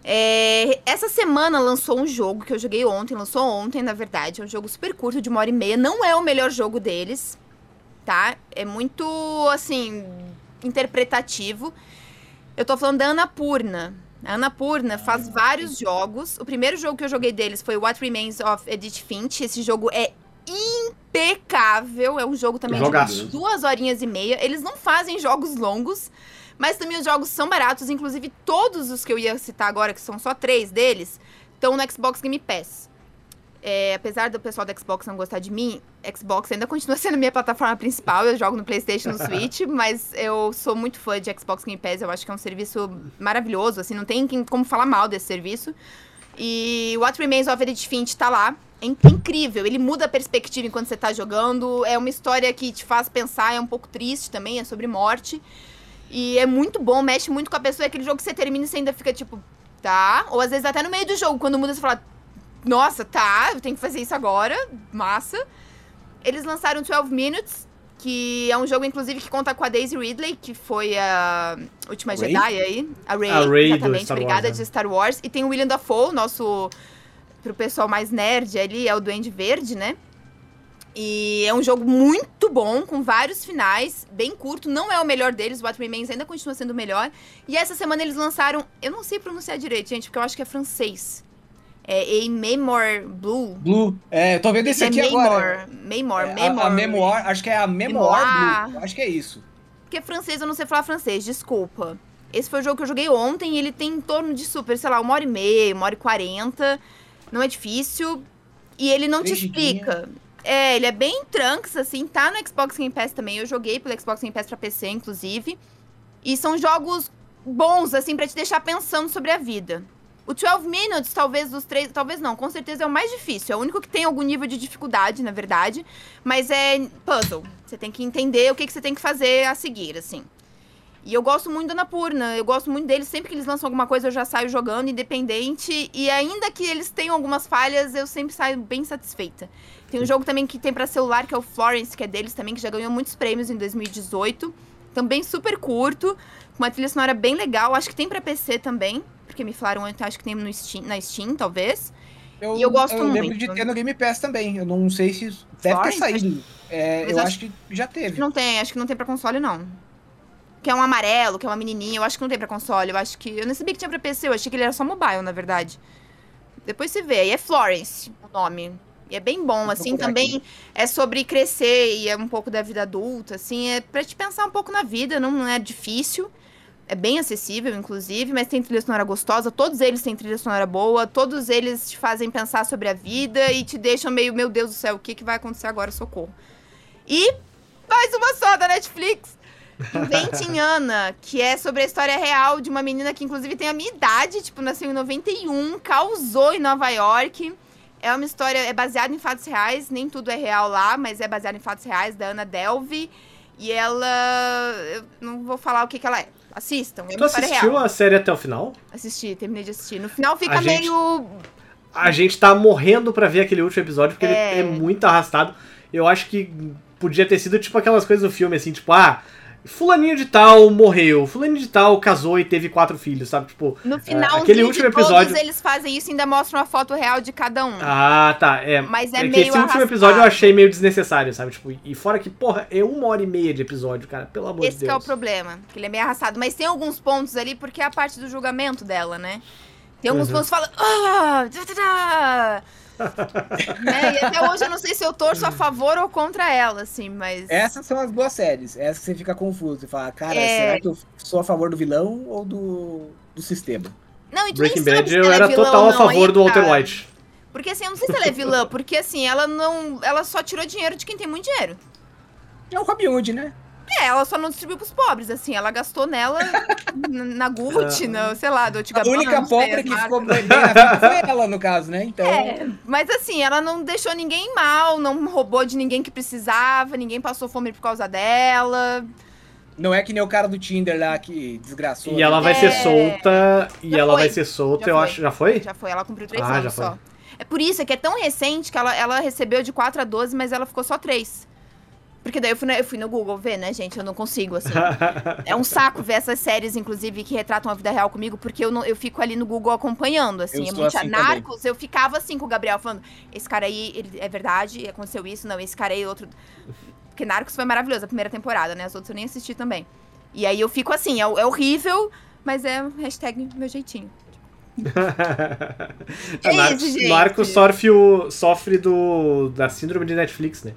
Speaker 4: É, essa semana lançou um jogo que eu joguei ontem, lançou ontem, na verdade. É um jogo super curto, de uma hora e meia. Não é o melhor jogo deles, tá? É muito, assim, interpretativo. Eu tô falando da Annapurna. A Annapurna faz vários jogos. O primeiro jogo que eu joguei deles foi What Remains of Edith Finch. Esse jogo é impecável. É um jogo também
Speaker 2: Jogaço.
Speaker 4: de duas horinhas e meia. Eles não fazem jogos longos, mas também os jogos são baratos. Inclusive, todos os que eu ia citar agora, que são só três deles, estão no Xbox Game Pass. É, apesar do pessoal da Xbox não gostar de mim, Xbox ainda continua (laughs) sendo minha plataforma principal. Eu jogo no PlayStation, no Switch, (laughs) mas eu sou muito fã de Xbox Game Pass. Eu acho que é um serviço maravilhoso, assim, não tem como falar mal desse serviço. E What Remains of Edith Finch tá lá. É in- incrível, ele muda a perspectiva enquanto você tá jogando. É uma história que te faz pensar, é um pouco triste também, é sobre morte. E é muito bom, mexe muito com a pessoa. É aquele jogo que você termina e você ainda fica tipo, tá? Ou às vezes até no meio do jogo, quando muda, você fala, nossa, tá, eu tenho que fazer isso agora, massa. Eles lançaram 12 Minutes, que é um jogo, inclusive, que conta com a Daisy Ridley, que foi a última
Speaker 3: Rey?
Speaker 4: Jedi aí. A Rey,
Speaker 2: A do
Speaker 4: exatamente,
Speaker 2: Star Wars,
Speaker 4: obrigada,
Speaker 2: né?
Speaker 4: de Star Wars. E tem o William Dafoe, nosso, pro pessoal mais nerd ali, é o Duende Verde, né? E é um jogo muito bom, com vários finais, bem curto. Não é o melhor deles, What Remains ainda continua sendo o melhor. E essa semana eles lançaram, eu não sei pronunciar direito, gente, porque eu acho que é francês. É A Memoir Blue.
Speaker 3: Blue. É, eu tô vendo esse
Speaker 4: é
Speaker 3: aqui agora.
Speaker 4: Memoir,
Speaker 3: É,
Speaker 4: Memoir,
Speaker 3: a, a Memoir, acho que é a Memoir
Speaker 4: Memoir.
Speaker 3: Blue. Acho que é isso.
Speaker 4: Porque francês eu não sei falar francês, desculpa. Esse foi o jogo que eu joguei ontem e ele tem em torno de super, sei lá, uma hora e meia, uma hora e quarenta. Não é difícil. E ele não te explica. É, ele é bem trunks, assim, tá no Xbox Game Pass também. Eu joguei pelo Xbox Game Pass pra PC, inclusive. E são jogos bons, assim, pra te deixar pensando sobre a vida. O 12 Minutes, talvez dos três. Talvez não, com certeza é o mais difícil. É o único que tem algum nível de dificuldade, na verdade. Mas é puzzle. Você tem que entender o que, que você tem que fazer a seguir, assim. E eu gosto muito da Napurna, eu gosto muito deles. Sempre que eles lançam alguma coisa, eu já saio jogando, independente. E ainda que eles tenham algumas falhas, eu sempre saio bem satisfeita. Tem um jogo também que tem pra celular, que é o Florence, que é deles também, que já ganhou muitos prêmios em 2018. Também super curto, com uma trilha sonora bem legal. Acho que tem pra PC também, porque me falaram ontem, acho que tem no Steam, na Steam, talvez.
Speaker 3: Eu,
Speaker 4: E eu gosto
Speaker 3: eu lembro
Speaker 4: muito.
Speaker 3: de ter no Game Pass também. Eu não sei se deve ter
Speaker 4: Florence?
Speaker 3: saído. É, eu
Speaker 4: acho-
Speaker 3: acho que já teve.
Speaker 4: Não tem, acho que não tem pra console, não. Que é um amarelo, que é uma menininha. Eu acho que não tem pra console. Eu acho que. Eu não sabia que tinha pra PC, eu achei que ele era só mobile, na verdade. Depois você vê. E é Florence o nome. E é bem bom, assim. Também é sobre crescer e é um pouco da vida adulta, assim. É pra te pensar um pouco na vida, não, é difícil. É bem acessível, inclusive, mas tem trilha sonora gostosa. Todos eles têm trilha sonora boa. Todos eles te fazem pensar sobre a vida e te deixam meio, meu Deus do céu, o que, que vai acontecer agora? Socorro. E Faz uma só da Netflix. (laughs) Inventem Ana, que é sobre a história real de uma menina que inclusive tem a minha idade, tipo, nasceu em 91, causou em Nova York. É uma história, é baseada em fatos reais, nem tudo é real lá, mas é baseado em fatos reais, da Ana Delvey. E ela. Eu não vou falar o que, que ela é. Assistam, é
Speaker 2: Tu assistiu
Speaker 4: real.
Speaker 2: a série até o final?
Speaker 4: Assisti, terminei de assistir. No final fica
Speaker 2: A gente-
Speaker 4: meio.
Speaker 2: A gente tá morrendo pra ver aquele último episódio, porque
Speaker 4: É.
Speaker 2: ele é muito arrastado. Eu acho que podia ter sido tipo aquelas coisas do filme, assim, tipo, ah, fulaninho de tal morreu, fulaninho de tal casou e teve quatro filhos, sabe? Tipo,
Speaker 4: No final,
Speaker 2: aquele último episódio-
Speaker 4: eles fazem isso e ainda mostram a foto real de cada um.
Speaker 2: ah, tá, é.
Speaker 4: Mas é
Speaker 2: que
Speaker 4: meio
Speaker 2: esse último
Speaker 4: arrastado.
Speaker 2: episódio eu achei meio desnecessário, sabe? Tipo, e fora que, porra, é uma hora e meia de episódio, cara, pelo amor
Speaker 4: Esse
Speaker 2: de
Speaker 4: que é o
Speaker 2: Deus.
Speaker 4: problema, que ele é meio arrastado. Mas tem alguns pontos ali, porque é a parte do julgamento dela, né? Tem alguns
Speaker 2: Uhum.
Speaker 4: pontos que falam... Ah. (laughs) né? E até hoje eu não sei se eu torço a favor ou contra ela, assim, mas...
Speaker 3: Essas são as boas séries. Essas que você fica confuso. Você fala, cara,
Speaker 4: É.
Speaker 3: será que eu sou a favor do vilão ou do, do sistema?
Speaker 4: Não, e tu
Speaker 2: Breaking Bad eu
Speaker 4: é
Speaker 2: era
Speaker 4: vilã
Speaker 2: total a favor
Speaker 4: aí
Speaker 2: do Walter. White.
Speaker 4: Porque assim, eu não sei se ela é vilã, porque assim, ela não... Ela só tirou dinheiro de quem tem muito dinheiro.
Speaker 3: É o Robin Hood, né?
Speaker 4: É, ela só não distribuiu pros pobres, assim. Ela gastou nela na, Gucci, na, sei lá, do Dolce
Speaker 3: A
Speaker 4: Gabbana,
Speaker 3: única
Speaker 4: sei,
Speaker 3: pobre
Speaker 4: as
Speaker 3: que ficou bem na vida foi ela, no caso, né? Então,
Speaker 4: É, mas assim, ela não deixou ninguém mal, não roubou de ninguém que precisava, ninguém passou fome por causa dela.
Speaker 3: não é que nem o cara do Tinder lá que desgraçou.
Speaker 2: E ela vai
Speaker 4: É.
Speaker 2: ser solta, e
Speaker 4: Já
Speaker 2: ela
Speaker 4: foi.
Speaker 2: vai ser solta,
Speaker 4: Já
Speaker 2: eu
Speaker 4: foi.
Speaker 2: acho. Já foi?
Speaker 4: Já foi, ela cumpriu três
Speaker 2: Ah, já
Speaker 4: anos
Speaker 2: foi.
Speaker 4: só. É por isso, é que é tão recente que ela, ela recebeu de 4 a 12, mas ela ficou só 3. Porque daí eu fui, no, eu fui no Google ver, né, gente? Eu não consigo, assim. (laughs) é um saco ver essas séries, inclusive, que retratam a vida real comigo, porque eu, não, eu fico ali no Google acompanhando, assim.
Speaker 3: Eu
Speaker 4: é muito
Speaker 3: assim
Speaker 4: Narcos, eu ficava assim com o Gabriel, falando, esse cara aí, ele, é verdade, aconteceu isso, não, esse cara aí, outro... Porque Narcos foi maravilhoso, a primeira temporada, né? As outras eu nem assisti também. E aí eu fico assim, é, é horrível, mas é hashtag meu jeitinho. (laughs) É isso.
Speaker 2: Narcos sofre, o, sofre do, da síndrome de Netflix, né?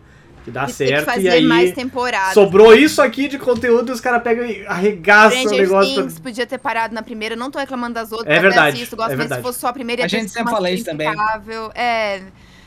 Speaker 2: Que dá
Speaker 4: E tem que
Speaker 2: certo
Speaker 4: fazer
Speaker 2: e aí
Speaker 4: mais temporadas.
Speaker 2: sobrou isso aqui de conteúdo e os caras pegam e arregaçam o negócio.
Speaker 4: Things
Speaker 2: pra-
Speaker 4: podia ter parado na primeira, não tô reclamando das outras,
Speaker 2: É verdade,
Speaker 4: assisto, gosto,
Speaker 2: é
Speaker 4: mas
Speaker 2: verdade.
Speaker 4: se fosse só a primeira...
Speaker 3: A gente sempre fala isso também.
Speaker 4: É,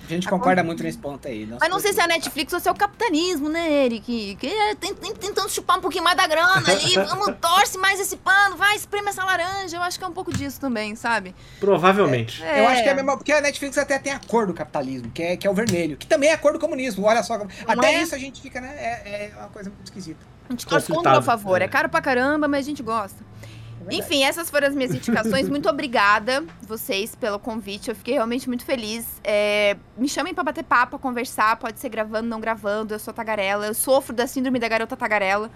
Speaker 3: A gente concorda muito nesse ponto aí.
Speaker 4: Mas não sei se é a Netflix ou se é o capitalismo, né, Eric? Que é, tem, tem- tentando chupar um pouquinho mais da grana ali, (laughs) vamos, torce mais esse pano, vai, espreme essa laranja, eu acho que é um pouco disso também, sabe?
Speaker 2: Provavelmente.
Speaker 3: Eu acho que é a mesma. Porque a Netflix até tem a cor do capitalismo, que é, que é o vermelho, que também é a cor do comunismo. Olha só. até
Speaker 4: é?
Speaker 3: isso a gente fica, né? É, é uma coisa muito esquisita.
Speaker 4: A gente torce contra a favor,
Speaker 2: é.
Speaker 4: é caro pra caramba, mas a gente gosta. Enfim, essas foram as minhas indicações. (laughs) Muito obrigada vocês pelo convite. Eu fiquei realmente muito feliz. É, me chamem pra bater papo, pra conversar. Pode ser gravando, não gravando. Eu sou tagarela. Eu sofro da síndrome da garota tagarela.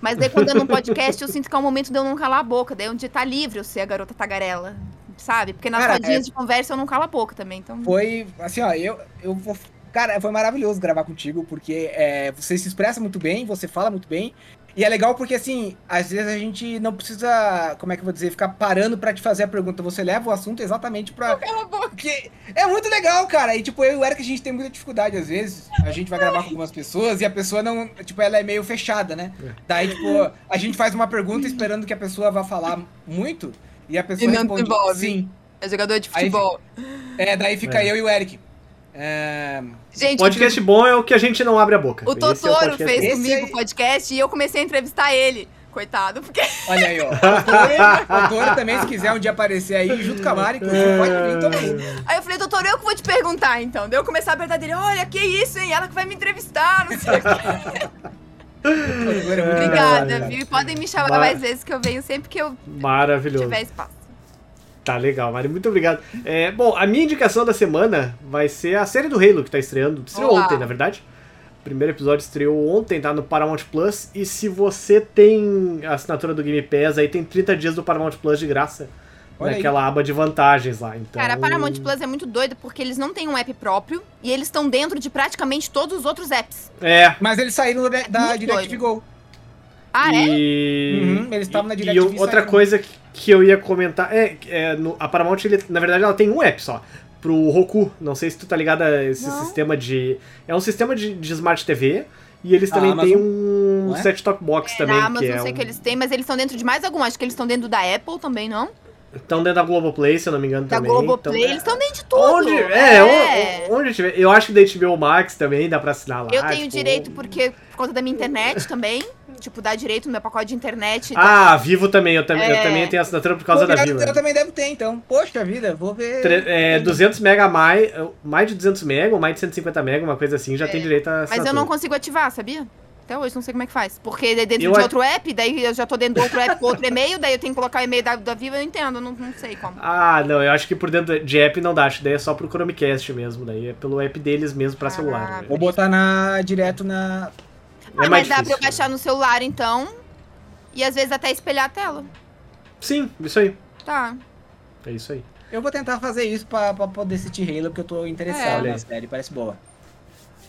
Speaker 4: Mas daí, quando eu num podcast, eu sinto que é o momento de eu não calar a boca. Daí, é onde tá livre eu ser a garota tagarela. Sabe? Porque nas rodinhas
Speaker 3: é-
Speaker 4: de conversa eu não calo a boca também. Então,
Speaker 3: Foi, assim, ó, eu, eu vou. Cara, foi maravilhoso gravar contigo, porque é, você se expressa muito bem, você fala muito bem. E é legal porque, assim, às vezes a gente não precisa, como é que eu vou dizer, ficar parando pra te fazer a pergunta. Você leva o assunto exatamente pra.
Speaker 4: cala a boca.
Speaker 3: Porque é muito legal, cara. E, tipo, eu e o Eric, a gente tem muita dificuldade, às vezes. A gente vai gravar com algumas pessoas e a pessoa não. Tipo, ela é meio fechada, né? Daí, tipo, a gente faz uma pergunta esperando que a pessoa vá falar muito. E a pessoa
Speaker 4: E não
Speaker 3: responde sim.
Speaker 4: É jogador de
Speaker 3: Aí
Speaker 4: futebol.
Speaker 3: É, daí fica
Speaker 2: É.
Speaker 3: eu e o Eric. É,
Speaker 4: Gente,
Speaker 2: Podcast bom é o que a gente não abre a boca.
Speaker 4: o
Speaker 2: é o
Speaker 4: Totoro
Speaker 2: podcast
Speaker 4: fez
Speaker 2: bom.
Speaker 4: Comigo o podcast e eu comecei a entrevistar ele. Coitado, porque
Speaker 3: olha aí, ó. (laughs) O Toro, o Toro também, se quiser um dia aparecer aí, junto com a Mari, você pode vir também.
Speaker 4: Aí eu falei, doutor, eu que vou te perguntar, então. Daí eu comecei a apertar dele, olha, que isso, hein? Ela que vai me entrevistar, não sei o quê. (laughs)
Speaker 3: O é
Speaker 4: Obrigada, viu? E podem me chamar
Speaker 2: Vai.
Speaker 4: mais vezes que eu venho sempre que eu
Speaker 2: Maravilhoso.
Speaker 4: tiver espaço.
Speaker 2: Tá legal, Mari. Muito obrigado. É, bom, a minha indicação da semana vai ser a série do Halo, que tá estreando. Estreou
Speaker 4: Olá.
Speaker 2: ontem, na verdade. O primeiro episódio estreou ontem, tá no Paramount Plus. E se você tem a assinatura do Game Pass, aí tem 30 dias do Paramount Plus de graça.
Speaker 3: Olha aí.
Speaker 2: naquela aba de vantagens lá. Então...
Speaker 4: Cara, a Paramount Plus é muito doida porque eles não têm um app próprio e eles estão dentro de praticamente todos os outros apps.
Speaker 2: É.
Speaker 3: Mas eles saíram da, da
Speaker 4: Muito
Speaker 3: DirectV Go.
Speaker 4: Ah, é?
Speaker 2: e...
Speaker 3: Uhum, eles estavam na DirecTV e
Speaker 2: outra
Speaker 3: saíram.
Speaker 2: coisa que, que eu ia comentar é, é no- a Paramount, ele, na verdade, ela tem um app só. Pro Roku. Não sei se tu tá ligado a esse
Speaker 4: Não.
Speaker 2: sistema de. É um sistema de, de Smart TV. E eles também têm um
Speaker 3: é?
Speaker 2: set-top box
Speaker 4: É,
Speaker 2: também.
Speaker 4: na Amazon
Speaker 2: que é
Speaker 4: eu sei
Speaker 2: um...
Speaker 4: que eles têm, mas eles estão dentro de mais algum. Acho que eles estão dentro da Apple também, não?
Speaker 2: Estão dentro da Globoplay, se eu não me engano,
Speaker 4: Da
Speaker 2: também.
Speaker 4: Globoplay,
Speaker 2: Então,
Speaker 4: eles estão dentro de tudo.
Speaker 2: Onde, é, Onde, onde tiver. Eu acho que da HBO Max também dá pra assinar lá.
Speaker 4: Eu tenho
Speaker 2: tipo,
Speaker 4: direito porque por conta da minha internet também. Tipo, dá direito no meu pacote de internet.
Speaker 2: Ah, Vivo também. Eu, também eu
Speaker 4: É.
Speaker 2: também tenho assinatura por causa da
Speaker 3: Pô,
Speaker 2: Vivo.
Speaker 3: Eu também deve ter, então. Poxa vida, vou ver.
Speaker 2: Tre- é, 200 mega mais, mais de 200 mega ou mais de 150 mega, uma coisa assim, já
Speaker 4: É.
Speaker 2: tem direito a
Speaker 4: Mas eu
Speaker 2: assinatura.
Speaker 4: não consigo ativar, sabia? Até hoje não sei como é que faz. Porque é dentro
Speaker 2: Eu
Speaker 4: de
Speaker 2: a-
Speaker 4: outro app, daí eu já tô dentro do outro app com outro e-mail, daí eu tenho que colocar o e-mail da, da Viva, eu não entendo, não, não sei como.
Speaker 2: Ah, não, eu acho que por dentro de app não dá, acho que daí é só pro Chromecast mesmo, daí é pelo app deles mesmo pra
Speaker 4: Ah,
Speaker 2: celular. né?
Speaker 3: Vou botar na, direto na.
Speaker 2: É
Speaker 4: Ah,
Speaker 2: mais
Speaker 4: mas dá pra eu
Speaker 2: difícil.
Speaker 4: baixar no celular então. E às vezes até espelhar a tela.
Speaker 2: Sim, isso aí.
Speaker 4: Tá.
Speaker 2: É isso aí.
Speaker 3: Eu vou tentar fazer isso pra, pra poder assistir Halo, porque eu tô
Speaker 4: É.
Speaker 3: interessado
Speaker 2: Olha
Speaker 3: na série, parece boa.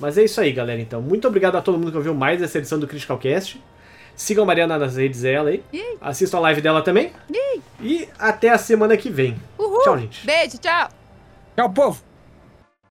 Speaker 2: Mas é isso aí, galera, então. Muito obrigado a todo mundo que ouviu mais essa edição do Critical Cast. Sigam a Mariana nas redes dela aí.
Speaker 4: Yay.
Speaker 2: Assistam a live dela também. E até a semana que vem.
Speaker 4: Uhul.
Speaker 2: Tchau, gente.
Speaker 4: Beijo, tchau.
Speaker 3: Tchau, povo!